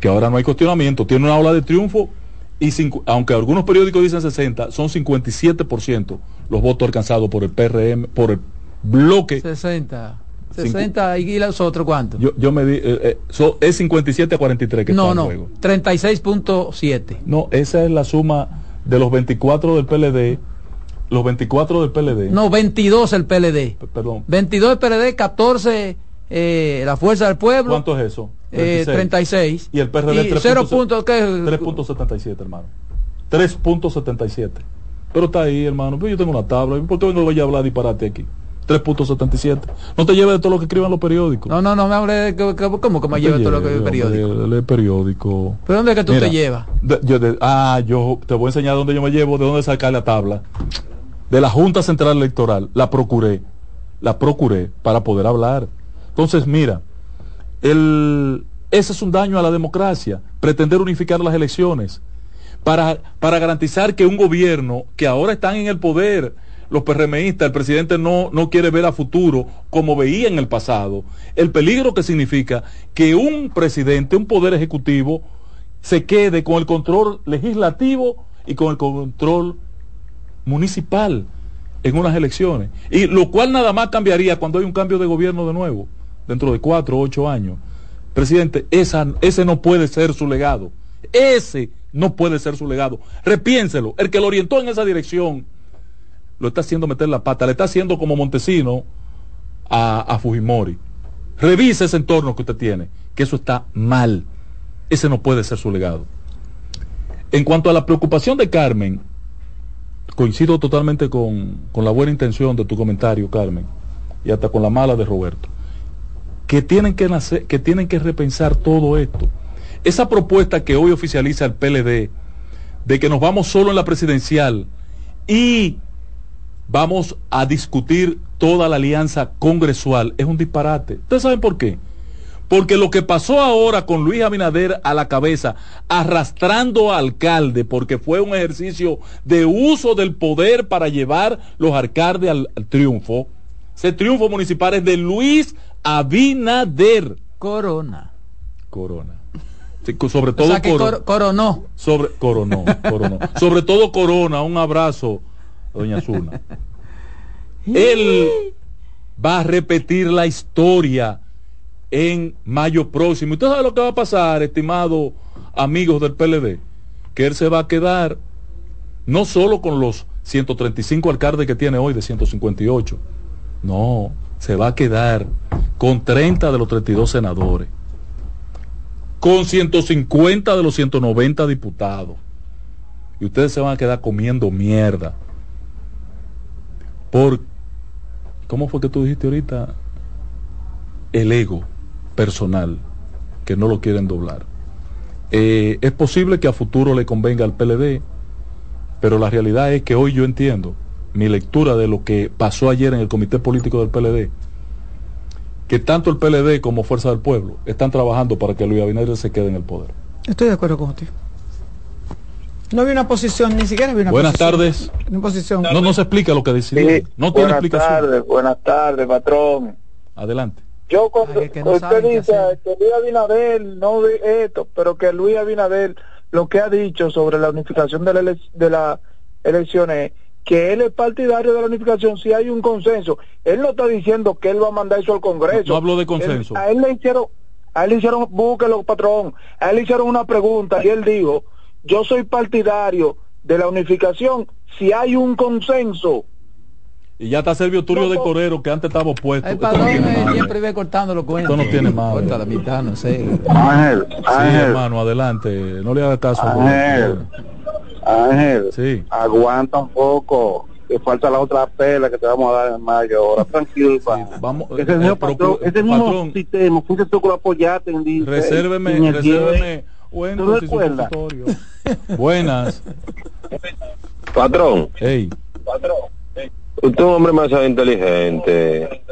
que ahora no hay cuestionamiento, tiene una ola de triunfo, y aunque algunos periódicos dicen 60, son 57% los votos alcanzados por el PRM, por el bloque.
60. 60 y los otros cuántos?
Yo, yo me di, eh, eh, so, es 57 a 43 que
no,
está
no,
en juego.
36.7.
No, esa es la suma de los 24 del PLD, los 24 del PLD.
No, 22 el PLD.
P perdón.
22 el PLD, 14 eh, la Fuerza del Pueblo.
¿Cuánto es eso?
36. Eh, 36.
Y el PRD
3.77,
hermano. 3.77. Pero está ahí, hermano. Pero yo tengo una tabla. ¿Por qué no voy a hablar disparate aquí? 3.77. No te lleves de todo lo que escriban los periódicos.
No, no, no me hable de cómo que me lleve todo lo que el periódico.
El periódico.
¿Pero dónde es que tú
Mira,
te llevas?
De, yo de, ah, yo te voy a enseñar dónde yo me llevo, de dónde sacar la tabla. De la Junta Central Electoral. La procuré. La procuré para poder hablar. Entonces, mira, el, ese es un daño a la democracia. Pretender unificar las elecciones. Para, para garantizar que un gobierno que ahora están en el poder los PRMistas, el presidente no, no quiere ver a futuro como veía en el pasado, el peligro que significa que un presidente, un poder ejecutivo, se quede con el control legislativo y con el control municipal en unas elecciones. Y lo cual nada más cambiaría cuando hay un cambio de gobierno de nuevo. dentro de cuatro o ocho años. Presidente, ese no puede ser su legado. Ese no puede ser su legado. Repiénselo. El que lo orientó en esa dirección lo está haciendo meter la pata. Le está haciendo como Montesino a, a Fujimori. Revise ese entorno que usted tiene, que eso está mal. Ese no puede ser su legado. En cuanto a la preocupación de Carmen, coincido totalmente con, con la buena intención de tu comentario, Carmen, y hasta con la mala de Roberto, que tienen que, que tienen que repensar todo esto. Esa propuesta que hoy oficializa el PLD, de que nos vamos solo en la presidencial y vamos a discutir toda la alianza congresual, es un disparate. ¿Ustedes saben por qué? Porque lo que pasó ahora con Luis Abinader a la cabeza, arrastrando a alcalde, porque fue un ejercicio de uso del poder para llevar los alcaldes al, triunfo, ese triunfo municipal es de Luis Abinader.
Corona.
Corona. sobre todo
coronó.
Sobre, coronó, coronó. sobre todo Corona, un abrazo, doña Zuna. [LAUGHS] Él va a repetir la historia en mayo próximo. ¿Usted sabe lo que va a pasar, estimados amigos del PLD? Que él se va a quedar no solo con los 135 alcaldes que tiene hoy de 158, no, se va a quedar con 30 de los 32 senadores, con 150 de los 190 diputados. Y ustedes se van a quedar comiendo mierda. Por, ¿cómo fue que tú dijiste ahorita? El ego personal que no lo quieren doblar. Eh, es posible que a futuro le convenga al PLD, pero la realidad es que hoy yo entiendo mi lectura de lo que pasó ayer en el comité político del PLD, que tanto el PLD como Fuerza del Pueblo están trabajando para que Luis Abinader se quede en el poder.
Estoy de acuerdo con usted. No había una posición, ni siquiera había una
Buenas tardes.
posición.
No, no se explica lo que decidió. no tiene explicación.
Buenas tardes, buenas tardes, patrón.
Adelante.
Yo cuando, usted dice que Luis Abinader no ve esto, pero que Luis Abinader lo que ha dicho sobre la unificación de la, de las elecciones que él es partidario de la unificación si hay un consenso. Él no está diciendo que él va a mandar eso al Congreso.
No, hablo de consenso.
a él le hicieron, a él le hicieron, búsquelo patrón, a él le hicieron una pregunta y él dijo, yo soy partidario de la unificación si hay un consenso.
Y ya está Servio Turio de Corero, que antes estaba opuesto.
El padrón siempre iba cortando los cuentos.
Esto no tiene más.
Corta la mitad, no sé.
Ángel,
Sí, hermano, adelante. No le haga caso.
Ángel, Ángel,
sí.
aguanta un poco. Que falta la otra pela que te vamos a dar en mayo. Ahora tranquilo,
vamos.
Ese es el patrón, ese mismo patrón, sistema. Fuiste tú que lo apoyaste. En,
resérveme, resérveme. [LAUGHS] Buenas.
Patrón.
Hey.
Patrón. Usted es un hombre más inteligente.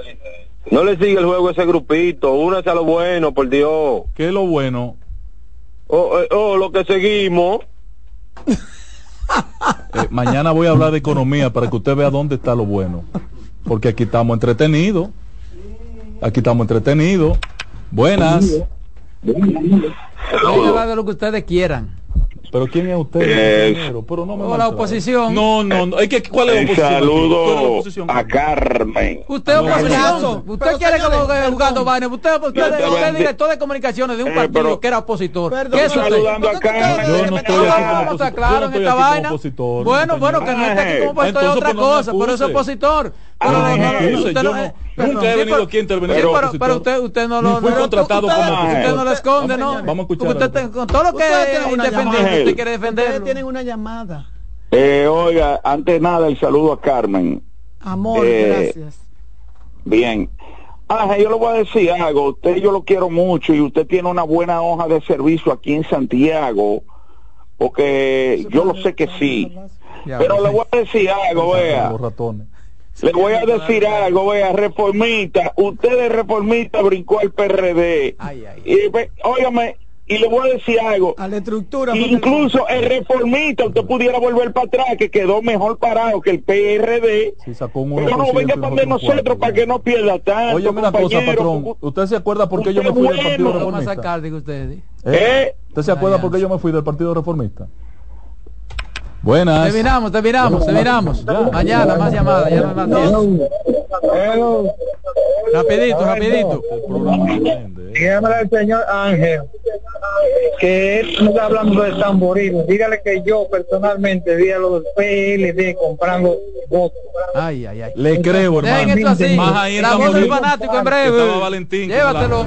No le sigue el juego a ese grupito, únase a lo bueno, por Dios.
¿Qué es lo bueno?
Oh, eh, oh lo que seguimos. [LAUGHS]
Eh, mañana voy a hablar de economía para que usted vea dónde está lo bueno. Porque aquí estamos entretenidos. Aquí estamos entretenidos. Buenas.
De lo que ustedes quieran.
Pero ¿quién es usted?
Eh,
pero no
me la oposición.
No, no, no. Es que, ¿Cuál es la oposición?
Saludo a Carmen.
Usted es oposición. Usted quiere que jugando vaina. Usted, usted, usted es director de comunicaciones de un eh, partido que era opositor.
¿Qué es usted? Saludando a Carmen.
Yo no estoy aquí como
opositor. claro en esta vaina. Bueno, bueno, que no esté aquí como opositor es otra cosa, pero es opositor.
Nunca he venido aquí a intervenir.
Pero, pero usted, usted no lo.
Fui contratado como
Usted no lo esconde, ¿no?
Vamos a escuchar.
Usted, con todo lo que es independiente, usted quiere defender. Ustedes
tienen una llamada.
Eh, oiga, antes nada, el saludo a Carmen.
Amor, eh, gracias.
Bien. Ah, yo le voy a decir algo. Usted yo lo quiero mucho y usted tiene una buena hoja de servicio aquí en Santiago, porque yo lo sé que sí. Pero le voy a decir algo, vea. Le voy a decir algo, vea, reformista, usted es reformista, brincó al PRD. Y, óigame, y le voy a decir algo.
A la estructura.
Incluso el reformista, usted pudiera volver para atrás, que quedó mejor parado que el PRD. pero no venga para nosotros para que no pierda tanto.
Oye, una cosa, patrón. ¿Usted se acuerda por qué yo me fui del Partido Reformista?
usted,
¿Eh? ¿Usted se acuerda por qué yo me fui del Partido Reformista? Buenas.
Terminamos, terminamos, terminamos. Mañana más llamadas, ya no más Rapidito, rapidito.
Dígame al señor Ángel que él no está hablando de tamboril. Dígale que yo personalmente vi a los PLD comprando votos.
Ay, ay, ay.
Le creo, hermano.
Dejen esto así.
Más ahí
La voz del fanático en breve.
Estaba Valentín.
Llévatelo.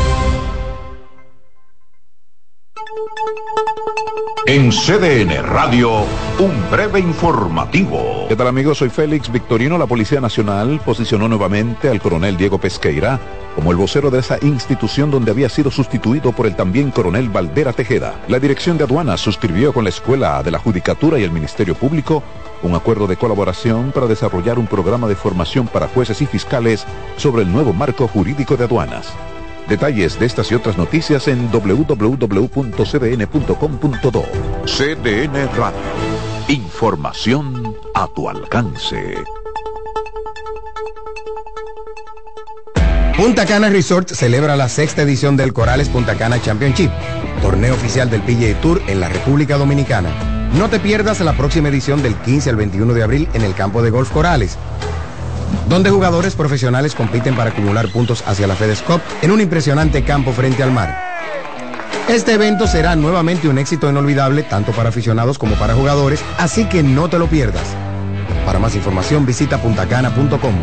En CDN Radio, un breve informativo.
¿Qué tal amigos? Soy Félix Victorino. La Policía Nacional posicionó nuevamente al coronel Diego Pesqueira como el vocero de esa institución donde había sido sustituido por el también coronel Valdera Tejeda. La Dirección de Aduanas suscribió con la Escuela de la Judicatura y el Ministerio Público un acuerdo de colaboración para desarrollar un programa de formación para jueces y fiscales sobre el nuevo marco jurídico de aduanas. Detalles de estas y otras noticias en www.cdn.com.do.
CDN Radio. Información a tu alcance.
Punta Cana Resort celebra la sexta edición del Corales Punta Cana Championship, torneo oficial del PGA Tour en la República Dominicana. No te pierdas la próxima edición del 15 al 21 de abril en el campo de golf Corales donde jugadores profesionales compiten para acumular puntos hacia la FedEx Cup en un impresionante campo frente al mar. Este evento será nuevamente un éxito inolvidable tanto para aficionados como para jugadores, así que no te lo pierdas. Para más información visita puntacana.com.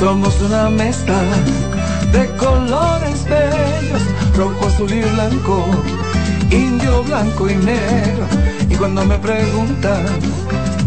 Somos una mezcla de colores bellos, rojo, azul y blanco, indio, blanco y negro. Y cuando me preguntan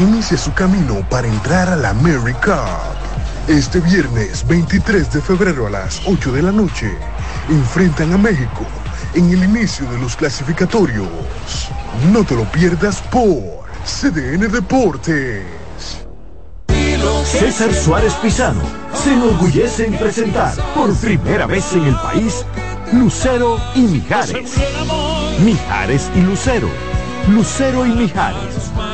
inicia su camino para entrar a la Cup. Este viernes 23 de febrero a las 8 de la noche, enfrentan a México en el inicio de los clasificatorios. No te lo pierdas por CDN Deportes.
César Suárez Pisano se enorgullece en presentar por primera vez en el país Lucero y Mijares. Mijares y Lucero. Lucero y Mijares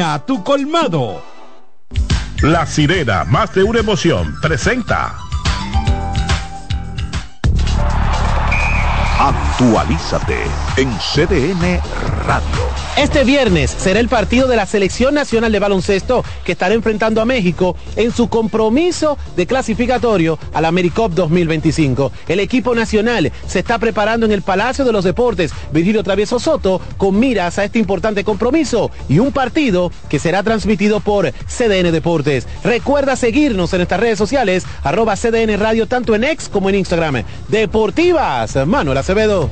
a tu colmado.
La sirena, más de una emoción, presenta.
Actualízate en CDN Radio.
Este viernes será el partido de la Selección Nacional de Baloncesto que estará enfrentando a México en su compromiso de clasificatorio a la AmeriCup 2025. El equipo nacional se está preparando en el Palacio de los Deportes Virgilio Travieso Soto con miras a este importante compromiso y un partido que será transmitido por CDN Deportes. Recuerda seguirnos en estas redes sociales, arroba CDN Radio tanto en X como en Instagram. Deportivas, Manuel Acevedo.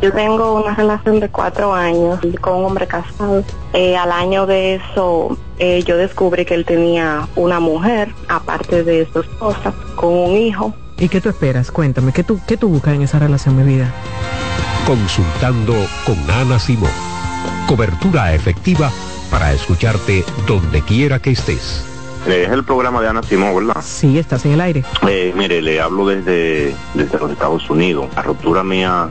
Yo tengo una relación de cuatro años con un hombre casado. Eh, al año de eso, eh, yo descubrí que él tenía una mujer, aparte de su esposa, con un hijo.
¿Y qué tú esperas? Cuéntame, ¿qué tú, qué tú buscas en esa relación, mi vida?
Consultando con Ana Simón. Cobertura efectiva para escucharte donde quiera que estés.
Eh, es el programa de Ana Simón, ¿verdad?
Sí, estás en el aire.
Eh, mire, le hablo desde, desde los Estados Unidos. La ruptura mía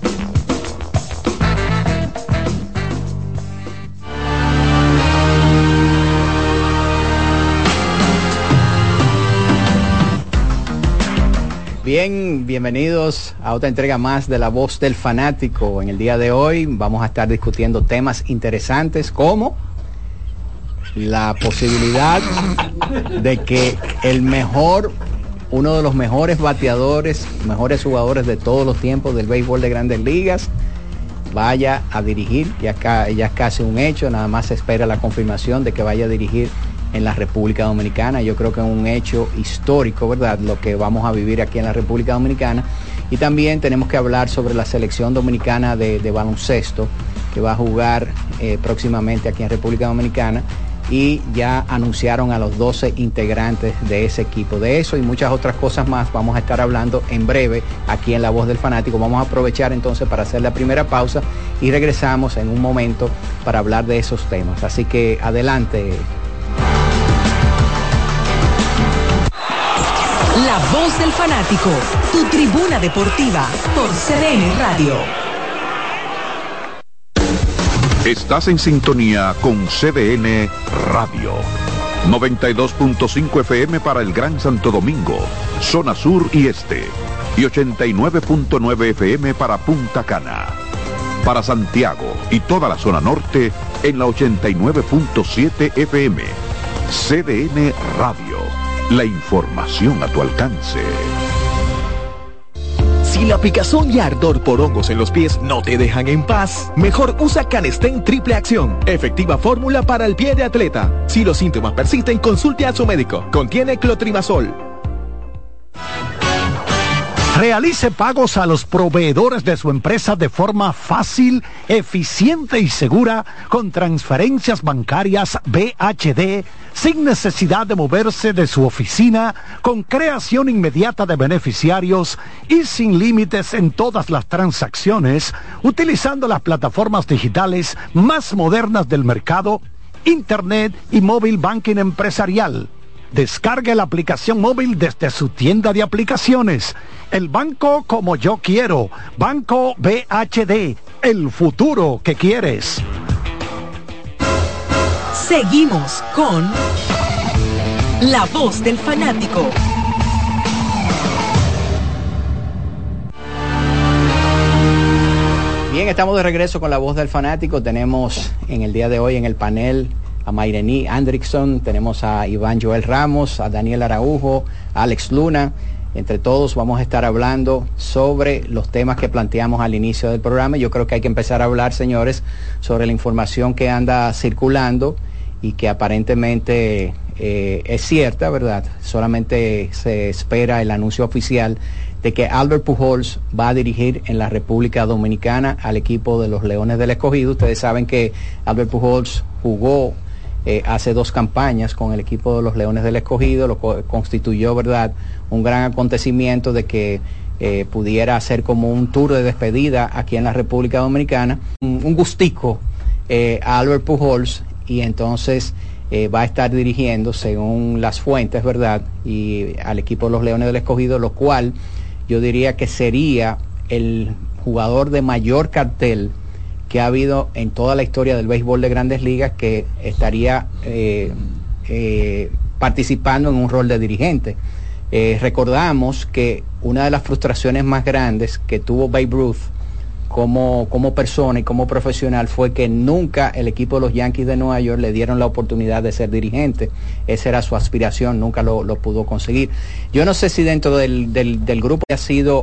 Bien, bienvenidos a otra entrega más de La Voz del Fanático. En el día de hoy vamos a estar discutiendo temas interesantes como la posibilidad de que el mejor, uno de los mejores bateadores, mejores jugadores de todos los tiempos del béisbol de grandes ligas, vaya a dirigir, ya, ya es casi un hecho, nada más se espera la confirmación de que vaya a dirigir en la República Dominicana. Yo creo que es un hecho histórico, ¿verdad? Lo que vamos a vivir aquí en la República Dominicana. Y también tenemos que hablar sobre la selección dominicana de, baloncesto que va a jugar eh, próximamente aquí en República Dominicana y ya anunciaron a los 12 integrantes de ese equipo. De eso y muchas otras cosas más vamos a estar hablando en breve aquí en La Voz del Fanático. Vamos a aprovechar entonces para hacer la primera pausa y regresamos en un momento para hablar de esos temas. Así que adelante,
La voz del fanático, tu tribuna deportiva por CDN Radio.
Estás en sintonía con CDN Radio. 92.5 FM para el Gran Santo Domingo, zona sur y este. Y 89.9 FM para Punta Cana. Para Santiago y toda la zona norte en la 89.7 FM. CDN Radio la información a tu alcance.
Si la picazón y ardor por hongos en los pies no te dejan en paz, mejor usa Canestén Triple Acción, efectiva fórmula para el pie de atleta. Si los síntomas persisten, consulte a su médico. Contiene clotrimazol.
Realice pagos a los proveedores de su empresa de forma fácil, eficiente y segura con transferencias bancarias BHD sin necesidad de moverse de su oficina, con creación inmediata de beneficiarios y sin límites en todas las transacciones, utilizando las plataformas digitales más modernas del mercado, Internet y móvil banking empresarial. Descargue la aplicación móvil desde su tienda de aplicaciones. El banco como yo quiero. Banco BHD. El futuro que quieres.
Seguimos con La voz del fanático.
Bien, estamos de regreso con La voz del fanático. Tenemos en el día de hoy en el panel a Mairení Andrickson, tenemos a Iván Joel Ramos, a Daniel Araujo, a Alex Luna. Entre todos vamos a estar hablando sobre los temas que planteamos al inicio del programa. Yo creo que hay que empezar a hablar, señores, sobre la información que anda circulando y que aparentemente eh, es cierta, ¿verdad? Solamente se espera el anuncio oficial de que Albert Pujols va a dirigir en la República Dominicana al equipo de los Leones del Escogido. Ustedes saben que Albert Pujols jugó eh, hace dos campañas con el equipo de los Leones del Escogido, lo constituyó, ¿verdad?, un gran acontecimiento de que eh, pudiera hacer como un tour de despedida aquí en la República Dominicana, un, gustico eh, a Albert Pujols y entonces va a estar dirigiendo, según las fuentes, ¿verdad?, y al equipo de los Leones del Escogido, lo cual yo diría que sería el jugador de mayor cartel que ha habido en toda la historia del béisbol de grandes ligas que estaría eh, eh, participando en un rol de dirigente. Eh, recordamos que una de las frustraciones más grandes que tuvo Babe Ruth como, como persona y como profesional fue que nunca el equipo de los Yankees de Nueva York le dieron la oportunidad de ser dirigente. Esa era su aspiración, nunca lo, pudo conseguir. Yo no sé si dentro del, del, del grupo ha sido